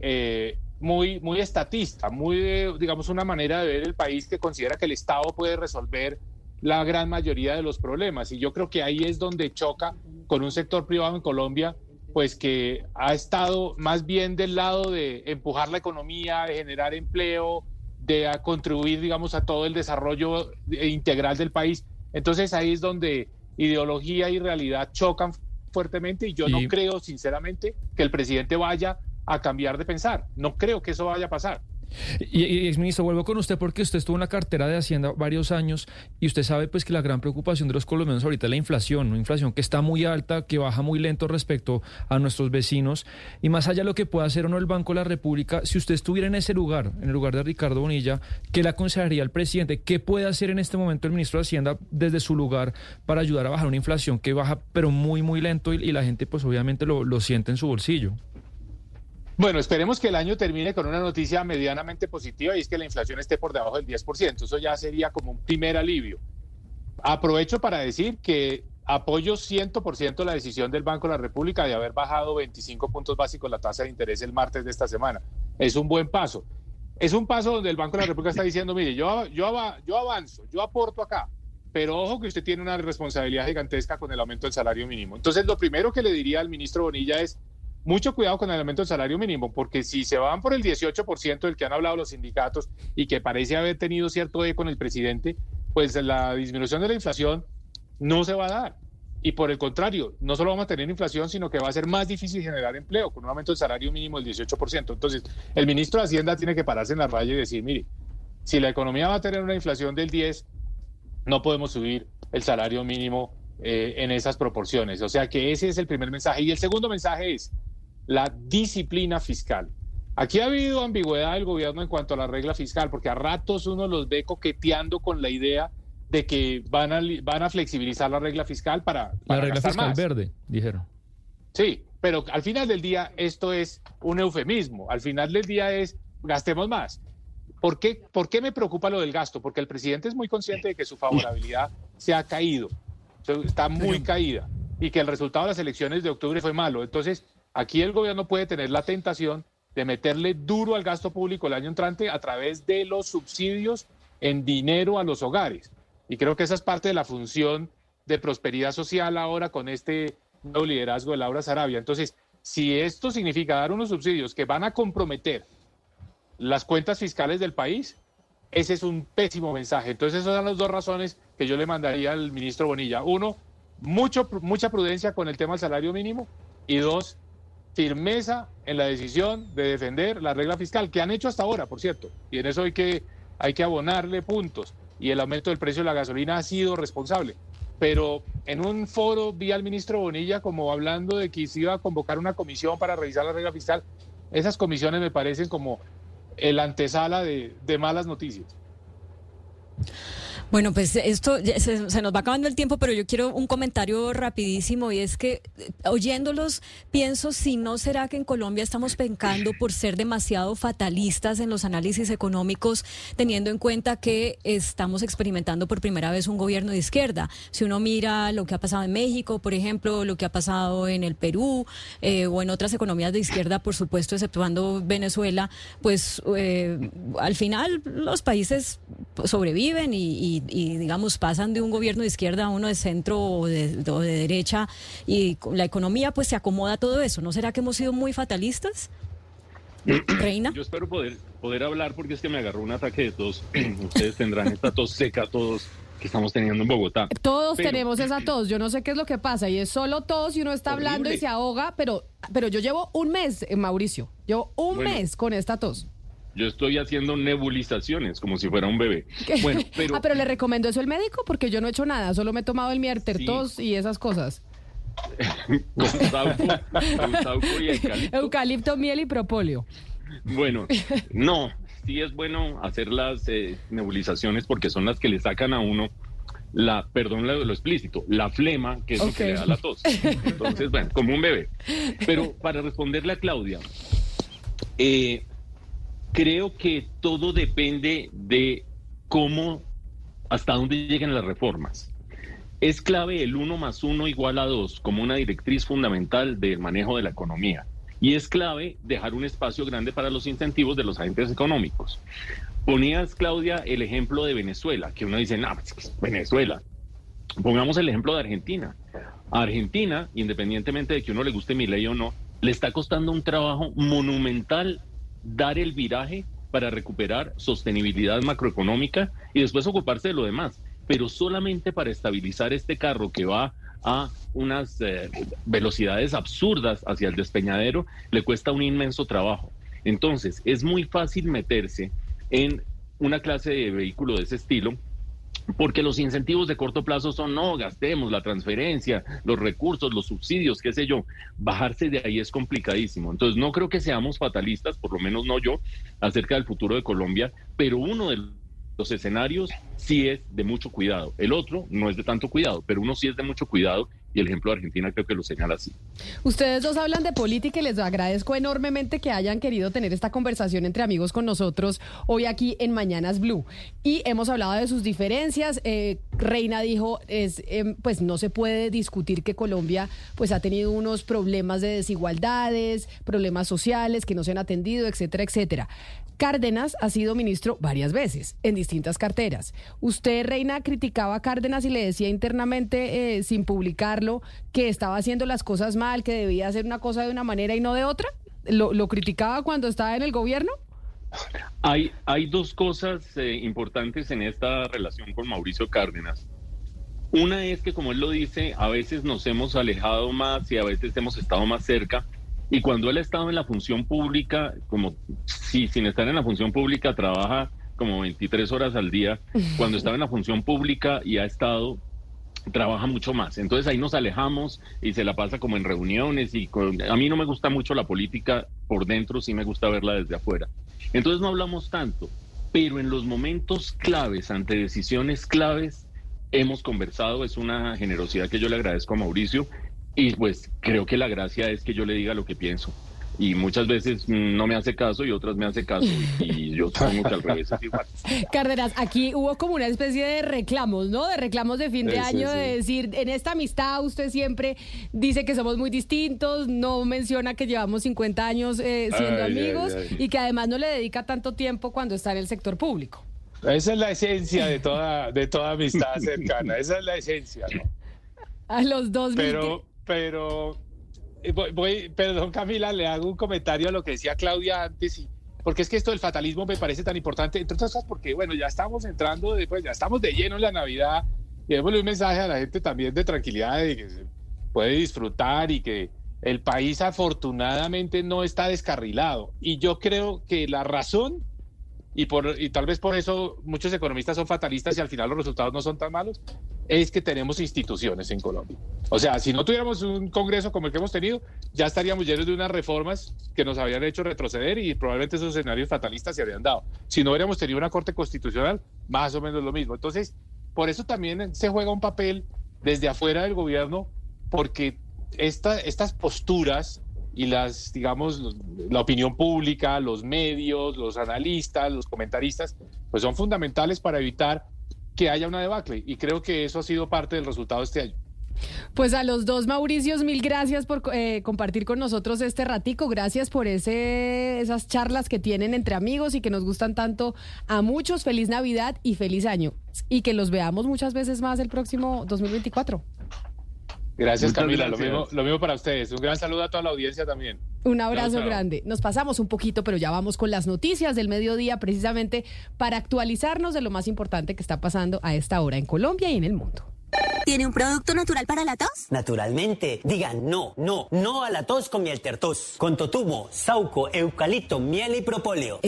eh, muy, muy estatista, muy, eh, digamos, una manera de ver el país que considera que el Estado puede resolver la gran mayoría de los problemas. Y yo creo que ahí es donde choca con un sector privado en Colombia, pues que ha estado más bien del lado de empujar la economía, de generar empleo, de contribuir, digamos, a todo el desarrollo integral del país. Entonces ahí es donde ideología y realidad chocan fuertemente y yo no creo, sinceramente, que el presidente vaya a cambiar de pensar. No creo que eso vaya a pasar. Y, y exministro, vuelvo con usted porque usted estuvo en la cartera de Hacienda varios años y usted sabe pues que la gran preocupación de los colombianos ahorita es la inflación, una inflación que está muy alta, que baja muy lento respecto a nuestros vecinos y más allá de lo que pueda hacer o no el Banco de la República, si usted estuviera en ese lugar, en el lugar de Ricardo Bonilla, ¿qué le aconsejaría al presidente? ¿Qué puede hacer en este momento el ministro de Hacienda desde su lugar para ayudar a bajar una inflación que baja pero muy muy lento y, y la gente pues obviamente lo, lo siente en su bolsillo? Bueno, esperemos que el año termine con una noticia medianamente positiva y es que la inflación esté por debajo del 10%. Eso ya sería como un primer alivio. Aprovecho para decir que apoyo 100% la decisión del Banco de la República de haber bajado 25 puntos básicos la tasa de interés el martes de esta semana. Es un buen paso. Es un paso donde el Banco de la República está diciendo, mire, yo, yo, yo avanzo, yo aporto acá, pero ojo que usted tiene una responsabilidad gigantesca con el aumento del salario mínimo. Entonces, lo primero que le diría al ministro Bonilla es, mucho cuidado con el aumento del salario mínimo, porque si se van por el 18% del que han hablado los sindicatos y que parece haber tenido cierto eco con el presidente, pues la disminución de la inflación no se va a dar. Y por el contrario, no solo vamos a tener inflación, sino que va a ser más difícil generar empleo con un aumento del salario mínimo del 18%. Entonces, el ministro de Hacienda tiene que pararse en la raya y decir, mire, si la economía va a tener una inflación del 10, no podemos subir el salario mínimo eh, en esas proporciones. O sea que ese es el primer mensaje. Y el segundo mensaje es la disciplina fiscal. Aquí ha habido ambigüedad del gobierno en cuanto a la regla fiscal, porque a ratos uno los ve coqueteando con la idea de que van a, van a flexibilizar la regla fiscal para, La regla fiscal más. verde, dijeron. Sí, pero al final del día esto es un eufemismo. Al final del día es gastemos más. ¿Por qué, ¿Por qué me preocupa lo del gasto? Porque el presidente es muy consciente de que su favorabilidad se ha caído, está muy caída y que el resultado de las elecciones de octubre fue malo. Entonces, aquí el gobierno puede tener la tentación de meterle duro al gasto público el año entrante a través de los subsidios en dinero a los hogares. Y creo que esa es parte de la función de prosperidad social ahora con este nuevo liderazgo de Laura Sarabia. Entonces, si esto significa dar unos subsidios que van a comprometer las cuentas fiscales del país, ese es un pésimo mensaje. Entonces, esas son las dos razones que yo le mandaría al ministro Bonilla. Uno, mucho, mucha prudencia con el tema del salario mínimo. Y dos, firmeza en la decisión de defender la regla fiscal, que han hecho hasta ahora, por cierto. Y en eso hay que, hay que abonarle puntos. Y el aumento del precio de la gasolina ha sido responsable. Pero en un foro vi al ministro Bonilla como hablando de que se iba a convocar una comisión para revisar la regla fiscal. Esas comisiones me parecen como el antesala de, de malas noticias. Bueno, pues esto se nos va acabando el tiempo, pero yo quiero un comentario rapidísimo y es que eh, oyéndolos pienso si no será que en Colombia estamos pencando por ser demasiado fatalistas en los análisis económicos, teniendo en cuenta que estamos experimentando por primera vez un gobierno de izquierda. Si uno mira lo que ha pasado en México, por ejemplo, lo que ha pasado en el Perú eh, o en otras economías de izquierda, por supuesto, exceptuando Venezuela, pues eh, al final los países sobreviven y, y- y, digamos pasan de un gobierno de izquierda a uno de centro o de, o de derecha y la economía pues se acomoda a todo eso. ¿No será que hemos sido muy fatalistas? Reina. Yo espero poder, poder hablar porque es que me agarró un ataque de tos. Ustedes tendrán esta tos seca todos que estamos teniendo en Bogotá. Todos Pero- tenemos esa tos, yo no sé qué es lo que pasa y es solo tos y uno está hablando y Horrible. se ahoga, pero, pero yo llevo un mes, eh, Mauricio, llevo un Bueno. mes con esta tos. Yo estoy haciendo nebulizaciones como si fuera un bebé. Bueno, pero ah, pero le recomendó eso el médico porque yo no he hecho nada, solo me he tomado el mierter, tos y esas cosas. con sauco, con sauco y eucalipto. Eucalipto, miel y propóleo. Bueno, no, sí es bueno hacer las eh, nebulizaciones porque son las que le sacan a uno la, perdón lo, lo explícito, la flema, que es lo que le da la tos. Entonces, bueno, como un bebé. Pero para responderle a Claudia, eh, creo que todo depende de cómo, hasta dónde lleguen las reformas. Es clave el 1 más 1 igual a 2 como una directriz fundamental del manejo de la economía. Y es clave dejar un espacio grande para los incentivos de los agentes económicos. Ponías, Claudia, el ejemplo de Venezuela, que uno dice, no, pues, que es Venezuela. Pongamos el ejemplo de Argentina. A Argentina, independientemente de que uno le guste mi ley o no, le está costando un trabajo monumental dar el viraje para recuperar sostenibilidad macroeconómica y después ocuparse de lo demás, pero solamente para estabilizar este carro que va a unas eh, velocidades absurdas hacia el despeñadero, le cuesta un inmenso trabajo. Entonces, es muy fácil meterse en una clase de vehículo de ese estilo porque los incentivos de corto plazo son no, gastemos la transferencia, los recursos, los subsidios, qué sé yo. Bajarse de ahí es complicadísimo. Entonces no creo que seamos fatalistas, por lo menos no yo, acerca del futuro de Colombia, pero uno de los escenarios sí es de mucho cuidado. El otro no es de tanto cuidado, pero uno sí es de mucho cuidado y el ejemplo de creo que lo señala así. Ustedes dos hablan de política y les agradezco enormemente que hayan querido tener esta conversación entre amigos con nosotros hoy aquí en Mañanas Blue. Y hemos hablado de sus diferencias. Eh, Reina dijo, es, em, pues no se puede discutir que Colombia pues ha tenido unos problemas de desigualdades, problemas sociales que no se han atendido, etcétera, etcétera. Cárdenas ha sido ministro varias veces en distintas carteras. Usted, Reina, criticaba a Cárdenas y le decía internamente, eh, sin publicarlo, que estaba haciendo las cosas mal, que debía hacer una cosa de una manera y no de otra. ¿Lo, criticaba cuando estaba en el gobierno? Hay, hay dos cosas eh, importantes en esta relación con Mauricio Cárdenas. Una es que, como él lo dice, a veces nos hemos alejado más y a veces hemos estado más cerca. Y cuando él ha estado en la función pública, como si sin estar en la función pública trabaja como 23 horas al día, cuando estaba en la función pública y ha estado trabaja mucho más. Entonces ahí nos alejamos y se la pasa como en reuniones y con- a mí no me gusta mucho la política por dentro, sí me gusta verla desde afuera. Entonces no hablamos tanto, pero en los momentos claves, ante decisiones claves, hemos conversado, es una generosidad que yo le agradezco a Mauricio y pues creo que la gracia es que yo le diga lo que pienso. Y muchas veces mm, no me hace caso y otras me hace caso y yo supongo que al revés es igual. Cárdenas, aquí hubo como una especie de reclamos, ¿no? De reclamos de fin de Sí, año, sí. de decir, en esta amistad usted siempre dice que somos muy distintos, no menciona que llevamos 50 años eh, siendo Ay, ay, amigos ay. y que además no le dedica tanto tiempo cuando está en el sector público. Esa es la esencia de toda, de toda amistad cercana. Esa es la esencia, ¿no? A los dos mil Pero, pero, eh, voy, voy- perdón Camila, le hago un comentario a lo que decía Claudia antes, y, porque es que esto del fatalismo me parece tan importante, entre otras cosas porque, bueno, ya estamos entrando, de- pues, ya estamos de lleno en la Navidad, y démosle un mensaje a la gente también de tranquilidad, de que se puede disfrutar y que el país afortunadamente no está descarrilado. Y yo creo que la razón y, por, y tal vez por eso muchos economistas son fatalistas y al final los resultados no son tan malos, es que tenemos instituciones en Colombia. O sea, si no tuviéramos un Congreso como el que hemos tenido, ya estaríamos llenos de unas reformas que nos habían hecho retroceder y probablemente esos escenarios fatalistas se habrían dado. Si no hubiéramos tenido una Corte Constitucional, más o menos lo mismo. Entonces, por eso también se juega un papel desde afuera del gobierno, porque esta, estas posturas y las, digamos, la opinión pública, los medios, los analistas, los comentaristas, pues son fundamentales para evitar que haya una debacle. Y creo que eso ha sido parte del resultado este año. Pues a los dos Mauricios, mil gracias por eh, compartir con nosotros este ratico. Gracias por ese, esas charlas que tienen entre amigos y que nos gustan tanto a muchos. Feliz Navidad y feliz año. Y que los veamos muchas veces más el próximo 2024. Gracias, Muchas Camila. Lo mismo, lo mismo para ustedes. Un gran saludo a toda la audiencia también. Un abrazo Chao, chao. grande. Nos pasamos un poquito, pero ya vamos con las noticias del mediodía precisamente para actualizarnos de lo más importante que está pasando a esta hora en Colombia y en el mundo. ¿Tiene un producto natural para la tos? Naturalmente, digan no, no, no a la tos con miel tertos, con totumo, sauco, eucalipto, miel y propóleo.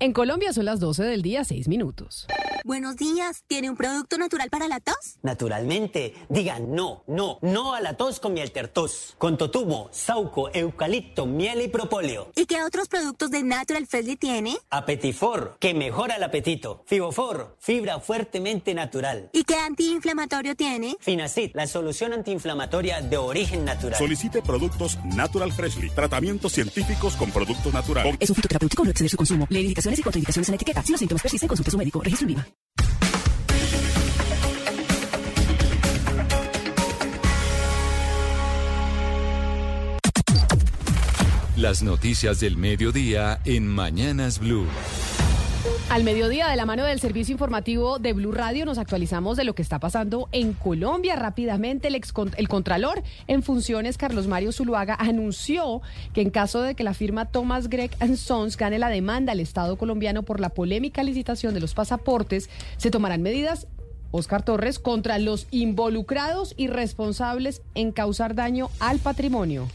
En Colombia son las 12 del día, 6 minutos. Buenos días. ¿Tiene un producto natural para la tos? Naturalmente, digan no, no, no a la tos con miel tertos, con totumo, sauco, eucalipto, miel y propóleo. ¿Y qué otros productos de Natural Freshly tiene? Apetifor, que mejora el apetito. Fibofor, fibra fuertemente natural. ¿Y qué antiinflamatorio tiene? Finacid, la solución antiinflamatoria de origen natural. Solicite productos Natural Freshly. Tratamientos científicos con productos naturales. Es un fitoterapéutico, no exceder su consumo. Lee indicaciones y contraindicaciones en la etiqueta. Si los síntomas persisten, consulte a su médico. Registro IVA. Las noticias del mediodía en Mañanas Blue. Al mediodía, de la mano del servicio informativo de Blue Radio, nos actualizamos de lo que está pasando en Colombia. Rápidamente, el, ex, el Contralor en funciones, Carlos Mario Zuluaga, anunció que en caso de que la firma Thomas Gregg Sons gane la demanda al Estado colombiano por la polémica licitación de los pasaportes, se tomarán medidas Oscar Torres contra los involucrados y responsables en causar daño al patrimonio.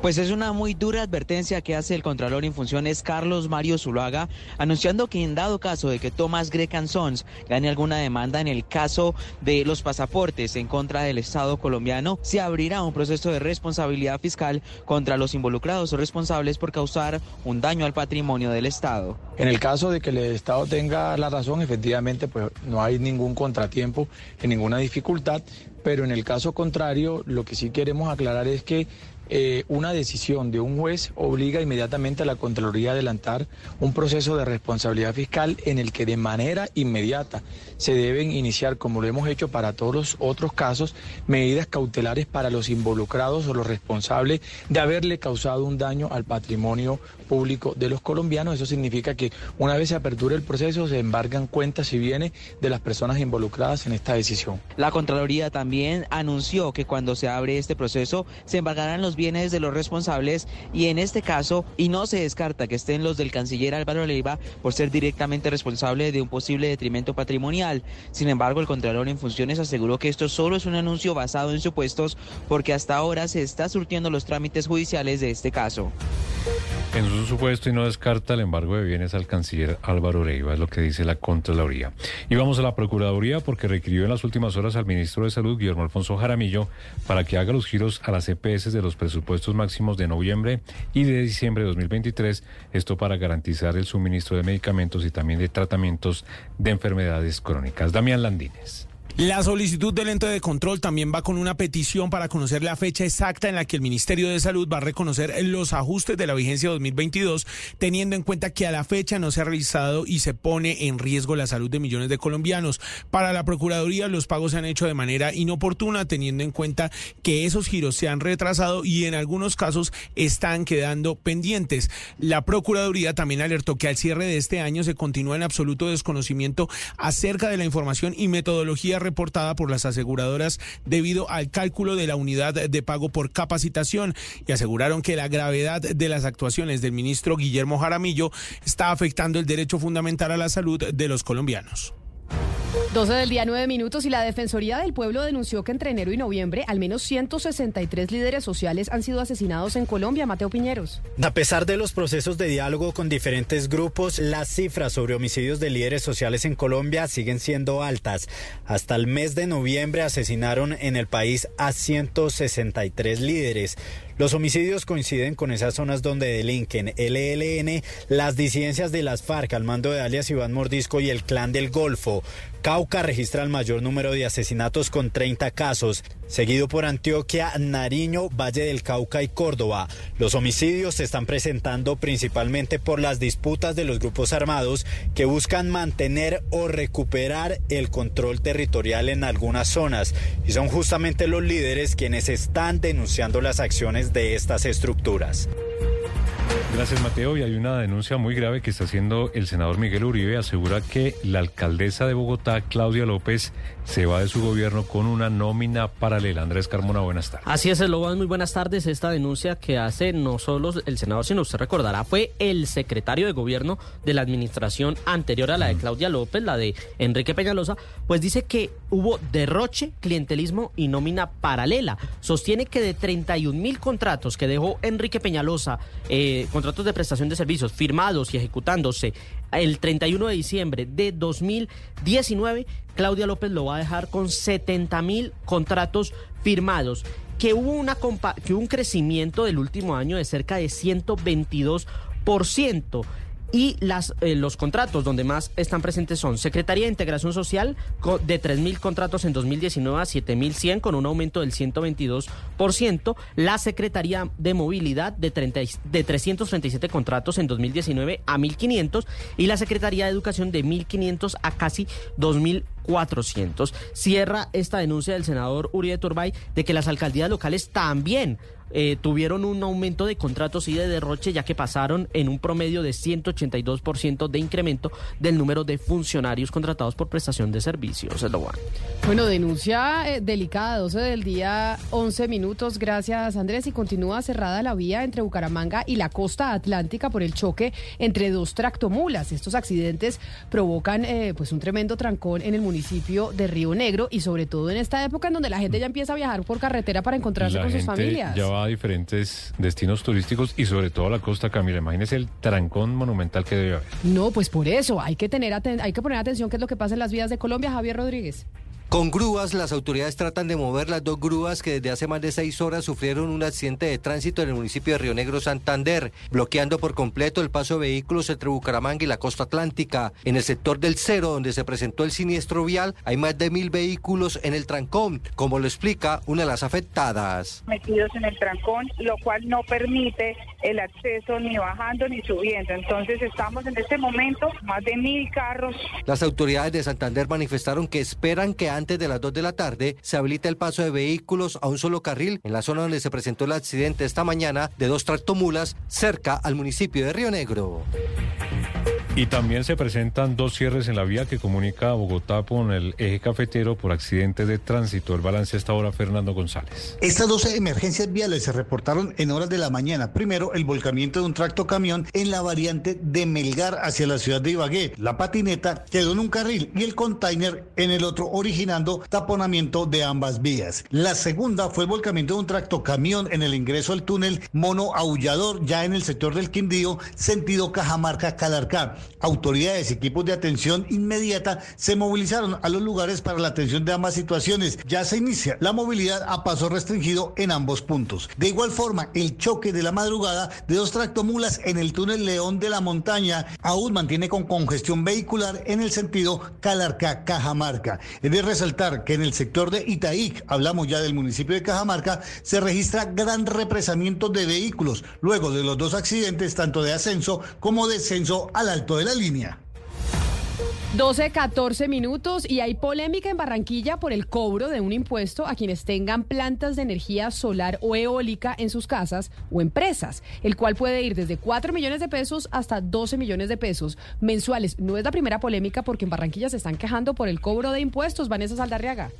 Pues es una muy dura advertencia que hace el Contralor en funciones Carlos Mario Zuluaga, anunciando que en dado caso de que Thomas Grecan Sons gane alguna demanda en el caso de los pasaportes en contra del Estado colombiano, se abrirá un proceso de responsabilidad fiscal contra los involucrados o responsables por causar un daño al patrimonio del Estado. En el caso de que el Estado tenga la razón, efectivamente, pues no hay ningún contratiempo, ninguna dificultad, pero en el caso contrario, lo que sí queremos aclarar es que eh, una decisión de un juez obliga inmediatamente a la Contraloría a adelantar un proceso de responsabilidad fiscal en el que de manera inmediata se deben iniciar, como lo hemos hecho para todos los otros casos, medidas cautelares para los involucrados o los responsables de haberle causado un daño al patrimonio público de los colombianos. Eso significa que una vez se aperture el proceso se embargan cuentas y bienes de las personas involucradas en esta decisión. La Contraloría también anunció que cuando se abre este proceso se embargarán los bienes de los responsables y en este caso, y no se descarta que estén los del canciller Álvaro Leiva por ser directamente responsable de un posible detrimento patrimonial. Sin embargo, el Contralor en funciones aseguró que esto solo es un anuncio basado en supuestos porque hasta ahora se está surtiendo los trámites judiciales de este caso. En su supuesto y no descarta el embargo de bienes al canciller Álvaro Leiva, es lo que dice la Contraloría. Y vamos a la Procuraduría porque requirió en las últimas horas al ministro de Salud, Guillermo Alfonso Jaramillo, para que haga los giros a las EPS de los presupuestos máximos de noviembre y de diciembre de 2023, esto para garantizar el suministro de medicamentos y también de tratamientos de enfermedades crónicas. Damián Landines. La solicitud del ente de control también va con una petición para conocer la fecha exacta en la que el Ministerio de Salud va a reconocer los ajustes de la vigencia 2022, teniendo en cuenta que a la fecha no se ha realizado y se pone en riesgo la salud de millones de colombianos. Para la Procuraduría, los pagos se han hecho de manera inoportuna, teniendo en cuenta que esos giros se han retrasado y en algunos casos están quedando pendientes. La Procuraduría también alertó que al cierre de este año se continúa en absoluto desconocimiento acerca de la información y metodología reportada por las aseguradoras debido al cálculo de la unidad de pago por capacitación y aseguraron que la gravedad de las actuaciones del ministro Guillermo Jaramillo está afectando el derecho fundamental a la salud de los colombianos. 12 del día, 9 minutos y la Defensoría del Pueblo denunció que entre enero y noviembre al menos 163 líderes sociales han sido asesinados en Colombia. Mateo Piñeros. A pesar de los procesos de diálogo con diferentes grupos, las cifras sobre homicidios de líderes sociales en Colombia siguen siendo altas. Hasta el mes de noviembre asesinaron en el país a 163 líderes. Los homicidios coinciden con esas zonas donde delinquen el ELN, las disidencias de las FARC al mando de alias Iván Mordisco y el Clan del Golfo. Cauca registra el mayor número de asesinatos con 30 casos, seguido por Antioquia, Nariño, Valle del Cauca y Córdoba. Los homicidios se están presentando principalmente por las disputas de los grupos armados que buscan mantener o recuperar el control territorial en algunas zonas y son justamente los líderes quienes están denunciando las acciones de estas estructuras. Gracias, Mateo. Y hay una denuncia muy grave que está haciendo el senador Miguel Uribe. Asegura que la alcaldesa de Bogotá, Claudia López, se va de su gobierno con una nómina paralela. Andrés Carmona, buenas tardes. Así es, Esloban, muy buenas tardes. Esta denuncia que hace no solo el senador, sino usted recordará, fue el secretario de gobierno de la administración anterior a la de Claudia López, la de Enrique Peñalosa, pues dice que hubo derroche, clientelismo y nómina paralela. Sostiene que de 31 mil contratos que dejó Enrique Peñalosa, eh, contratos de prestación de servicios firmados y ejecutándose el 31 de diciembre de 2019, Claudia López lo va a dejar con 70 mil contratos firmados que hubo, una que hubo un crecimiento del último año de cerca de 122%. Y las, eh, los contratos donde más están presentes son Secretaría de Integración Social de 3.000 contratos en 2019 a 7.100 con un aumento del 122%, la Secretaría de Movilidad de, 30 y- de 337 contratos en 2019 a 1.500 y la Secretaría de Educación de 1.500 a casi 2.400. Cierra esta denuncia del senador Uribe Turbay de que las alcaldías locales también eh, tuvieron un aumento de contratos y de derroche, ya que pasaron en un promedio de 182% de incremento del número de funcionarios contratados por prestación de servicios. Es lo bueno. Bueno, denuncia eh, delicada, 12 del día, 11 minutos. Gracias, Andrés. Y continúa cerrada la vía entre Bucaramanga y la costa atlántica por el choque entre dos tractomulas. Estos accidentes provocan eh, pues un tremendo trancón en el municipio de Río Negro y sobre todo en esta época en donde la gente ya empieza a viajar por carretera para encontrarse La con sus familias. ya va a diferentes destinos turísticos y sobre todo a la costa, Camila. Imagínese el trancón monumental que debe haber. No, pues por eso hay que tener hay que poner atención qué es lo que pasa en las vías de Colombia, Javier Rodríguez. Con grúas, las autoridades tratan de mover las dos grúas que desde hace más de seis horas sufrieron un accidente de tránsito en el municipio de Río Negro, Santander, bloqueando por completo el paso de vehículos entre Bucaramanga y la costa atlántica. En el sector del Cero, donde se presentó el siniestro vial, hay más de mil vehículos en el trancón, como lo explica una de las afectadas. metidos en el trancón, lo cual no permite el acceso ni bajando ni subiendo. Entonces estamos en este momento más de mil carros. Las autoridades de Santander manifestaron que esperan que antes de las 2 de la tarde se habilite el paso de vehículos a un solo carril en la zona donde se presentó el accidente esta mañana de dos tractomulas cerca al municipio de Río Negro. Y también se presentan dos cierres en la vía que comunica a Bogotá con el eje cafetero por accidentes de tránsito. El balance hasta ahora, Fernando González. Estas 12 emergencias viales se reportaron en horas de la mañana. Primero, el volcamiento de un tracto camión en la variante de Melgar hacia la ciudad de Ibagué. La patineta quedó en un carril y el container en el otro, originando taponamiento de ambas vías. La segunda fue el volcamiento de un tracto camión en el ingreso al túnel Mono Aullador, ya en el sector del Quindío, sentido Cajamarca-Calarcá. Autoridades y equipos de atención inmediata se movilizaron a los lugares para la atención de ambas situaciones. Ya se inicia la movilidad a paso restringido en ambos puntos. De igual forma, el choque de la madrugada de dos tractomulas en el túnel León de la Montaña aún mantiene con congestión vehicular en el sentido Calarcá-Cajamarca. Es de resaltar que en el sector de Itaic, hablamos ya del municipio de Cajamarca, se registra gran represamiento de vehículos luego de los dos accidentes, tanto de ascenso como descenso al alto de la línea. 12, 14 minutos y hay polémica en Barranquilla por el cobro de un impuesto a quienes tengan plantas de energía solar o eólica en sus casas o empresas, el cual puede ir desde 4 millones de pesos hasta 12 millones de pesos mensuales. No es la primera polémica porque en Barranquilla se están quejando por el cobro de impuestos. Vanessa Saldarriaga.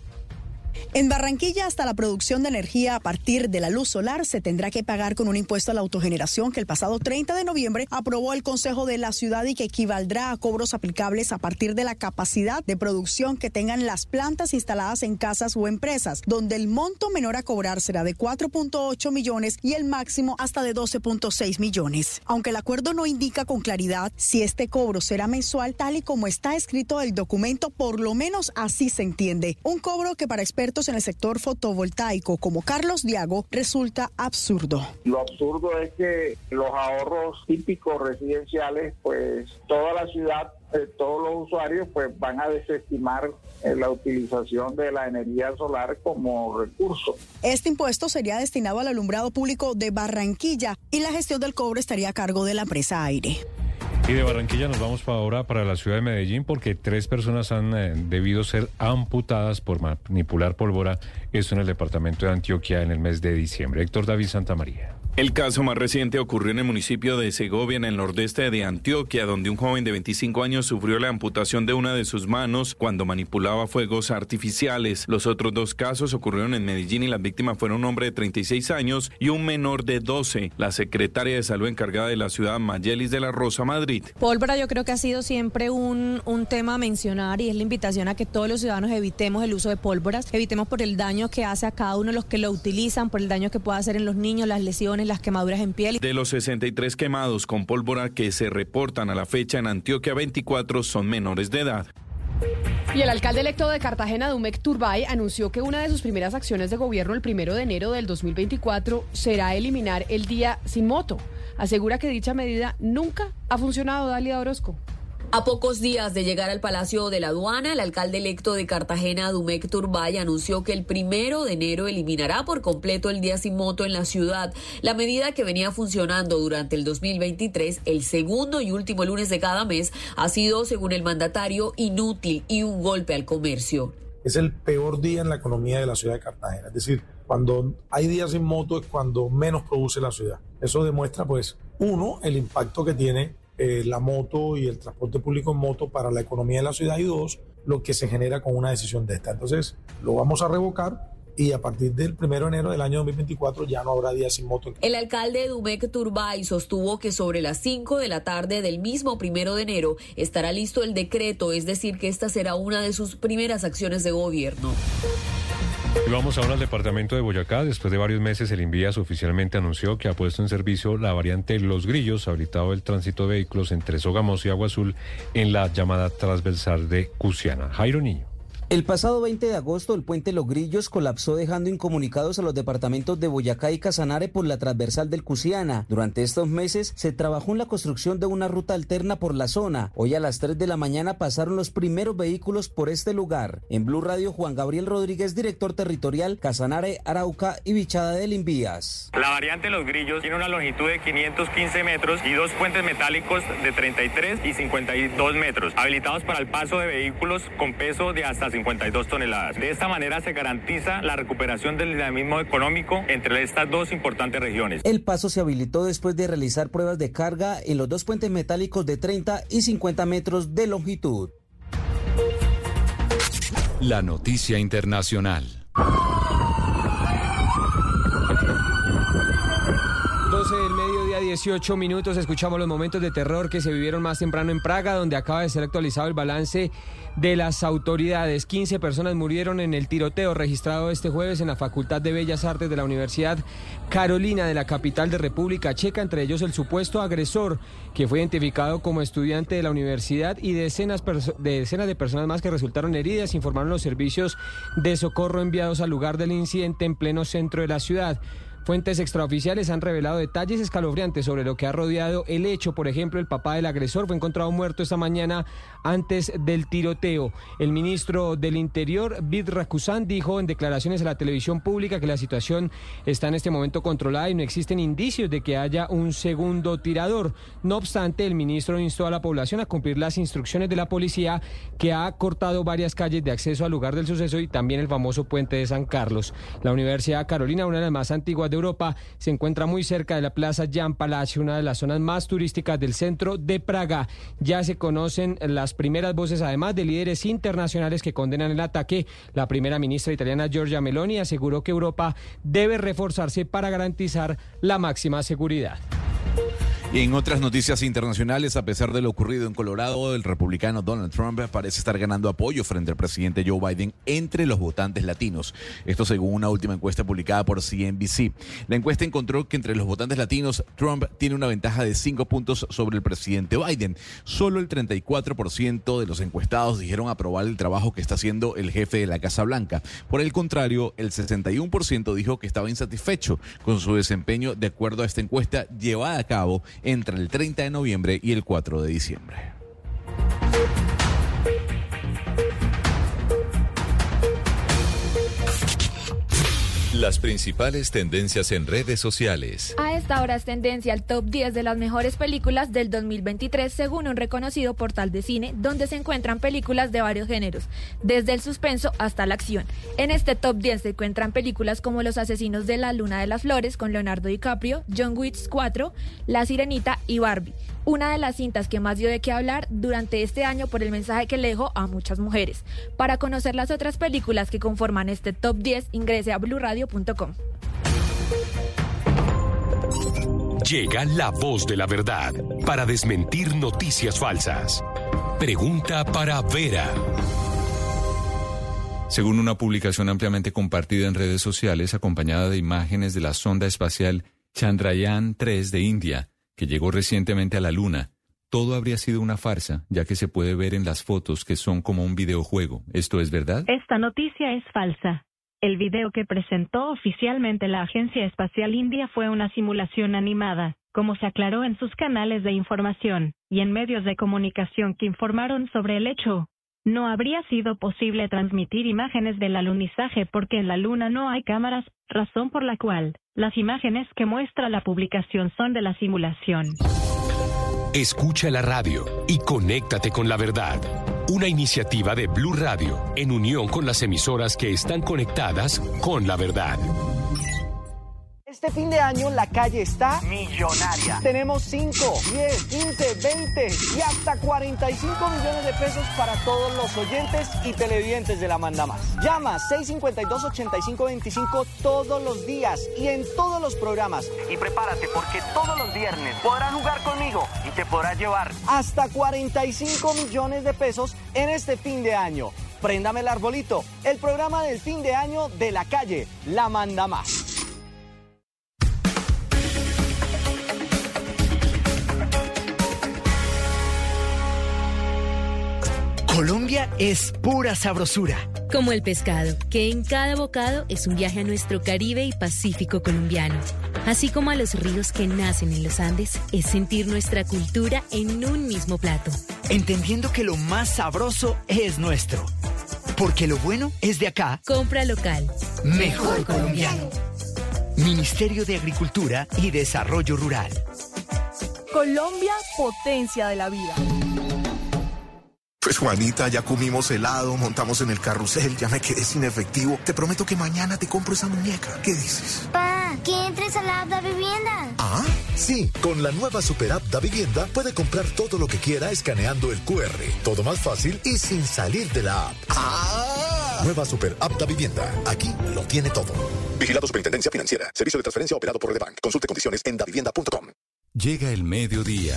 En Barranquilla, hasta la producción de energía a partir de la luz solar se tendrá que pagar con un impuesto a la autogeneración que el pasado 30 de noviembre aprobó el Consejo de la Ciudad y que equivaldrá a cobros aplicables a partir de la capacidad de producción que tengan las plantas instaladas en casas o empresas, donde el monto menor a cobrar será de 4.8 millones y el máximo hasta de 12.6 millones. Aunque el acuerdo no indica con claridad si este cobro será mensual, tal y como está escrito el documento, por lo menos así se entiende. Un cobro que para expertos en el sector fotovoltaico como Carlos Diago resulta absurdo. Lo absurdo es que los ahorros típicos residenciales, pues toda la ciudad, eh, todos los usuarios, pues van a desestimar eh, la utilización de la energía solar como recurso. Este impuesto sería destinado al alumbrado público de Barranquilla y la gestión del cobro estaría a cargo de la empresa Aire. Y de Barranquilla nos vamos para ahora para la ciudad de Medellín porque tres personas han eh, debido ser amputadas por manipular pólvora, esto en el departamento de Antioquia en el mes de diciembre. Héctor David Santamaría. El caso más reciente ocurrió en el municipio de Segovia, en el nordeste de Antioquia, donde un joven de 25 años sufrió la amputación de una de sus manos cuando manipulaba fuegos artificiales. Los otros dos casos ocurrieron en Medellín y las víctimas fueron un hombre de 36 años y un menor de 12. La secretaria de salud encargada de la ciudad, Mayelis de la Rosa, Madrid. Pólvora yo creo que ha sido siempre un, un tema a mencionar y es la invitación a que todos los ciudadanos evitemos el uso de pólvoras, evitemos por el daño que hace a cada uno los que lo utilizan, por el daño que puede hacer en los niños, las lesiones, las quemaduras en piel. De los 63 quemados con pólvora que se reportan a la fecha en Antioquia, 24 son menores de edad. Y el alcalde electo de Cartagena, Dumec Turbay, anunció que una de sus primeras acciones de gobierno el primero de enero del 2024 será eliminar el día sin moto. Asegura que dicha medida nunca ha funcionado, Dalia Orozco. A pocos días de llegar al Palacio de la Aduana, el alcalde electo de Cartagena, Dumec Turbay, anunció que el primero de enero eliminará por completo el día sin moto en la ciudad, la medida que venía funcionando durante el 2023, el segundo y último lunes de cada mes, ha sido, según el mandatario, inútil y un golpe al comercio. Es el peor día en la economía de la ciudad de Cartagena, es decir, cuando hay días sin moto es cuando menos produce la ciudad. Eso demuestra, pues, uno, el impacto que tiene eh, la moto y el transporte público en moto para la economía de la ciudad y dos, lo que se genera con una decisión de esta. Entonces, lo vamos a revocar y a partir del 1 de enero del año 2024 ya no habrá días sin moto. El alcalde de Dumec Turbay sostuvo que sobre las 5 de la tarde del mismo primero de enero estará listo el decreto, es decir, que esta será una de sus primeras acciones de gobierno. Y vamos ahora al departamento de Boyacá. Después de varios meses, el Invías oficialmente anunció que ha puesto en servicio la variante Los Grillos, habilitado el tránsito de vehículos entre Sogamos y Agua Azul en la llamada transversal de Cusiana. Jairo Niño. El pasado 20 de agosto, el puente Los Grillos colapsó dejando incomunicados a los departamentos de Boyacá y Casanare por la transversal del Cusiana. Durante estos meses se trabajó en la construcción de una ruta alterna por la zona. Hoy a las 3 de la mañana pasaron los primeros vehículos por este lugar. En Blue Radio, Juan Gabriel Rodríguez, director territorial Casanare, Arauca y Bichada del Invías. La variante Los Grillos tiene una longitud de 515 metros y dos puentes metálicos de 33 y 52 metros, habilitados para el paso de vehículos con peso de hasta 52 toneladas. De esta manera se garantiza la recuperación del dinamismo económico entre estas dos importantes regiones. El paso se habilitó después de realizar pruebas de carga en los dos puentes metálicos de 30 y 50 metros de longitud. La noticia internacional. 12 del mediodía, 18 minutos. Escuchamos los momentos de terror que se vivieron más temprano en Praga, donde acaba de ser actualizado el balance de las autoridades. 15 personas murieron en el tiroteo registrado este jueves en la Facultad de Bellas Artes de la Universidad Carolina de la capital de República Checa, entre ellos el supuesto agresor que fue identificado como estudiante de la universidad y decenas, de decenas de personas más que resultaron heridas, informaron los servicios de socorro enviados al lugar del incidente en pleno centro de la ciudad. Fuentes extraoficiales han revelado detalles escalofriantes sobre lo que ha rodeado el hecho. Por ejemplo, el papá del agresor fue encontrado muerto esta mañana antes del tiroteo. El ministro del Interior, Vid Rakusan, dijo en declaraciones a la televisión pública que la situación está en este momento controlada y no existen indicios de que haya un segundo tirador. No obstante, el ministro instó a la población a cumplir las instrucciones de la policía que ha cortado varias calles de acceso al lugar del suceso y también el famoso puente de San Carlos. La Universidad Carolina, una de las más antiguas de Europa, se encuentra muy cerca de la Plaza Jan Palacio, una de las zonas más turísticas del centro de Praga. Ya se conocen las primeras voces, además de líderes internacionales que condenan el ataque. La primera ministra italiana Giorgia Meloni aseguró que Europa debe reforzarse para garantizar la máxima seguridad. Y en otras noticias internacionales, a pesar de lo ocurrido en Colorado, el republicano Donald Trump parece estar ganando apoyo frente al presidente Joe Biden entre los votantes latinos. Esto según una última encuesta publicada por CNBC. La encuesta encontró que entre los votantes latinos, Trump tiene una ventaja de 5 puntos sobre el presidente Biden. Solo el 34% de los encuestados dijeron aprobar el trabajo que está haciendo el jefe de la Casa Blanca. Por el contrario, el 61% dijo que estaba insatisfecho con su desempeño de acuerdo a esta encuesta llevada a cabo entre el 30 de noviembre y el 4 de diciembre. Las principales tendencias en redes sociales. A esta hora es tendencia al top 10 de las mejores películas del 2023 según un reconocido portal de cine donde se encuentran películas de varios géneros, desde el suspenso hasta la acción. En este top 10 se encuentran películas como Los asesinos de la luna de las flores con Leonardo DiCaprio, John Wick 4, La sirenita y Barbie. Una de las cintas que más dio de qué hablar durante este año por el mensaje que le dejó a muchas mujeres. Para conocer las otras películas que conforman este top 10, ingrese a bluradio.com. Llega la voz de la verdad para desmentir noticias falsas. Pregunta para Vera. Según una publicación ampliamente compartida en redes sociales acompañada de imágenes de la sonda espacial Chandrayaan 3 de India, que llegó recientemente a la Luna, todo habría sido una farsa, ya que se puede ver en las fotos que son como un videojuego. ¿Esto es verdad? Esta noticia es falsa. El video que presentó oficialmente la Agencia Espacial India fue una simulación animada, como se aclaró en sus canales de información y en medios de comunicación que informaron sobre el hecho. No habría sido posible transmitir imágenes del alunizaje porque en la Luna no hay cámaras, razón por la cual las imágenes que muestra la publicación son de la simulación. Escucha la radio y conéctate con la verdad. Una iniciativa de Blue Radio en unión con las emisoras que están conectadas con la verdad. Este fin de año la calle está millonaria. Tenemos 5, 10, 15, 20 y hasta 45 millones de pesos para todos los oyentes y televidentes de la Manda Más. Llama 652-8525 todos los días y en todos los programas. Y prepárate porque todos los viernes podrás jugar conmigo y te podrás llevar hasta 45 millones de pesos en este fin de año. Préndame el arbolito, el programa del fin de año de la calle, La Manda Más. Colombia es pura sabrosura. Como el pescado, que en cada bocado es un viaje a nuestro Caribe y Pacífico colombiano. Así como a los ríos que nacen en los Andes, es sentir nuestra cultura en un mismo plato. Entendiendo que lo más sabroso es nuestro. Porque lo bueno es de acá. Compra local. Mejor colombiano. Ministerio de Agricultura y Desarrollo Rural. Colombia, potencia de la vida. Pues Juanita, ya comimos helado, montamos en el carrusel, ya me quedé sin efectivo. Te prometo que mañana te compro esa muñeca. ¿Qué dices? Pa, que entres a la app da vivienda. ¿Ah? Sí, con la nueva super app da vivienda puede comprar todo lo que quiera escaneando el QR. Todo más fácil y sin salir de la app. ¡Ah! Nueva super app da vivienda. Aquí lo tiene todo. Vigilado Superintendencia Financiera. Servicio de transferencia operado por Redebank. Consulte condiciones en davivienda.com. Llega el mediodía.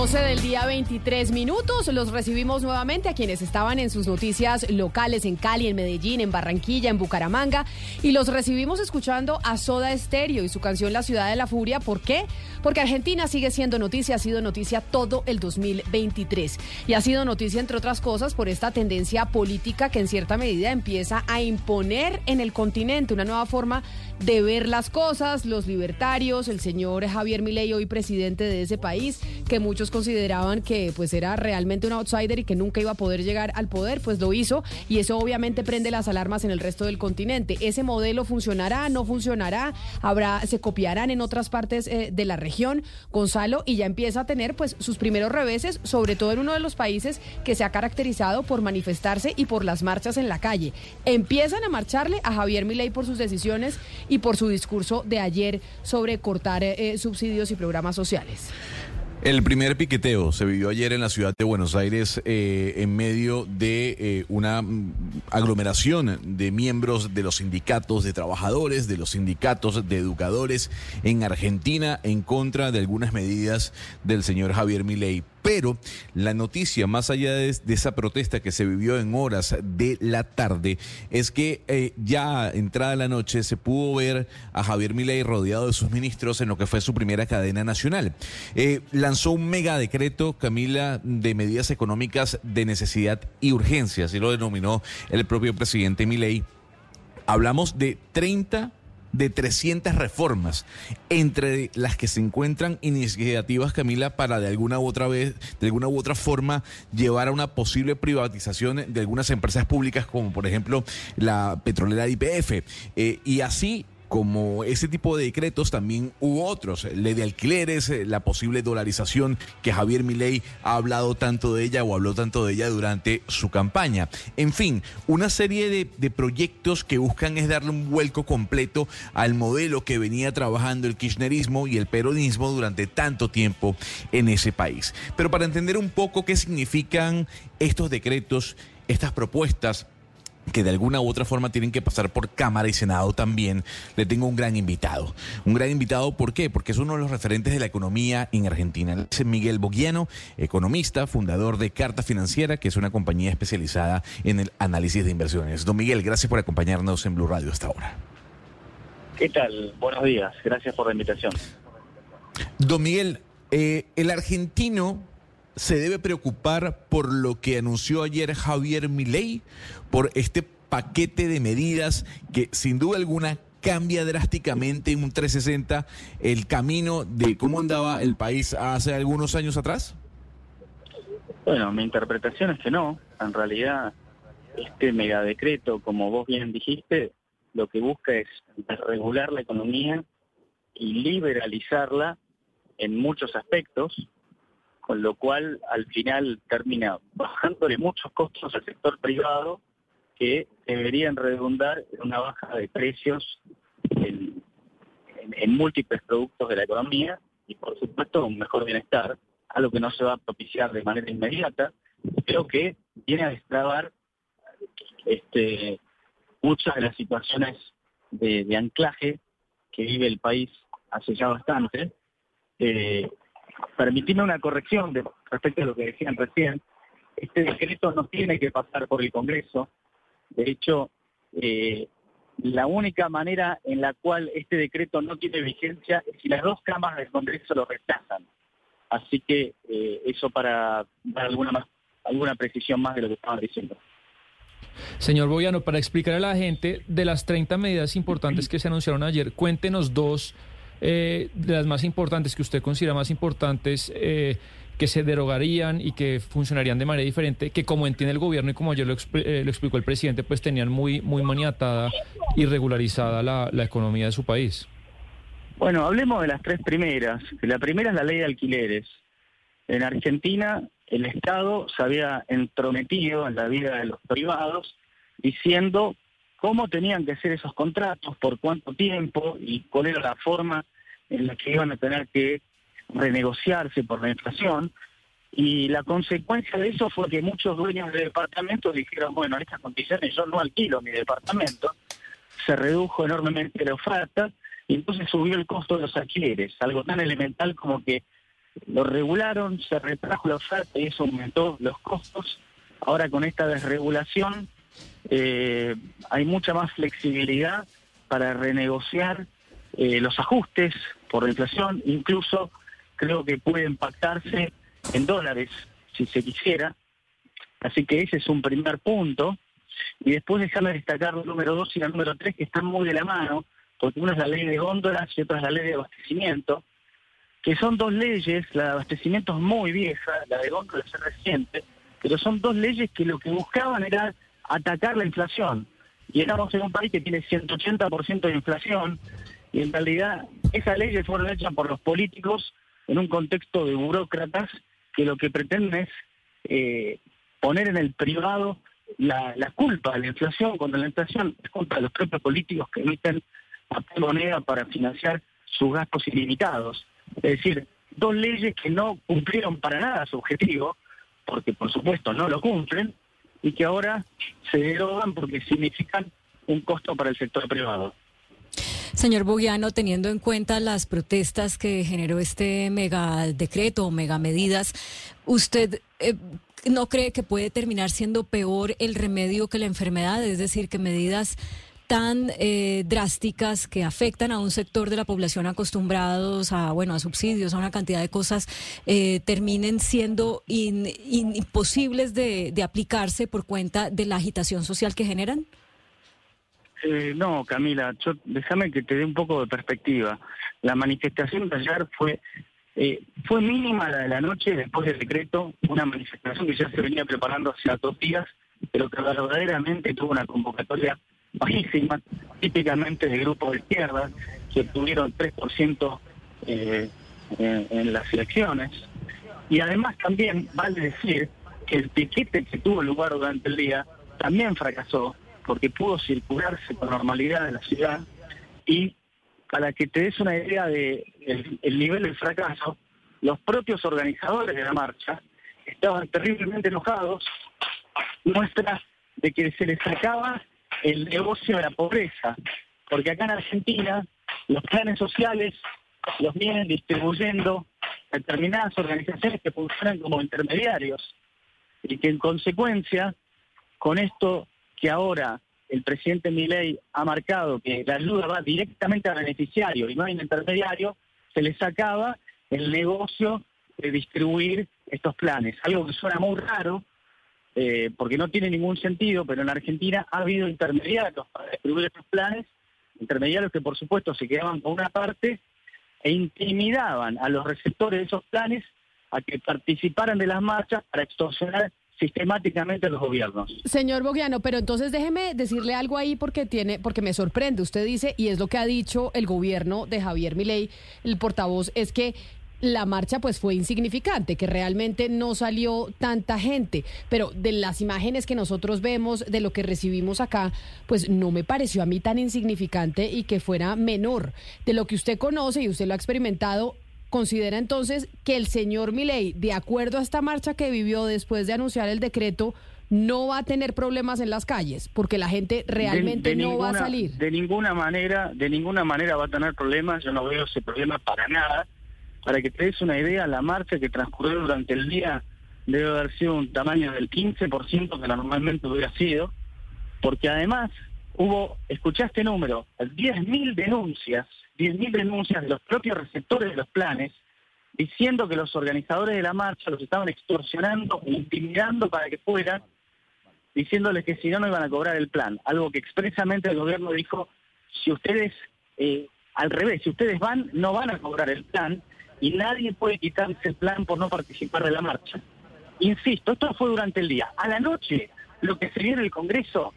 Del día 23 minutos. Los recibimos nuevamente a quienes estaban en sus noticias locales en Cali, en Medellín, en Barranquilla, en Bucaramanga. Y los recibimos escuchando a Soda Stereo y su canción La Ciudad de la Furia. ¿Por qué? Porque Argentina sigue siendo noticia, ha sido noticia todo el 2023. Y ha sido noticia, entre otras cosas, por esta tendencia política que en cierta medida empieza a imponer en el continente una nueva forma de ver las cosas. Los libertarios, el señor Javier Milei, hoy presidente de ese país, que muchos consideraban que pues era realmente un outsider y que nunca iba a poder llegar al poder, pues lo hizo y eso obviamente prende las alarmas en el resto del continente. Ese modelo funcionará, no funcionará, habrá se copiarán en otras partes eh, de la región, Gonzalo, y ya empieza a tener pues sus primeros reveses, sobre todo en uno de los países que se ha caracterizado por manifestarse y por las marchas en la calle. Empiezan a marcharle a Javier Milei por sus decisiones y por su discurso de ayer sobre cortar eh, subsidios y programas sociales. El primer piqueteo se vivió ayer en la ciudad de Buenos Aires eh, en medio de eh, una mm, aglomeración de miembros de los sindicatos de trabajadores, de los sindicatos de educadores en Argentina en contra de algunas medidas del señor Javier Milei. Pero la noticia, más allá de, esa protesta que se vivió en horas de la tarde, es que eh, ya entrada la noche se pudo ver a Javier Milei rodeado de sus ministros en lo que fue su primera cadena nacional. Eh, lanzó un mega decreto, Camila, de medidas económicas de necesidad y urgencia, así lo denominó el propio presidente Milei. Hablamos de 30 de 300 reformas, entre las que se encuentran iniciativas, Camila, para de alguna u otra vez, de alguna u otra forma, llevar a una posible privatización de algunas empresas públicas, como por ejemplo la petrolera IPF. Eh, y así como ese tipo de decretos, también hubo otros, ley de alquileres, eh, la posible dolarización que Javier Milei ha hablado tanto de ella o habló tanto de ella durante su campaña. En fin, una serie de, de proyectos que buscan es darle un vuelco completo al modelo que venía trabajando el kirchnerismo y el peronismo durante tanto tiempo en ese país. Pero para entender un poco qué significan estos decretos, estas propuestas, que de alguna u otra forma tienen que pasar por Cámara y Senado también, le tengo un gran invitado. Un gran invitado, ¿por qué? Porque es uno de los referentes de la economía en Argentina. Es Miguel Boguiano, economista, fundador de Carta Financiera, que es una compañía especializada en el análisis de inversiones. Don Miguel, gracias por acompañarnos en Blue Radio hasta ahora. ¿Qué tal? Buenos días. Gracias por la invitación. Don Miguel, eh, el argentino se debe preocupar por lo que anunció ayer Javier Milei, por este paquete de medidas que sin duda alguna cambia drásticamente en un 360 el camino de cómo andaba el país hace algunos años atrás? Bueno, mi interpretación es que no. En realidad, este megadecreto, como vos bien dijiste, lo que busca es regular la economía y liberalizarla en muchos aspectos, con lo cual al final termina bajándole muchos costos al sector privado que deberían redundar en una baja de precios en, múltiples productos de la economía y por supuesto un mejor bienestar, algo que no se va a propiciar de manera inmediata, pero que viene a destrabar este, muchas de las situaciones de, anclaje que vive el país hace ya bastante. Eh, permitirme una corrección respecto a lo que decían recién. Este decreto no tiene que pasar por el Congreso. De hecho, eh, la única manera en la cual este decreto no tiene vigencia es si las dos cámaras del Congreso lo rechazan. Así que eh, eso para dar alguna, alguna precisión más de lo que estaban diciendo. Señor Boyano, para explicar a la gente de las 30 medidas importantes que se anunciaron ayer, cuéntenos dos eh, de las más importantes que usted considera más importantes eh, que se derogarían y que funcionarían de manera diferente, que como entiende el gobierno y como ayer lo, eh, lo explicó el presidente, pues tenían muy, muy maniatada y regularizada la, la economía de su país? Bueno, hablemos de las tres primeras. La primera es la ley de alquileres. En Argentina el Estado se había entrometido en la vida de los privados diciendo cómo tenían que ser esos contratos, por cuánto tiempo y cuál era la forma en la que iban a tener que renegociarse por la inflación. Y la consecuencia de eso fue que muchos dueños de departamentos dijeron, bueno, en estas condiciones yo no alquilo mi departamento, se redujo enormemente la oferta y entonces subió el costo de los alquileres, algo tan elemental como que lo regularon, se retrajo la oferta y eso aumentó los costos. Ahora con esta desregulación eh, hay mucha más flexibilidad para renegociar eh, los ajustes por la inflación, incluso creo que puede impactarse en dólares si se quisiera. Así que ese es un primer punto. Y después dejarme destacar el número dos y la número tres que están muy de la mano, porque una es la ley de góndolas y otra es la ley de abastecimiento, que son dos leyes, la de abastecimiento es muy vieja, la de góndolas es reciente, pero son dos leyes que lo que buscaban era atacar la inflación. Y estamos en un país que tiene 180% de inflación y en realidad esas leyes fueron hechas por los políticos en un contexto de burócratas que lo que pretenden es eh, poner en el privado la, culpa de la inflación, cuando la inflación es culpa los propios políticos que emiten papel moneda para financiar sus gastos ilimitados. Es decir, dos leyes que no cumplieron para nada su objetivo, porque por supuesto no lo cumplen, y que ahora se derogan porque significan un costo para el sector privado. Señor Bogiano, teniendo en cuenta las protestas que generó este mega decreto o mega medidas, ¿usted eh, no cree que puede terminar siendo peor el remedio que la enfermedad? Es decir, que medidas tan eh, drásticas que afectan a un sector de la población acostumbrados a bueno a subsidios a una cantidad de cosas eh, terminen siendo imposibles de, aplicarse por cuenta de la agitación social que generan eh, no Camila yo, déjame que te dé un poco de perspectiva. La manifestación de ayer fue fue mínima la de la noche después del decreto una manifestación que ya se venía preparando hace dos días pero que verdaderamente tuvo una convocatoria bajísima, típicamente de grupos de izquierda, que obtuvieron 3% eh, en, las elecciones. Y además también vale decir que el piquete que tuvo lugar durante el día también fracasó, porque pudo circularse con normalidad en la ciudad y para que te des una idea de el, nivel del fracaso, los propios organizadores de la marcha estaban terriblemente enojados, muestra de que se les sacaba el negocio de la pobreza, porque acá en Argentina los planes sociales los vienen distribuyendo determinadas organizaciones que funcionan como intermediarios y que en consecuencia, con esto que ahora el presidente Milei ha marcado que la ayuda va directamente al beneficiario y no un intermediario, se les acaba el negocio de distribuir estos planes, algo que suena muy raro, eh, porque no tiene ningún sentido, pero en Argentina ha habido intermediarios para distribuir estos planes, intermediarios que por supuesto se quedaban con una parte e intimidaban a los receptores de esos planes a que participaran de las marchas para extorsionar sistemáticamente los gobiernos. Señor Bogiano, pero entonces déjeme decirle algo ahí porque tiene, porque me sorprende. Usted dice, y es lo que ha dicho el gobierno de Javier Milei, el portavoz, es que la marcha pues fue insignificante, que realmente no salió tanta gente, pero de las imágenes que nosotros vemos, de lo que recibimos acá, pues no me pareció a mí tan insignificante y que fuera menor. De lo que usted conoce y usted lo ha experimentado, ¿considera entonces que el señor Milei, de acuerdo a esta marcha que vivió después de anunciar el decreto, no va a tener problemas en las calles, porque la gente realmente no va a salir. De ninguna manera, de ninguna manera va a tener problemas, yo no veo ese problema para nada para que te des una idea, la marcha que transcurrió durante el día debe haber sido un tamaño del 15% que normalmente hubiera sido, porque además hubo, escuchaste número, 10.000 denuncias, 10.000 denuncias de los propios receptores de los planes, diciendo que los organizadores de la marcha los estaban extorsionando, intimidando para que fueran, diciéndoles que si no, no iban a cobrar el plan. Algo que expresamente el gobierno dijo, si ustedes, eh, al revés, si ustedes van, no van a cobrar el plan, y nadie puede quitarse el plan por no participar de la marcha. Insisto, esto fue durante el día. A la noche, lo que se vio en el Congreso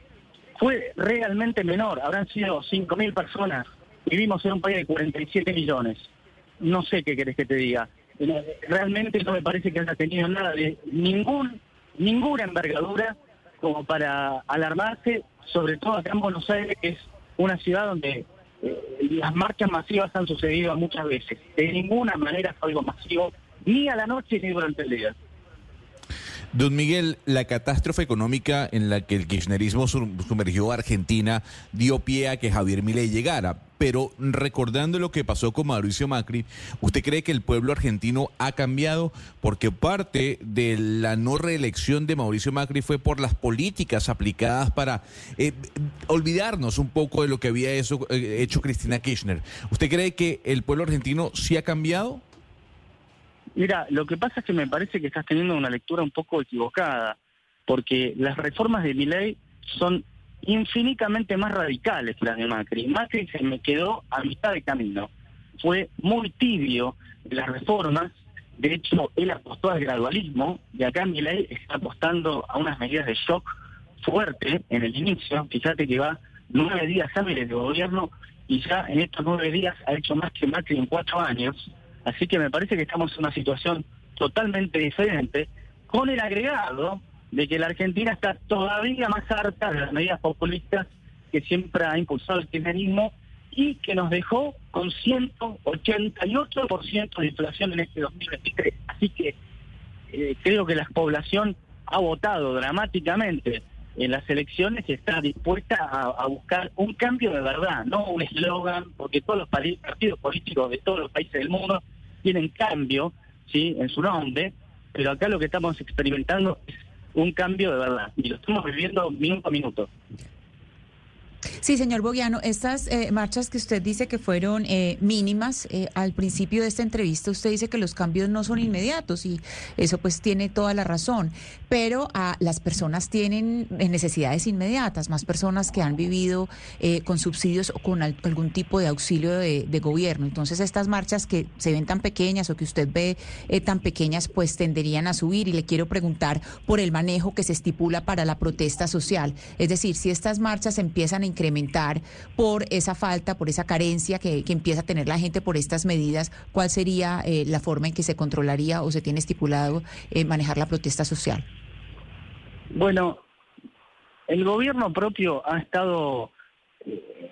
fue realmente menor. Habrán sido 5.000 personas. Vivimos en un país de 47 millones. No sé qué querés que te diga. Realmente no me parece que haya tenido nada de ningún, ninguna envergadura como para alarmarse, sobre todo acá en Buenos Aires, que es una ciudad donde las marchas masivas han sucedido muchas veces. De ninguna manera fue algo masivo, ni a la noche ni durante el día. Don Miguel, la catástrofe económica en la que el kirchnerismo sumergió a Argentina dio pie a que Javier Milei llegara. Pero recordando lo que pasó con Mauricio Macri, ¿usted cree que el pueblo argentino ha cambiado? Porque parte de la no reelección de Mauricio Macri fue por las políticas aplicadas para eh, olvidarnos un poco de lo que había eh, hecho Cristina Kirchner. ¿Usted cree que el pueblo argentino sí ha cambiado? Mira, lo que pasa es que me parece que estás teniendo una lectura un poco equivocada, porque las reformas de mi ley son infinitamente más radicales que las de Macri. Macri se me quedó a mitad de camino. Fue muy tibio las reformas. De hecho, él apostó al gradualismo y acá mi ley está apostando a unas medidas de shock fuerte en el inicio. Fíjate que va nueve días hábiles de gobierno y ya en estos nueve días ha hecho más que Macri en cuatro años. Así que me parece que estamos en una situación totalmente diferente, con el agregado de que la Argentina está todavía más harta de las medidas populistas que siempre ha impulsado el kirchnerismo y que nos dejó con 188% de inflación en este 2023. Así que eh, creo que la población ha votado dramáticamente en las elecciones está dispuesta a, buscar un cambio de verdad, no un eslogan, porque todos los partidos políticos de todos los países del mundo tienen cambio sí en su nombre, pero acá lo que estamos experimentando es un cambio de verdad y lo estamos viviendo minuto a minuto. Sí, señor Bogiano, estas eh, marchas que usted dice que fueron eh, mínimas, eh, al principio de esta entrevista usted dice que los cambios no son inmediatos y eso pues tiene toda la razón, pero a, las personas tienen necesidades inmediatas, más personas que han vivido con subsidios o con algún tipo de auxilio de, gobierno. Entonces estas marchas que se ven tan pequeñas o que usted ve tan pequeñas pues tenderían a subir y le quiero preguntar por el manejo que se estipula para la protesta social. Es decir, si estas marchas empiezan a incrementar por esa falta, por esa carencia que, empieza a tener la gente por estas medidas, ¿cuál sería eh, la forma en que se controlaría o se tiene estipulado eh, manejar la protesta social? Bueno, el gobierno propio ha estado eh,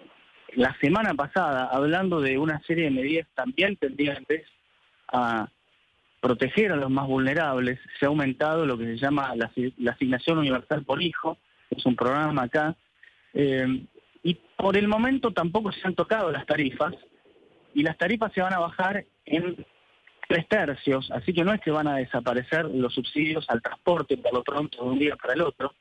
la semana pasada hablando de una serie de medidas también tendientes a proteger a los más vulnerables. Se ha aumentado lo que se llama la, asignación universal por hijo, es un programa acá por el momento tampoco se han tocado las tarifas y las tarifas se van a bajar en tres tercios, así que no es que van a desaparecer los subsidios al transporte por lo pronto de un día para el otro.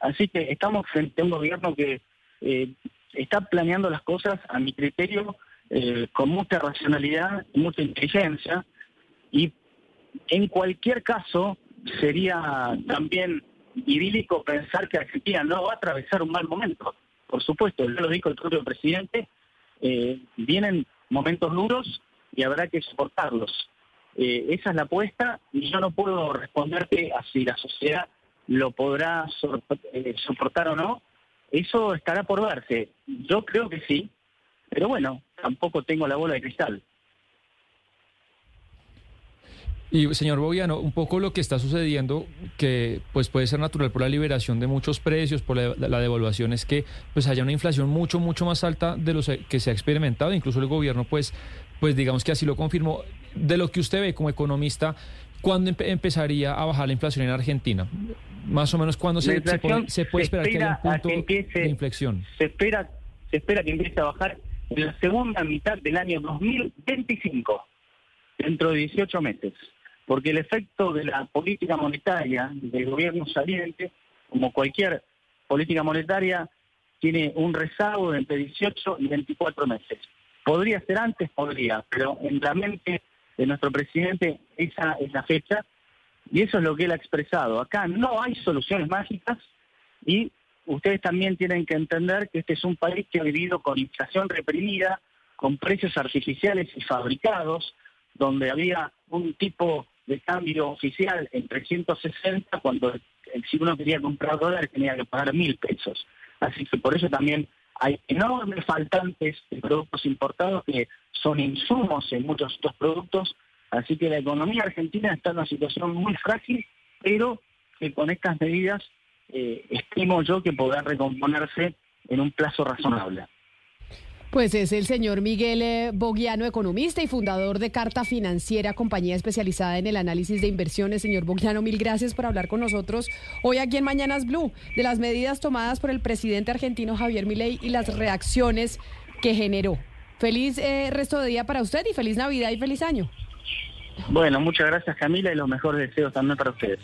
Así que estamos frente a un gobierno que eh, está planeando las cosas, a mi criterio, eh, con mucha racionalidad mucha inteligencia. Y en cualquier caso, sería también idílico pensar que Argentina no va a atravesar un mal momento. Por supuesto, ya lo dijo el propio presidente, eh, vienen momentos duros y habrá que soportarlos. Eh, esa es la apuesta y yo no puedo responderte a si la sociedad lo podrá eh, soportar o no. Eso estará por verse. Yo creo que sí, pero bueno, tampoco tengo la bola de cristal. Y señor Boviano, un poco lo que está sucediendo, que pues puede ser natural por la liberación de muchos precios, por la, devaluación, es que pues haya una inflación mucho, mucho más alta de lo que se ha experimentado. Incluso el gobierno, pues, pues digamos que así lo confirmó. De lo que usted ve como economista, ¿cuándo empezaría a bajar la inflación en Argentina? Más o menos, ¿cuándo se, puede, esperar que haya un punto de inflexión? Se espera, se espera que empiece a bajar en la segunda mitad del año 2025, dentro de 18 meses porque el efecto de la política monetaria del gobierno saliente, como cualquier política monetaria, tiene un rezago de entre 18 y 24 meses. Podría ser antes, podría, pero en la mente de nuestro presidente esa es la fecha y eso es lo que él ha expresado. Acá no hay soluciones mágicas y ustedes también tienen que entender que este es un país que ha vivido con inflación reprimida, con precios artificiales y fabricados, donde había un tipo de cambio oficial en 360 cuando si uno quería comprar dólares tenía que pagar mil pesos. Así que por eso también hay enormes faltantes de productos importados que son insumos en muchos otros productos. Así que la economía argentina está en una situación muy frágil, pero que con estas medidas eh, estimo yo que podrá recomponerse en un plazo razonable. Pues es el señor Miguel eh, Bogiano, economista y fundador de Carta Financiera, compañía especializada en el análisis de inversiones. Señor Bogiano, mil gracias por hablar con nosotros hoy aquí en Mañanas Blue de las medidas tomadas por el presidente argentino Javier Milei y las reacciones que generó. Feliz eh, resto de día para usted y feliz Navidad y feliz año. Bueno, muchas gracias Camila y los mejores deseos también para ustedes.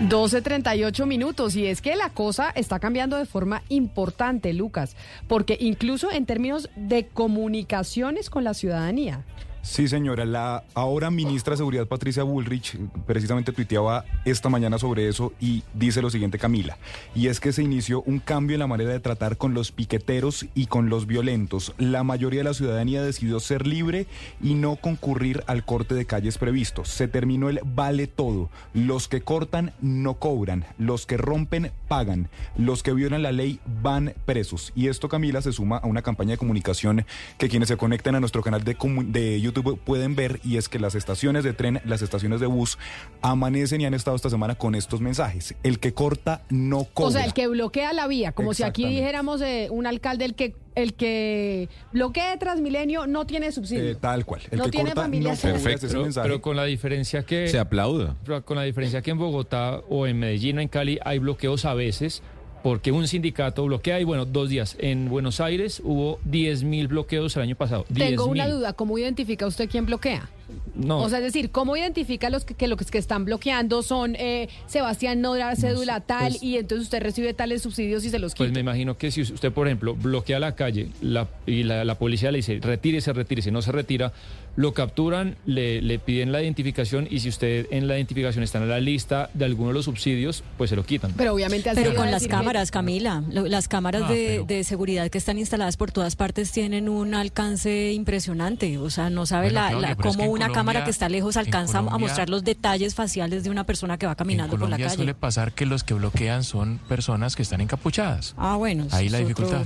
12.38 minutos y es que la cosa está cambiando de forma importante, Lucas, porque incluso en términos de comunicaciones con la ciudadanía. Sí, señora. La ahora ministra de Seguridad, Patricia Bullrich, precisamente tuiteaba esta mañana sobre eso y dice lo siguiente, Camila. Y es que se inició un cambio en la manera de tratar con los piqueteros y con los violentos. La mayoría de la ciudadanía decidió ser libre y no concurrir al corte de calles previsto. Se terminó el vale todo. Los que cortan no cobran. Los que rompen pagan. Los que violan la ley van presos. Y esto, Camila, se suma a una campaña de comunicación que quienes se conectan a nuestro canal de, de YouTube pueden ver y es que las estaciones de tren, las estaciones de bus amanecen y han estado esta semana con estos mensajes. El que corta no cobra. O sea, el que bloquea la vía, como si aquí dijéramos eh, un alcalde el que el que bloquee Transmilenio no tiene subsidio. Eh, tal cual. El no que tiene corta, familia. No Perfecto. Pero, pero, con la diferencia que se aplauda. Con la diferencia que en Bogotá o en Medellín o en Cali hay bloqueos a veces porque un sindicato bloquea y bueno, dos días. En Buenos Aires hubo 10.000 bloqueos el año pasado. Tengo una 10.000. duda, ¿cómo identifica usted quién bloquea? No. O sea, es decir, ¿cómo identifica los que, que los que están bloqueando son eh, Sebastián Nodra, cédula tal, pues- y entonces usted recibe tales subsidios y se los Pues quita? me imagino que si usted, por ejemplo, bloquea la calle la- y la, la policía le dice retírese, retírese, no se retira, lo capturan, le, le piden la identificación y si usted en la identificación está en la lista de alguno de los subsidios, pues se lo quitan. Pero obviamente Pero con las que- cámaras, Camila, lo- las cámaras Ah, de, pero- de seguridad que están instaladas por todas partes tienen un alcance impresionante. O sea, no sabe Bueno, la, la- pero es que cómo una Colombia- cámara que está lejos alcanza a Colombia- mostrar los detalles faciales de una persona que va caminando en por la calle. suele pasar que los que bloquean son personas que están encapuchadas. Ah, bueno. Ahí la otro- dificultad.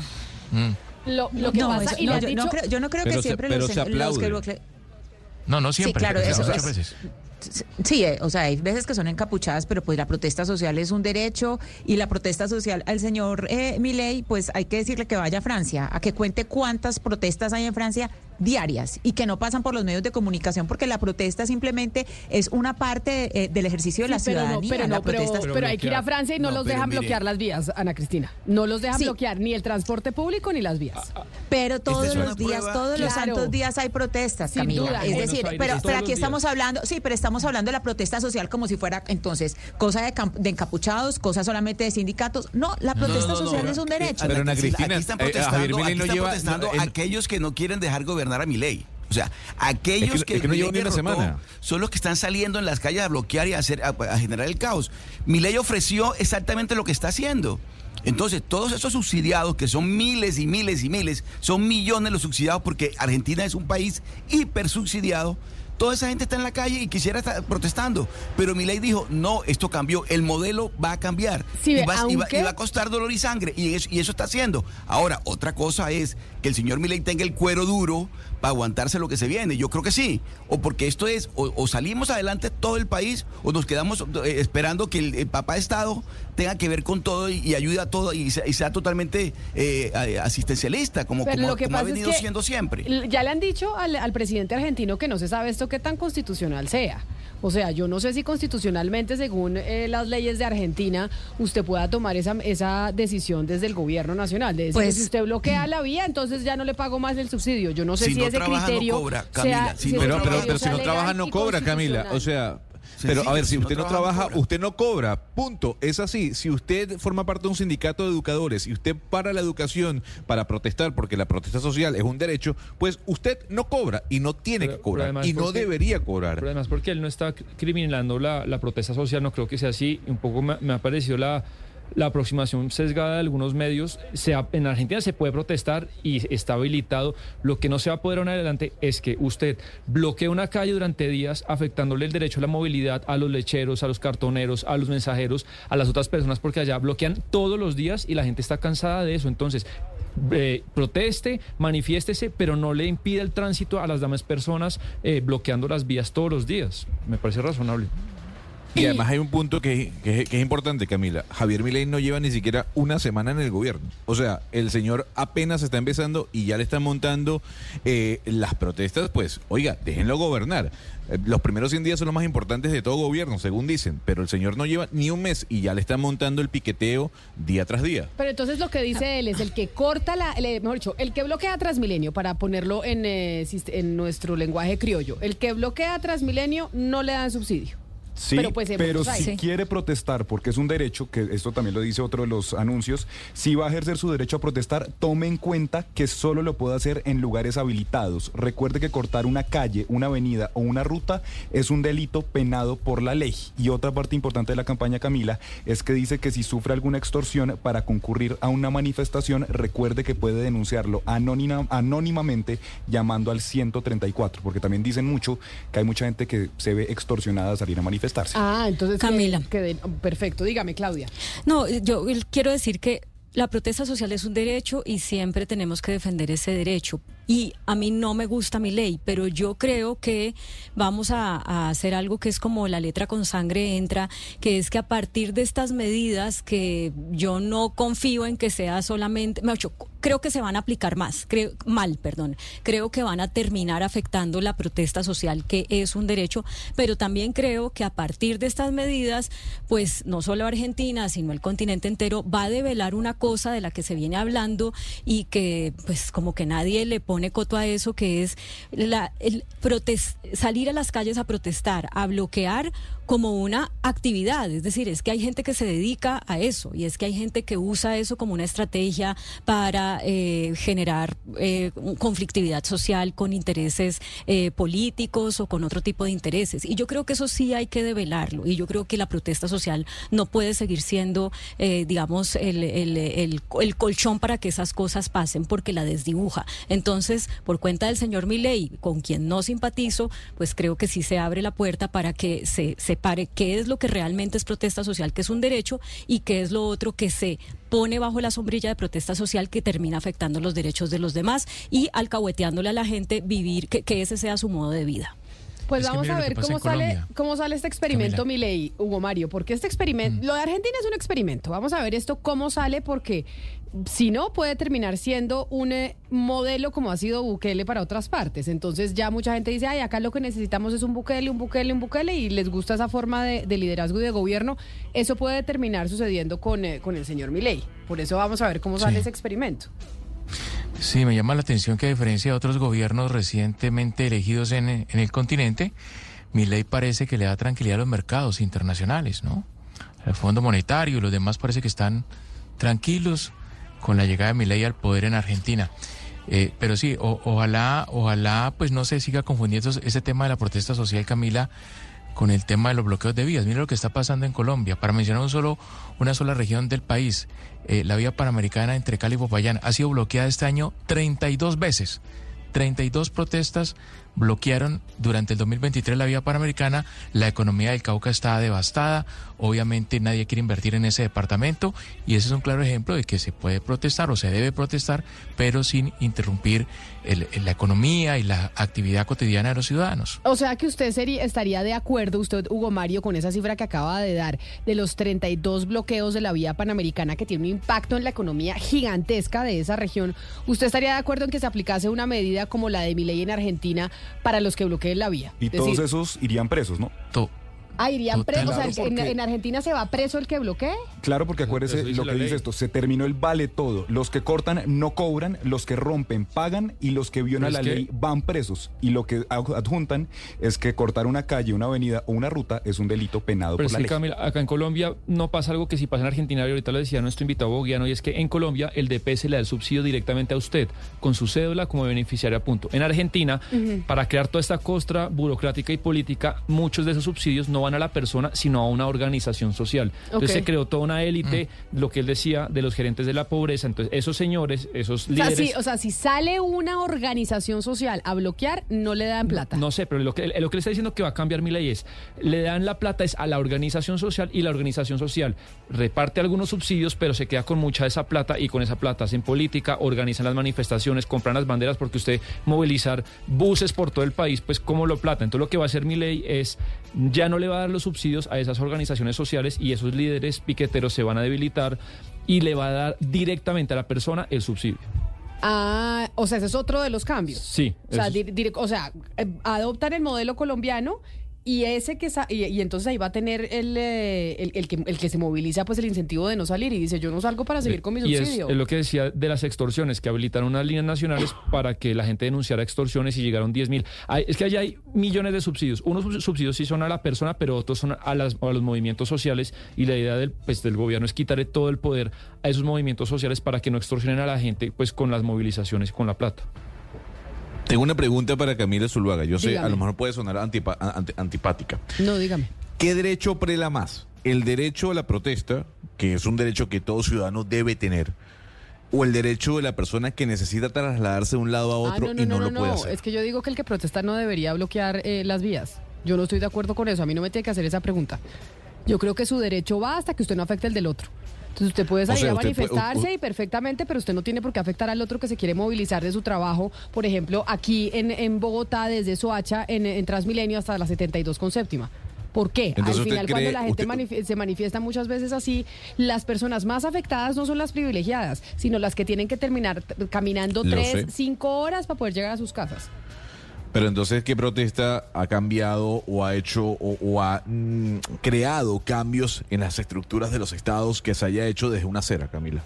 Mm. Lo, lo que No, pasa, eso- y no, yo, no dicho- creo, yo no creo Pero que se- siempre pero los, se los que aplaude. bloque- No, no siempre. Sí, claro, pero eso veces. Sí, eh, o sea, hay veces que son encapuchadas, pero pues la protesta social es un derecho y la protesta social al señor eh, Milei, pues hay que decirle que vaya a Francia, a que cuente cuántas protestas hay en Francia diarias y que no pasan por los medios de comunicación porque la protesta simplemente es una parte eh, del ejercicio de la Sí, pero no, ciudadanía. pero, la no, pero, protesta es- pero hay que ir a Francia y no, No, los pero dejan mire. bloquear las vías, Ana Cristina. No los dejan Sí. bloquear ni el transporte público ni las vías. Pero todos es una los días, prueba. todos los santos días hay protestas, Sin Camila. duda. Es decir, pero, todos pero aquí estamos hablando, sí, pero estamos hablando de la protesta social como si fuera entonces cosa de, de encapuchados, cosa solamente de sindicatos. No, la no, protesta no, no, social no. es un derecho. Pero Ana Cristina, aquí están eh, protestando, aquí están lleva- protestando en- aquellos que no quieren dejar gobernar a mi ley. O sea, aquellos Es que- que, es que no Milei lleva ni una semana. son los que están saliendo en las calles a bloquear y a, hacer, a, a generar el caos. Mi ley ofreció exactamente lo que está haciendo. Entonces, todos esos subsidiados, que son miles y miles y miles, son millones los subsidiados porque Argentina es un país hiper subsidiado. Toda esa gente está en la calle y quisiera estar protestando. Pero mi ley dijo, no, esto cambió, el modelo va a cambiar. Sí, y, va, y va- y va a costar dolor y sangre. Y eso, y eso está haciendo. Ahora, otra cosa es que el señor Milei tenga el cuero duro para aguantarse lo que se viene. Yo creo que sí. O porque esto es, o, o salimos adelante todo el país, o nos quedamos eh, esperando que el, el papá Estado tenga que ver con todo y, y ayude a todo y sea, y sea totalmente eh, asistencialista, como, como- ha es venido que siendo siempre. Ya le han dicho al, al presidente argentino que no se sabe esto qué tan constitucional sea. O sea, yo no sé si constitucionalmente, según eh, las leyes de Argentina, usted pueda tomar esa, esa decisión desde el gobierno nacional. De decir, Pues- si usted bloquea la vía, entonces ya no le pago más el subsidio. Yo no sé Si si, no ese trabaja, no criterio cobra, sea- Camila. Si no Pero, pero, pero si no trabaja, no cobra, Camila. O sea, pero a ver, si usted no trabaja, no trabaja, cobra. usted no cobra. Punto. Es así. Si usted forma parte de un sindicato de educadores y usted para la educación para protestar, porque la protesta social es un derecho, pues usted no cobra y no tiene Pero- que cobrar. Y no porque- debería cobrar. Pero además porque él no está criminalizando la, la protesta social, no creo que sea así. Un poco me, me ha parecido la, la aproximación sesgada de algunos medios. Se en Argentina se puede protestar y está habilitado. Lo que no se va a poder en adelante es que usted bloquee una calle durante días afectándole el derecho a la movilidad a los lecheros, a los cartoneros, a los mensajeros, a las otras personas, porque allá bloquean todos los días y la gente está cansada de eso. Entonces, eh, proteste, manifiéstese, pero no le impida el tránsito a las demás personas eh, bloqueando las vías todos los días. Me parece razonable. Y además hay un punto que, es importante, Camila. Javier Milei no lleva ni siquiera una semana en el gobierno. O sea, el señor apenas está empezando y ya le están montando eh, las protestas. Pues, oiga, déjenlo gobernar. Eh, Los primeros 100 días son los más importantes de todo gobierno, según dicen. Pero el señor no lleva ni un mes y ya le están montando el piqueteo día tras día. Pero entonces lo que dice él es el que corta la, mejor dicho, el que bloquea Transmilenio, para ponerlo en, eh, en nuestro lenguaje criollo, el que bloquea Transmilenio no le dan subsidio. Sí, Pero, pues, pero si quiere protestar, porque es un derecho, que esto también lo dice otro de los anuncios, si va a ejercer su derecho a protestar, tome en cuenta que solo lo puede hacer en lugares habilitados. Recuerde que cortar una calle, una avenida o una ruta es un delito penado por la ley. Y otra parte importante de la campaña, Camila, es que dice que si sufre alguna extorsión para concurrir a una manifestación, recuerde que puede denunciarlo anónima- anónimamente llamando al 134, porque también dicen mucho que hay mucha gente que se ve extorsionada a salir a manifestarse. Ah, entonces Camila. que- que den- perfecto, dígame Claudia. No, yo quiero decir que la protesta social es un derecho y siempre tenemos que defender ese derecho. Y a mí no me gusta mi ley, pero yo creo que vamos a, hacer algo que es como la letra con sangre entra, que es que a partir de estas medidas que yo no confío en que sea solamente, me creo que se van a aplicar más, creo, mal, perdón. Creo que van a terminar afectando la protesta social, que es un derecho, pero también creo que a partir de estas medidas, pues no solo Argentina, sino el continente entero va a develar una cosa de la que se viene hablando y que pues como que nadie le pone coto a eso, que es la, el salir a las calles a protestar, a bloquear como una actividad, es decir, es que hay gente que se dedica a eso y es que hay gente que usa eso como una estrategia para eh, generar eh, conflictividad social con intereses eh, políticos o con otro tipo de intereses. Y yo creo que eso sí hay que develarlo y yo creo que la protesta social no puede seguir siendo, digamos, el, colchón para que esas cosas pasen porque la desdibuja. Entonces, por cuenta del señor Milei, con quien no simpatizo, pues creo que sí se abre la puerta para que se separe qué es lo que realmente es protesta social, que es un derecho, y qué es lo otro que se pone bajo la sombrilla de protesta social que termina afectando los derechos de los demás y alcahueteándole a la gente vivir, que, ese sea su modo de vida. Pues vamos a ver cómo sale, cómo sale este experimento, Milei, Hugo Mario, porque este experimento, mm. lo de Argentina es un experimento. Vamos a ver esto cómo sale, porque si no, puede terminar siendo un eh, modelo como ha sido Bukele para otras partes. Entonces ya mucha gente dice, ay, acá lo que necesitamos es un Bukele, un Bukele, un Bukele, y les gusta esa forma de, liderazgo y de gobierno. Eso puede terminar sucediendo con, eh, con el señor Milei. Por eso vamos a ver cómo sale ese experimento. Sí, me llama la atención que a diferencia de otros gobiernos recientemente elegidos en, en el continente, Milei parece que le da tranquilidad a los mercados internacionales, ¿no? El Fondo Monetario y los demás parece que están tranquilos con la llegada de Milei al poder en Argentina. Eh, pero sí, ojalá, ojalá, pues no se siga confundiendo ese tema de la protesta social, Camila, con el tema de los bloqueos de vías. Mira lo que está pasando en Colombia. Para mencionar un solo, una sola región del país, eh, la vía panamericana entre Cali y Popayán ha sido bloqueada este año 32 veces. 32 protestas bloquearon durante el 2023 la vía panamericana, la economía del Cauca está devastada, obviamente nadie quiere invertir en ese departamento y ese es un claro ejemplo de que se puede protestar o se debe protestar, pero sin interrumpir la economía y la actividad cotidiana de los ciudadanos. O sea que usted sería, estaría de acuerdo, usted, Hugo Mario, con esa cifra que acaba de dar de los 32 bloqueos de la vía panamericana que tiene un impacto en la economía gigantesca de esa región. ¿Usted estaría de acuerdo en que se aplicase una medida como la de mi ley en Argentina para los que bloqueen la vía? Y todos esos irían presos, ¿no? Ah, irían presos. O sea, en, Argentina se va preso el que bloquee. Claro, porque acuérdese lo que dice esto: se terminó el vale todo. Los que cortan no cobran, los que rompen pagan y los que violan la ley van presos. Y lo que adjuntan es que cortar una calle, una avenida o una ruta es un delito penado por la ley. Camila, acá en Colombia no pasa algo que si pasa en Argentina, y ahorita lo decía nuestro invitado Boguiano, y es que en Colombia el DPS le da el subsidio directamente a usted, con su cédula como beneficiario a punto. En Argentina, para crear toda esta costra burocrática y política, muchos de esos subsidios no van a la persona, sino a una organización social. Entonces se creó toda una élite, mm. lo que él decía, de los gerentes de la pobreza. Entonces, esos señores, esos líderes. O sea, si, sale una organización social a bloquear, no le dan plata. No, sé, pero lo que, lo que le está diciendo que va a cambiar mi ley es, le dan la plata es a la organización social y la organización social reparte algunos subsidios, pero se queda con mucha de esa plata y con esa plata hacen política, organizan las manifestaciones, compran las banderas, porque usted movilizar buses por todo el país, pues como lo plata. Entonces lo que va a hacer mi ley es, ya no le va a dar los subsidios a esas organizaciones sociales y esos líderes piqueteros se van a debilitar y le va a dar directamente a la persona el subsidio. Ah, o sea, ese es otro de los cambios. Sí. O sea, o sea, eh, adoptan el modelo colombiano y ese que y, entonces ahí va a tener el, eh, el, que, el que se moviliza pues el incentivo de no salir y dice yo no salgo para seguir con mi subsidio. Es, es, lo que decía de las extorsiones, que habilitaron unas líneas nacionales para que la gente denunciara extorsiones y llegaron 10 mil. Es que allá hay millones de subsidios. Unos subsidios sí son a la persona, pero otros son a, las, a los movimientos sociales y la idea del, pues, del gobierno es quitarle todo el poder a esos movimientos sociales para que no extorsionen a la gente pues con las movilizaciones y con la plata. Tengo una pregunta para Camila Zuluaga. Yo sé, a lo mejor puede sonar antipática. No, dígame. ¿Qué derecho prela más? ¿El derecho a la protesta, que es un derecho que todo ciudadano debe tener? o el derecho de la persona que necesita trasladarse de un lado a ah, otro y no, lo puede hacer. Es que yo digo que el que protesta no debería bloquear eh, las vías. Yo no estoy de acuerdo con eso. A mí no me tiene que hacer esa pregunta. Yo creo que su derecho va hasta que usted no afecte el del otro. Entonces usted puede salir sea, a puede- manifestarse y perfectamente, pero usted no tiene por qué afectar al otro que se quiere movilizar de su trabajo. Por ejemplo, aquí en, en Bogotá, desde Soacha, en, en Transmilenio hasta la 72 con séptima. ¿Por qué? Entonces, Al ¿usted final, cuando la gente usted- se manifiesta muchas veces así, las personas más afectadas no son las privilegiadas, sino las que tienen que terminar caminando Lo tres, sé. cinco horas para poder llegar a sus casas. Pero entonces, ¿qué protesta ha cambiado o ha hecho o, ha mm, creado cambios en las estructuras de los estados que se haya hecho desde una acera, Camila?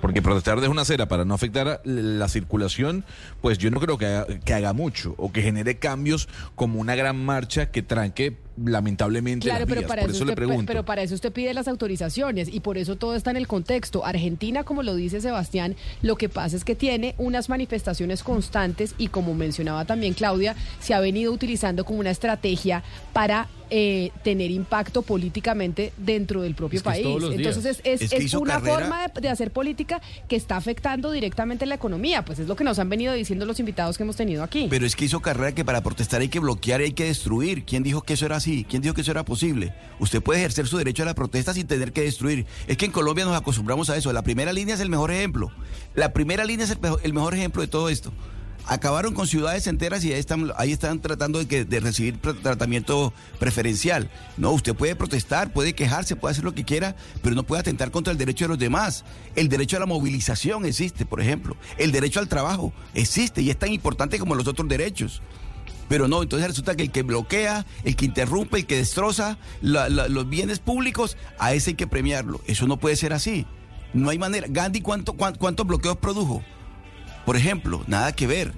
Porque protestar desde una acera para no afectar la circulación, pues yo no creo que haga, que haga mucho o que genere cambios como una gran marcha que tranque lamentablemente Claro, las pero vías. para, Por eso le usted, pregunto. pero para eso usted pide las autorizaciones y por eso todo está en el contexto. Argentina, como lo dice Sebastián, lo que pasa es que tiene unas manifestaciones constantes y como mencionaba también Claudia, se ha venido utilizando como una estrategia para eh, tener impacto políticamente dentro del propio Es que es país. Entonces es, es- Es que es hizo una carrera- forma de, de hacer política que está afectando directamente la economía. Pues es lo que nos han venido diciendo los invitados que hemos tenido aquí. Pero es que hizo carrera que para protestar hay que bloquear y hay que destruir. ¿Quién dijo que eso era así? ¿Quién dijo que eso era posible? Usted puede ejercer su derecho a la protesta sin tener que destruir. Es que en Colombia nos acostumbramos a eso. La primera línea es el mejor ejemplo. La primera línea es el mejor, el mejor ejemplo de todo esto. Acabaron con ciudades enteras y ahí están, tratando de, recibir tratamiento preferencial. No, usted puede protestar, puede quejarse, puede hacer lo que quiera, pero no puede atentar contra el derecho de los demás. El derecho a la movilización existe, por ejemplo. El derecho al trabajo existe y es tan importante como los otros derechos. Pero no, entonces resulta que el que bloquea, el que interrumpe, el que destroza los bienes públicos, a ese hay que premiarlo. Eso no puede ser así. No hay manera. Gandhi, ¿cuánto, cuán- ¿cuántos bloqueos produjo? Por ejemplo, nada que ver.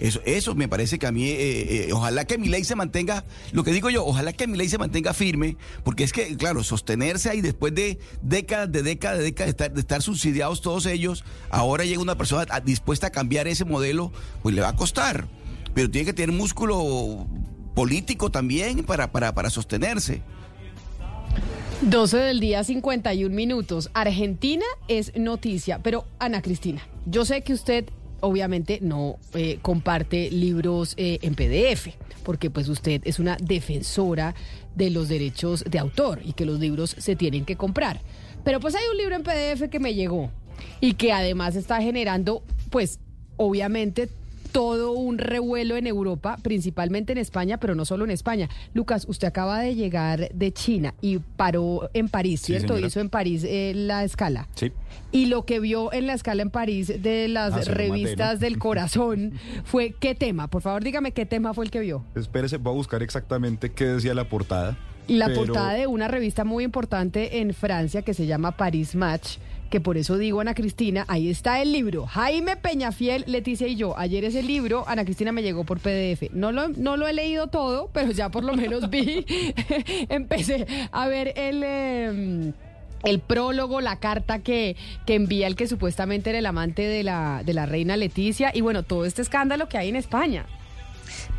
Eso, eso me parece que a mí, eh, eh, ojalá que mi ley se mantenga, lo que digo yo, ojalá que mi ley se mantenga firme, porque es que, claro, sostenerse ahí después de décadas, de décadas, de décadas de estar, de estar subsidiados todos ellos, ahora llega una persona dispuesta a cambiar ese modelo, pues le va a costar. Pero tiene que tener músculo político también para, para, para sostenerse. 12 del día, 51 minutos. Argentina es noticia, pero Ana Cristina, yo sé que usted obviamente no eh, comparte libros eh, en PDF, porque pues usted es una defensora de los derechos de autor y que los libros se tienen que comprar. Pero pues hay un libro en PDF que me llegó y que además está generando pues obviamente todo un revuelo en Europa, principalmente en España, pero no solo en España. Lucas, usted acaba de llegar de China y paró en París, Sí, ¿cierto? señora. Hizo en París eh, la escala. Sí. Y lo que vio en la escala en París de las Ah, revistas del corazón fue qué tema. Por favor, dígame qué tema fue el que vio. Espérese, voy a buscar exactamente qué decía la portada. La pero- portada de una revista muy importante en Francia que se llama Paris Match, que por eso digo Ana Cristina, ahí está el libro. Jaime Peñafiel, Leticia y yo. Ayer ese libro, Ana Cristina me llegó por PDF. No lo, no lo he leído todo, pero ya por lo menos vi, empecé a ver el... em, el prólogo, la carta que, que envía el que supuestamente era el amante de la, de la reina Leticia y bueno, todo este escándalo que hay en España.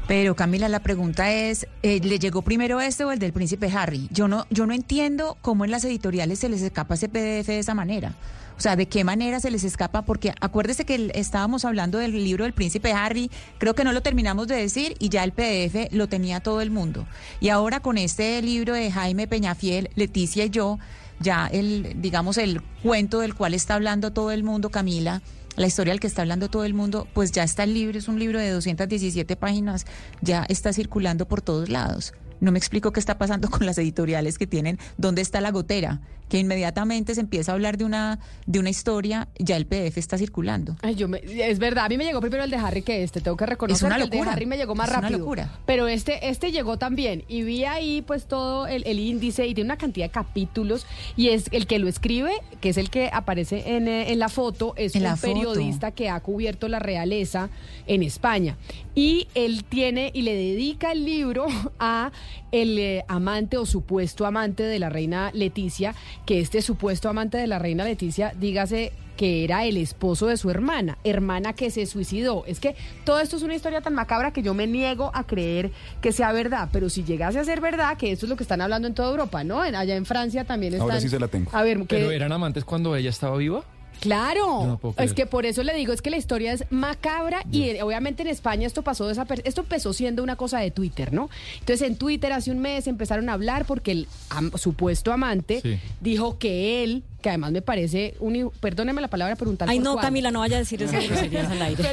Pero Camila, la pregunta es, eh, ¿le llegó primero este o el del príncipe Harry? Yo no, yo no entiendo cómo en las editoriales se les escapa ese PDF de esa manera. O sea, ¿de qué manera se les escapa? Porque acuérdese que estábamos hablando del libro del príncipe Harry, creo que no lo terminamos de decir y ya el PDF lo tenía todo el mundo. Y ahora con este libro de Jaime Peñafiel, Leticia y yo, ya el, digamos, el cuento del cual está hablando todo el mundo, Camila, la historia del que está hablando todo el mundo, pues ya está el libro, es un libro de 217 páginas, ya está circulando por todos lados. No me explico qué está pasando con las editoriales que tienen dónde está la gotera, que inmediatamente se empieza a hablar de una de una historia, ya el PDF está circulando. Ay, yo me- es verdad, a mí me llegó primero el de Harry que este, tengo que reconocer Es una que el de locura, Harry me llegó más es una rápido. locura. Pero este, este llegó también y vi ahí pues todo el, el índice y tiene una cantidad de capítulos y es el que lo escribe, que es el que aparece en, eh, en la foto, es En un la periodista que ha cubierto la realeza en España. Y él tiene y le dedica el libro a el eh, amante o supuesto amante de la reina Leticia, que este supuesto amante de la reina Leticia, dígase que era el esposo de su hermana, hermana que se suicidó. Es que todo esto es una historia tan macabra que yo me niego a creer que sea verdad, pero si llegase a ser verdad, que esto es lo que están hablando en toda Europa, ¿no? En- allá en Francia también están... Ahora sí se la tengo. A ver, ¿qué- ¿Pero eran amantes cuando ella estaba viva? Claro, no es que por eso le digo, es que la historia es macabra y obviamente en España esto pasó esto empezó siendo una cosa de Twitter, ¿no? Entonces en Twitter hace un mes empezaron a hablar porque el am- supuesto amante Sí. dijo que él que además me parece, un, perdóneme la palabra, pero un tal Ay, por no, cual. Camila, no vaya a decir esas groserías al aire.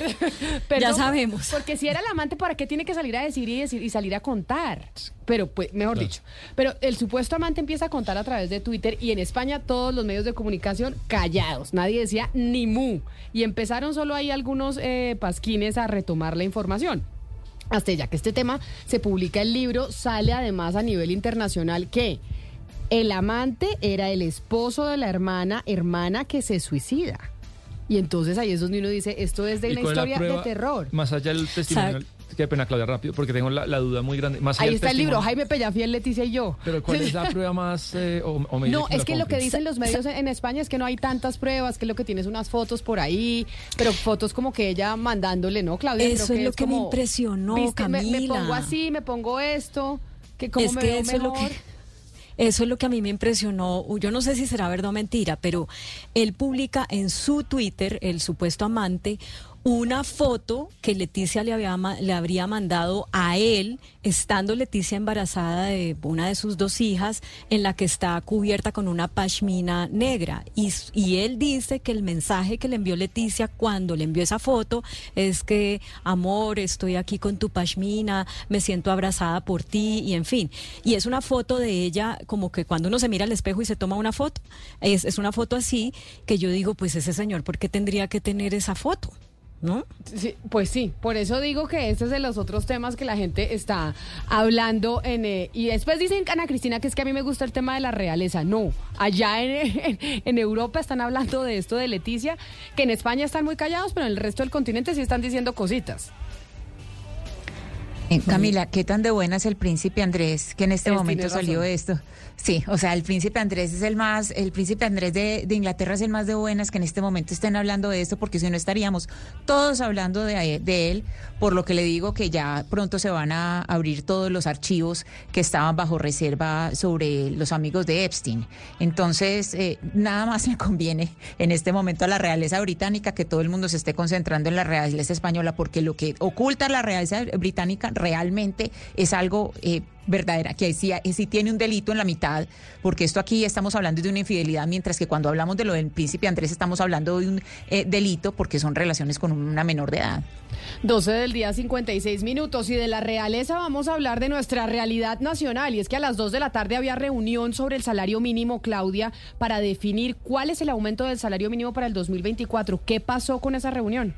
Pero- ya sabemos. Porque si era el amante, ¿para qué tiene que salir a decir y, decir y salir a contar? Pero, pues, mejor dicho. Pero el supuesto amante empieza a contar a través de Twitter y en España todos los medios de comunicación callados. Nadie decía ni mu. Y empezaron solo ahí algunos eh, pasquines a retomar la información. Hasta ya que este tema se publica el libro, sale además a nivel internacional que el amante era el esposo de la hermana, hermana que se suicida. Y entonces ahí es donde uno dice, esto es de ¿Y una historia de terror. Más allá del testimonio. Qué pena, Claudia, rápido, porque tengo la, la duda muy grande. Más allá Ahí del está el libro, Jaime Pellafiel, Leticia y yo. Pero ¿cuál es la prueba más... eh, o, o me No, es que lo que dicen los medios en España es que no hay tantas pruebas, que lo que tienes unas fotos por ahí, pero fotos como que ella mandándole, ¿no, Claudia? Eso Creo es lo que me impresionó, "Viste, me- Me, Camila". pongo así, me pongo esto, que como es me que veo eso es lo mejor. que eso es lo que a mí me impresionó. Yo no sé si será verdad o mentira, pero él publica en su Twitter, el supuesto amante, una foto que Leticia le, había, le habría mandado a él, estando Leticia embarazada de una de sus dos hijas, en la que está cubierta con una pashmina negra. Y, y él dice que el mensaje que le envió Leticia cuando le envió esa foto es que, amor, estoy aquí con tu pashmina, me siento abrazada por ti, y en fin. Y es una foto de ella, como que cuando uno se mira al espejo y se toma una foto, es, es una foto así, que yo digo, pues ese señor, ¿por qué tendría que tener esa foto? ¿No? Pues sí, por eso digo que este es de los otros temas que la gente está hablando en... eh, y después dicen, Ana Cristina, que es que a mí me gusta el tema de la realeza. No, allá en, en- en Europa están hablando de esto de Leticia, que en España están muy callados, pero en el resto del continente sí están diciendo cositas. Eh, Camila, ¿qué tan de buena es el príncipe Andrés que en este Es, momento salió esto? Sí, o sea, el príncipe Andrés es el más, el príncipe Andrés de, de Inglaterra es el más de buenas que en este momento estén hablando de esto, porque si no estaríamos todos hablando de, de él, por lo que le digo que ya pronto se van a abrir todos los archivos que estaban bajo reserva sobre los amigos de Epstein. Entonces, eh, nada más le conviene en este momento a la realeza británica que todo el mundo se esté concentrando en la realeza española, porque lo que oculta la realeza británica realmente es algo eh, verdadera, que sí, sí tiene un delito en la mitad, porque esto aquí estamos hablando de una infidelidad, mientras que cuando hablamos de lo del príncipe Andrés estamos hablando de un eh, delito porque son relaciones con una menor de edad. 12 del día 56 minutos y de la realeza vamos a hablar de nuestra realidad nacional y es que a las 2 de la tarde había reunión sobre el salario mínimo, Claudia, para definir cuál es el aumento del salario mínimo para el 2024. ¿Qué pasó con esa reunión?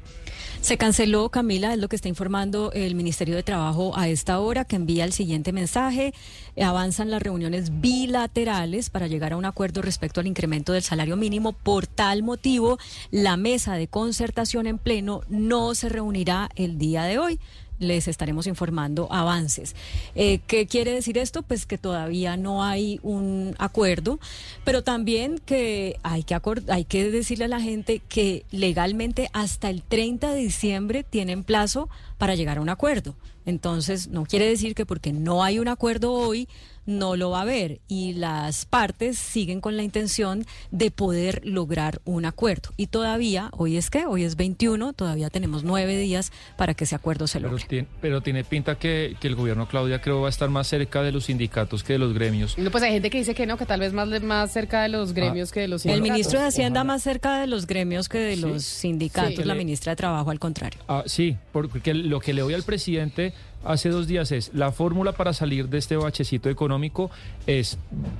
Se canceló, Camila, es lo que está informando el Ministerio de Trabajo a esta hora, que envía el siguiente mensaje. Avanzan las reuniones bilaterales para llegar a un acuerdo respecto al incremento del salario mínimo. Por tal motivo, la mesa de concertación en pleno no se reunirá el día de hoy. Les estaremos informando avances. Eh, ¿Qué quiere decir esto? Pues que todavía no hay un acuerdo, pero también que hay que, hay que decirle a la gente que legalmente hasta el 30 de diciembre tienen plazo para llegar a un acuerdo. Entonces, no quiere decir que porque no hay un acuerdo hoy, no lo va a haber. Y las partes siguen con la intención de poder lograr un acuerdo. Y todavía, hoy es que, hoy es 21, todavía tenemos nueve días para que ese acuerdo se Pero logre. tiene, pero tiene pinta que, que el gobierno, Claudia, creo va a estar más cerca de los sindicatos que de los gremios. No, pues hay gente que dice que no, que tal vez más, más cerca de los gremios que de los El sindicatos. ministro de Hacienda más cerca de los gremios que de Sí. los sindicatos, Sí. la ministra de Trabajo al contrario. Ah, sí, porque lo que le doy al presidente hace dos días es la fórmula para salir de este bachecito económico es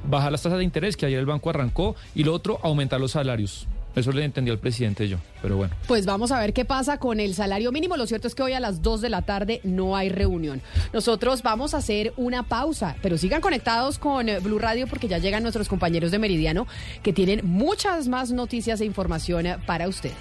bajar las tasas de interés que ayer el banco arrancó y lo otro aumentar los salarios. Eso le entendí al presidente yo, pero bueno. Pues vamos a ver qué pasa con el salario mínimo. Lo cierto es que hoy a las 2 de la tarde no hay reunión. Nosotros vamos a hacer una pausa, pero sigan conectados con Blue Radio porque ya llegan nuestros compañeros de Meridiano que tienen muchas más noticias e información para ustedes.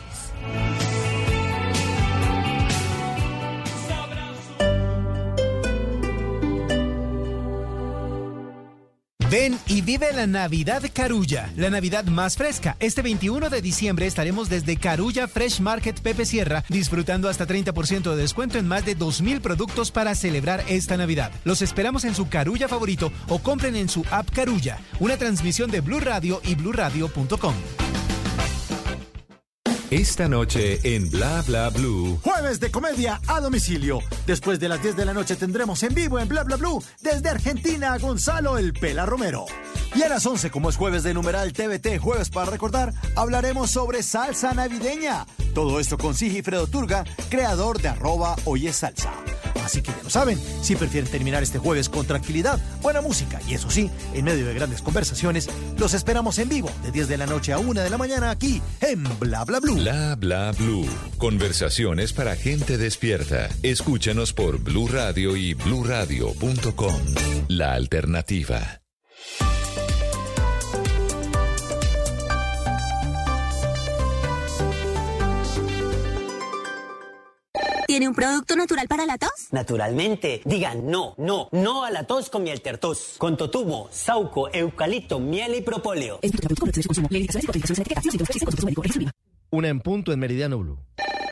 Ven y vive la Navidad Carulla, la Navidad más fresca. Este 21 de diciembre estaremos desde Carulla Fresh Market Pepe Sierra disfrutando hasta 30% de descuento en más de 2.000 productos para celebrar esta Navidad. Los esperamos en su Carulla favorito o compren en su app Carulla, una transmisión de Blue Radio y bluradio.com. Esta noche en Bla Bla Blue. Jueves de comedia a domicilio. Después de las 10 de la noche tendremos en vivo en Bla Bla Blue desde Argentina a Gonzalo El Pela Romero. Y a las 11, como es jueves de numeral TVT, jueves para recordar, hablaremos sobre salsa navideña. Todo esto con Sigifredo Turga, creador de arroba Hoy es Salsa. Así que ya lo saben, si prefieren terminar este jueves con tranquilidad, buena música y eso sí, en medio de grandes conversaciones, los esperamos en vivo de 10 de la noche a 1 de la mañana aquí en Bla Bla Blue. Bla Bla Blue. Conversaciones para gente despierta. Escúchanos por Blue Radio y bluradio.com. La alternativa. ¿Tiene un producto natural para la tos? Naturalmente. Digan no, no, no a la tos con miel tertos. Con totumo, sauco, eucalipto, miel y propóleo. Una en punto en Meridiano Blue.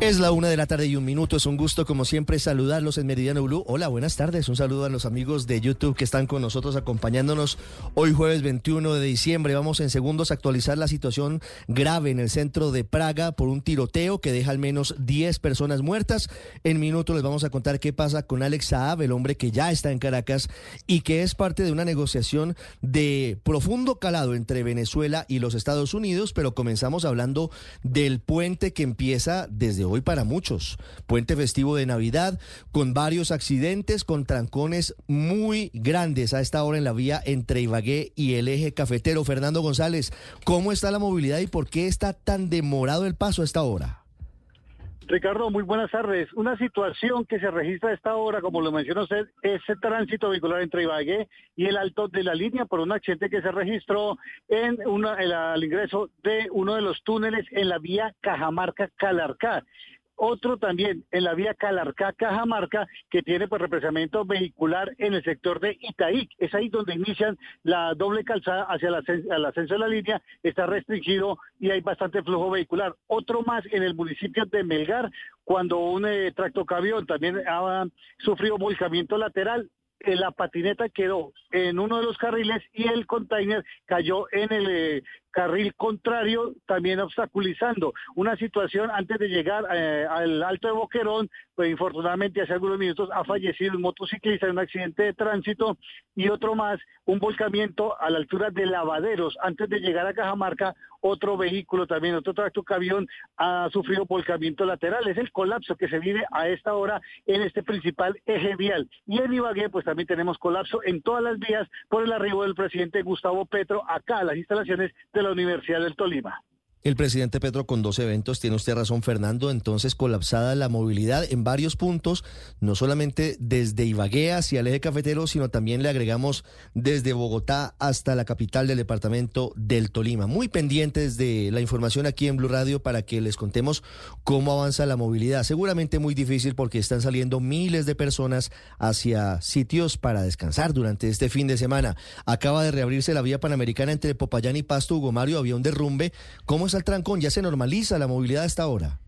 Es la una de la tarde y un minuto. Es un gusto, como siempre, saludarlos en Meridiano Blue. Hola, buenas tardes. Un saludo a los amigos de YouTube que están con nosotros acompañándonos hoy, jueves 21 de diciembre. Vamos en segundos a actualizar la situación grave en el centro de Praga por un tiroteo que deja al menos 10 personas muertas. En minutos les vamos a contar qué pasa con Alex Saab, el hombre que ya está en Caracas y que es parte de una negociación de profundo calado entre Venezuela y los Estados Unidos. Pero comenzamos hablando del puente que empieza desde hoy para muchos. Puente festivo de Navidad con varios accidentes, con trancones muy grandes a esta hora en la vía entre Ibagué y el eje cafetero. Fernando González, ¿cómo está la movilidad y por qué está tan demorado el paso a esta hora? Ricardo, muy buenas tardes. Una situación que se registra a esta hora, como lo mencionó usted, ese tránsito vehicular entre Ibagué y el alto de la línea por un accidente que se registró en una, el, al ingreso de uno de los túneles en la vía Cajamarca-Calarcá otro también en la vía Calarcá-Cajamarca, que tiene pues represamiento vehicular en el sector de Itaí. Es ahí donde inician la doble calzada hacia el ascenso, de la línea, está restringido y hay bastante flujo vehicular. Otro más en el municipio de Melgar, cuando un eh, tractocamión también ha sufrido volcamiento lateral, la patineta quedó en uno de los carriles y el container cayó en el eh, carril contrario, también obstaculizando una situación antes de llegar eh, al Alto de Boquerón, pues infortunadamente hace algunos minutos ha fallecido un motociclista en un accidente de tránsito y otro más, un volcamiento a la altura de Lavaderos. Antes de llegar a Cajamarca, otro vehículo también, otro tractocamión ha sufrido volcamiento lateral. Es el colapso que se vive a esta hora en este principal eje vial. Y en Ibagué, pues también tenemos colapso en todas las vías por el arribo del presidente Gustavo Petro acá a las instalaciones de la Universidad del Tolima. El presidente Petro con dos eventos, tiene usted razón Fernando, entonces colapsada la movilidad en varios puntos, no solamente desde Ibagué hacia el eje cafetero, sino también le agregamos desde Bogotá hasta la capital del departamento del Tolima. Muy pendientes de la información aquí en Blue Radio para que les contemos cómo avanza la movilidad. Seguramente muy difícil porque están saliendo miles de personas hacia sitios para descansar durante este fin de semana. Acaba de reabrirse la vía panamericana entre Popayán y Pasto, Hugo Mario, había un derrumbe. ¿Cómo el trancón? ¿Ya se normaliza la movilidad a esta hora?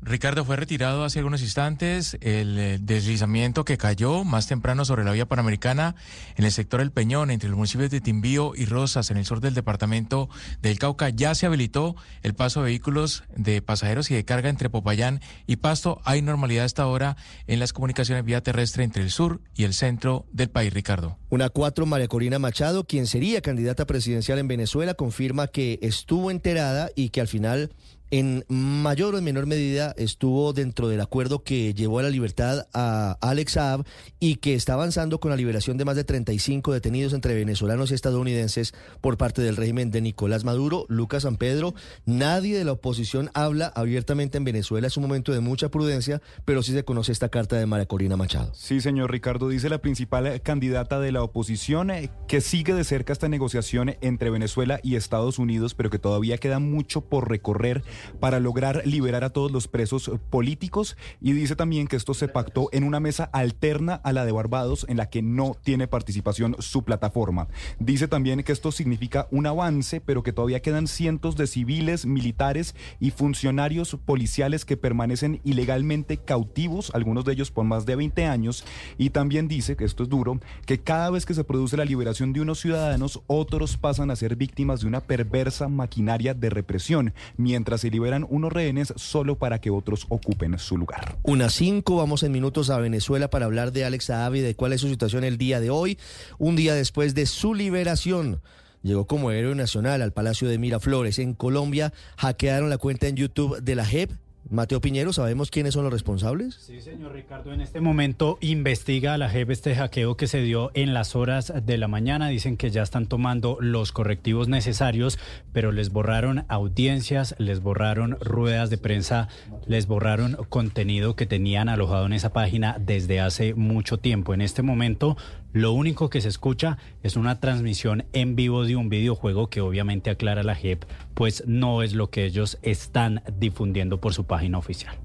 Ricardo fue retirado hace algunos instantes el eh, deslizamiento que cayó más temprano sobre la vía panamericana en el sector El Peñón, entre los municipios de Timbío y Rosas, en el sur del departamento del Cauca. Ya se habilitó el paso de vehículos de pasajeros y de carga entre Popayán y Pasto. Hay normalidad hasta ahora en las comunicaciones vía terrestre entre el sur y el centro del país, Ricardo. Una cuatro, María Corina Machado, quien sería candidata presidencial en Venezuela, confirma que estuvo enterada y que al final en mayor o en menor medida estuvo dentro del acuerdo que llevó a la libertad a Alex Saab y que está avanzando con la liberación de más de 35 detenidos entre venezolanos y estadounidenses por parte del régimen de Nicolás Maduro, Lucas San Pedro. Nadie de la oposición habla abiertamente en Venezuela. Es un momento de mucha prudencia, pero sí se conoce esta carta de María Corina Machado. Sí, señor Ricardo, dice la principal candidata de la oposición eh, que sigue de cerca esta negociación entre Venezuela y Estados Unidos, pero que todavía queda mucho por recorrer para lograr liberar a todos los presos políticos y dice también que esto se pactó en una mesa alterna a la de Barbados en la que no tiene participación su plataforma. Dice también que esto significa un avance, pero que todavía quedan cientos de civiles, militares y funcionarios policiales que permanecen ilegalmente cautivos, algunos de ellos por más de 20 años, y también dice, que esto es duro, que cada vez que se produce la liberación de unos ciudadanos, otros pasan a ser víctimas de una perversa maquinaria de represión, mientras se liberan unos rehenes solo para que otros ocupen su lugar. Unas cinco, vamos en minutos a Venezuela para hablar de Alex y de cuál es su situación el día de hoy, un día después de su liberación. Llegó como héroe nacional al Palacio de Miraflores. En Colombia hackearon la cuenta en YouTube de la JEP. Mateo Piñero, ¿sabemos quiénes son los responsables? Sí, señor Ricardo, en este momento investiga a la JEP este hackeo que se dio en las horas de la mañana. Dicen que ya están tomando los correctivos necesarios, pero les borraron audiencias, les borraron ruedas de prensa, les borraron contenido que tenían alojado en esa página desde hace mucho tiempo. En este momento, lo único que se escucha es una transmisión en vivo de un videojuego que obviamente aclara la JEP, pues no es lo que ellos están difundiendo por su página oficial.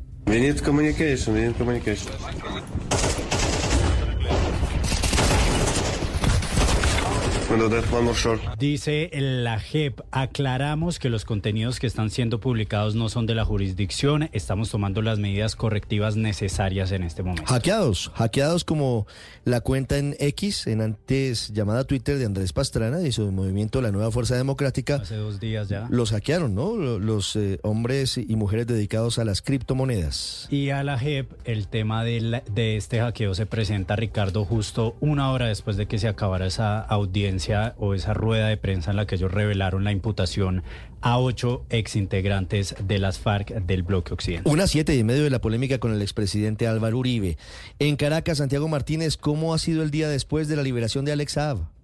Bueno, that one more short. Dice la JEP, aclaramos que los contenidos que están siendo publicados no son de la jurisdicción, estamos tomando las medidas correctivas necesarias en este momento. Hackeados, hackeados como la cuenta en X, en antes llamada Twitter de Andrés Pastrana y su movimiento La Nueva Fuerza Democrática. Hace dos días ya. Los hackearon, ¿no? Lo- Los eh, hombres y mujeres dedicados a las criptomonedas. Y a la JEP, el tema de, la- de este hackeo se presenta, Ricardo, justo una hora después de que se acabara esa audiencia o esa rueda de prensa en la que ellos revelaron la imputación a ocho exintegrantes de las FARC del bloque occidental. Una siete y medio de la polémica con el expresidente Álvaro Uribe. En Caracas, Santiago Martínez, ¿cómo ha sido el día después de la liberación de Alex Saab?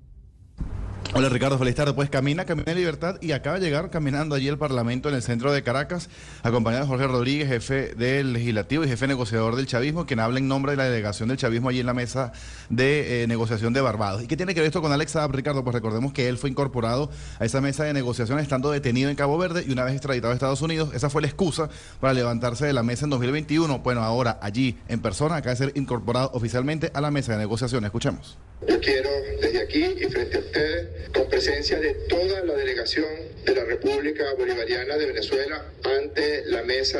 Hola Ricardo, feliz tarde. Pues camina, camina en libertad y acaba de llegar caminando allí el Parlamento en el centro de Caracas, acompañado de Jorge Rodríguez, jefe del legislativo y jefe negociador del chavismo, quien habla en nombre de la delegación del chavismo allí en la mesa de eh, negociación de Barbados. ¿Y qué tiene que ver esto con Alex Saab, Ricardo? Pues recordemos que él fue incorporado a esa mesa de negociación estando detenido en Cabo Verde y una vez extraditado a Estados Unidos, esa fue la excusa para levantarse de la mesa en 2021. Bueno, ahora allí en persona acaba de ser incorporado oficialmente a la mesa de negociación. Escuchemos. Yo quiero desde aquí y frente a ustedes, con presencia de toda la delegación de la República Bolivariana de Venezuela, ante la mesa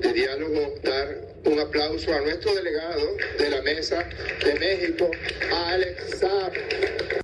de diálogo, dar un aplauso a nuestro delegado de la mesa de México, Alex Saab.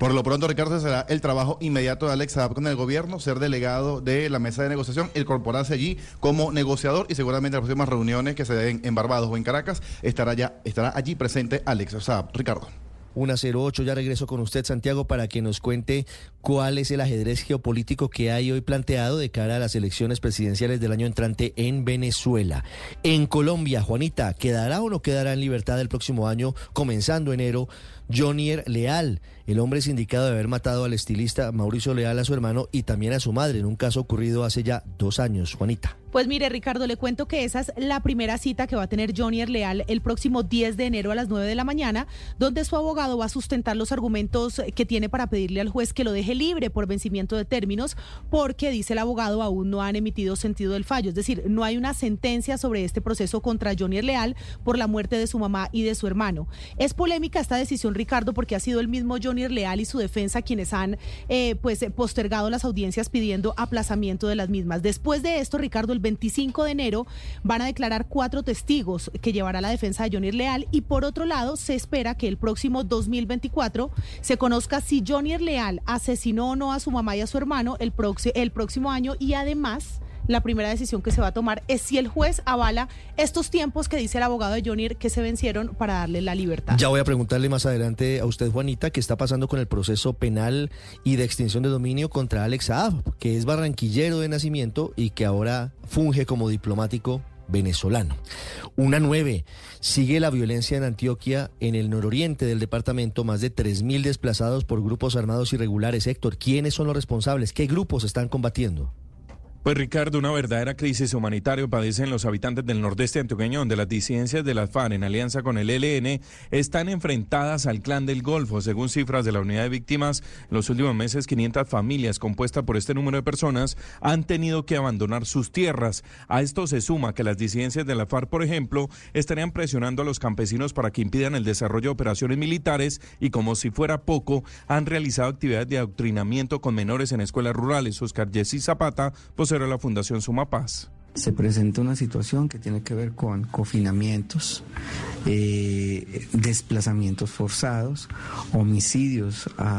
Por lo pronto, Ricardo, será el trabajo inmediato de Alex Saab con el gobierno, ser delegado de la mesa de negociación, incorporarse allí como negociador y seguramente en las próximas reuniones que se den en Barbados o en Caracas estará, ya, estará allí presente Alex Saab. Ricardo. Una 08, ya regreso con usted, Santiago, para que nos cuente cuál es el ajedrez geopolítico que hay hoy planteado de cara a las elecciones presidenciales del año entrante en Venezuela. En Colombia, Juanita, ¿quedará o no quedará en libertad el próximo año, comenzando enero, Jonier Leal, el hombre sindicado de haber matado al estilista Mauricio Leal a su hermano y también a su madre en un caso ocurrido hace ya dos años, Juanita? Pues mire, Ricardo, le cuento que esa es la primera cita que va a tener Johnny Leal el próximo 10 de enero a las 9 de la mañana, donde su abogado va a sustentar los argumentos que tiene para pedirle al juez que lo deje libre por vencimiento de términos, porque, dice el abogado, aún no han emitido sentido del fallo. Es decir, no hay una sentencia sobre este proceso contra Johnny Leal por la muerte de su mamá y de su hermano. Es polémica esta decisión, Ricardo, porque ha sido el mismo Johnny Leal y su defensa quienes han eh, pues postergado las audiencias pidiendo aplazamiento de las mismas. Después de esto, Ricardo, el 25 de enero van a declarar cuatro testigos que llevará la defensa de Johnny Leal y por otro lado se espera que el próximo 2024 se conozca si Johnny Leal asesinó o no a su mamá y a su hermano el, el próximo año y además la primera decisión que se va a tomar es si el juez avala estos tiempos que dice el abogado de Johnny que se vencieron para darle la libertad. Ya voy a preguntarle más adelante a usted, Juanita, qué está pasando con el proceso penal y de extinción de dominio contra Alex Saab, que es barranquillero de nacimiento y que ahora funge como diplomático venezolano. Una nueve. Sigue la violencia en Antioquia, en el nororiente del departamento, más de 3.000 desplazados por grupos armados irregulares. Héctor, ¿quiénes son los responsables? ¿Qué grupos están combatiendo? Pues Ricardo, una verdadera crisis humanitaria padecen los habitantes del nordeste antioqueño, donde las disidencias de las FARC en alianza con el ELN están enfrentadas al clan del Golfo. Según cifras de la unidad de víctimas, los últimos meses 500 familias compuestas por este número de personas han tenido que abandonar sus tierras. A esto se suma que las disidencias de la FARC, por ejemplo, estarían presionando a los campesinos para que impidan el desarrollo de operaciones militares y como si fuera poco, han realizado actividades de adoctrinamiento con menores en escuelas rurales. Oscar Jessy Zapata, vocero la Fundación Suma Paz. Se presenta una situación que tiene que ver con confinamientos, eh, desplazamientos forzados, homicidios a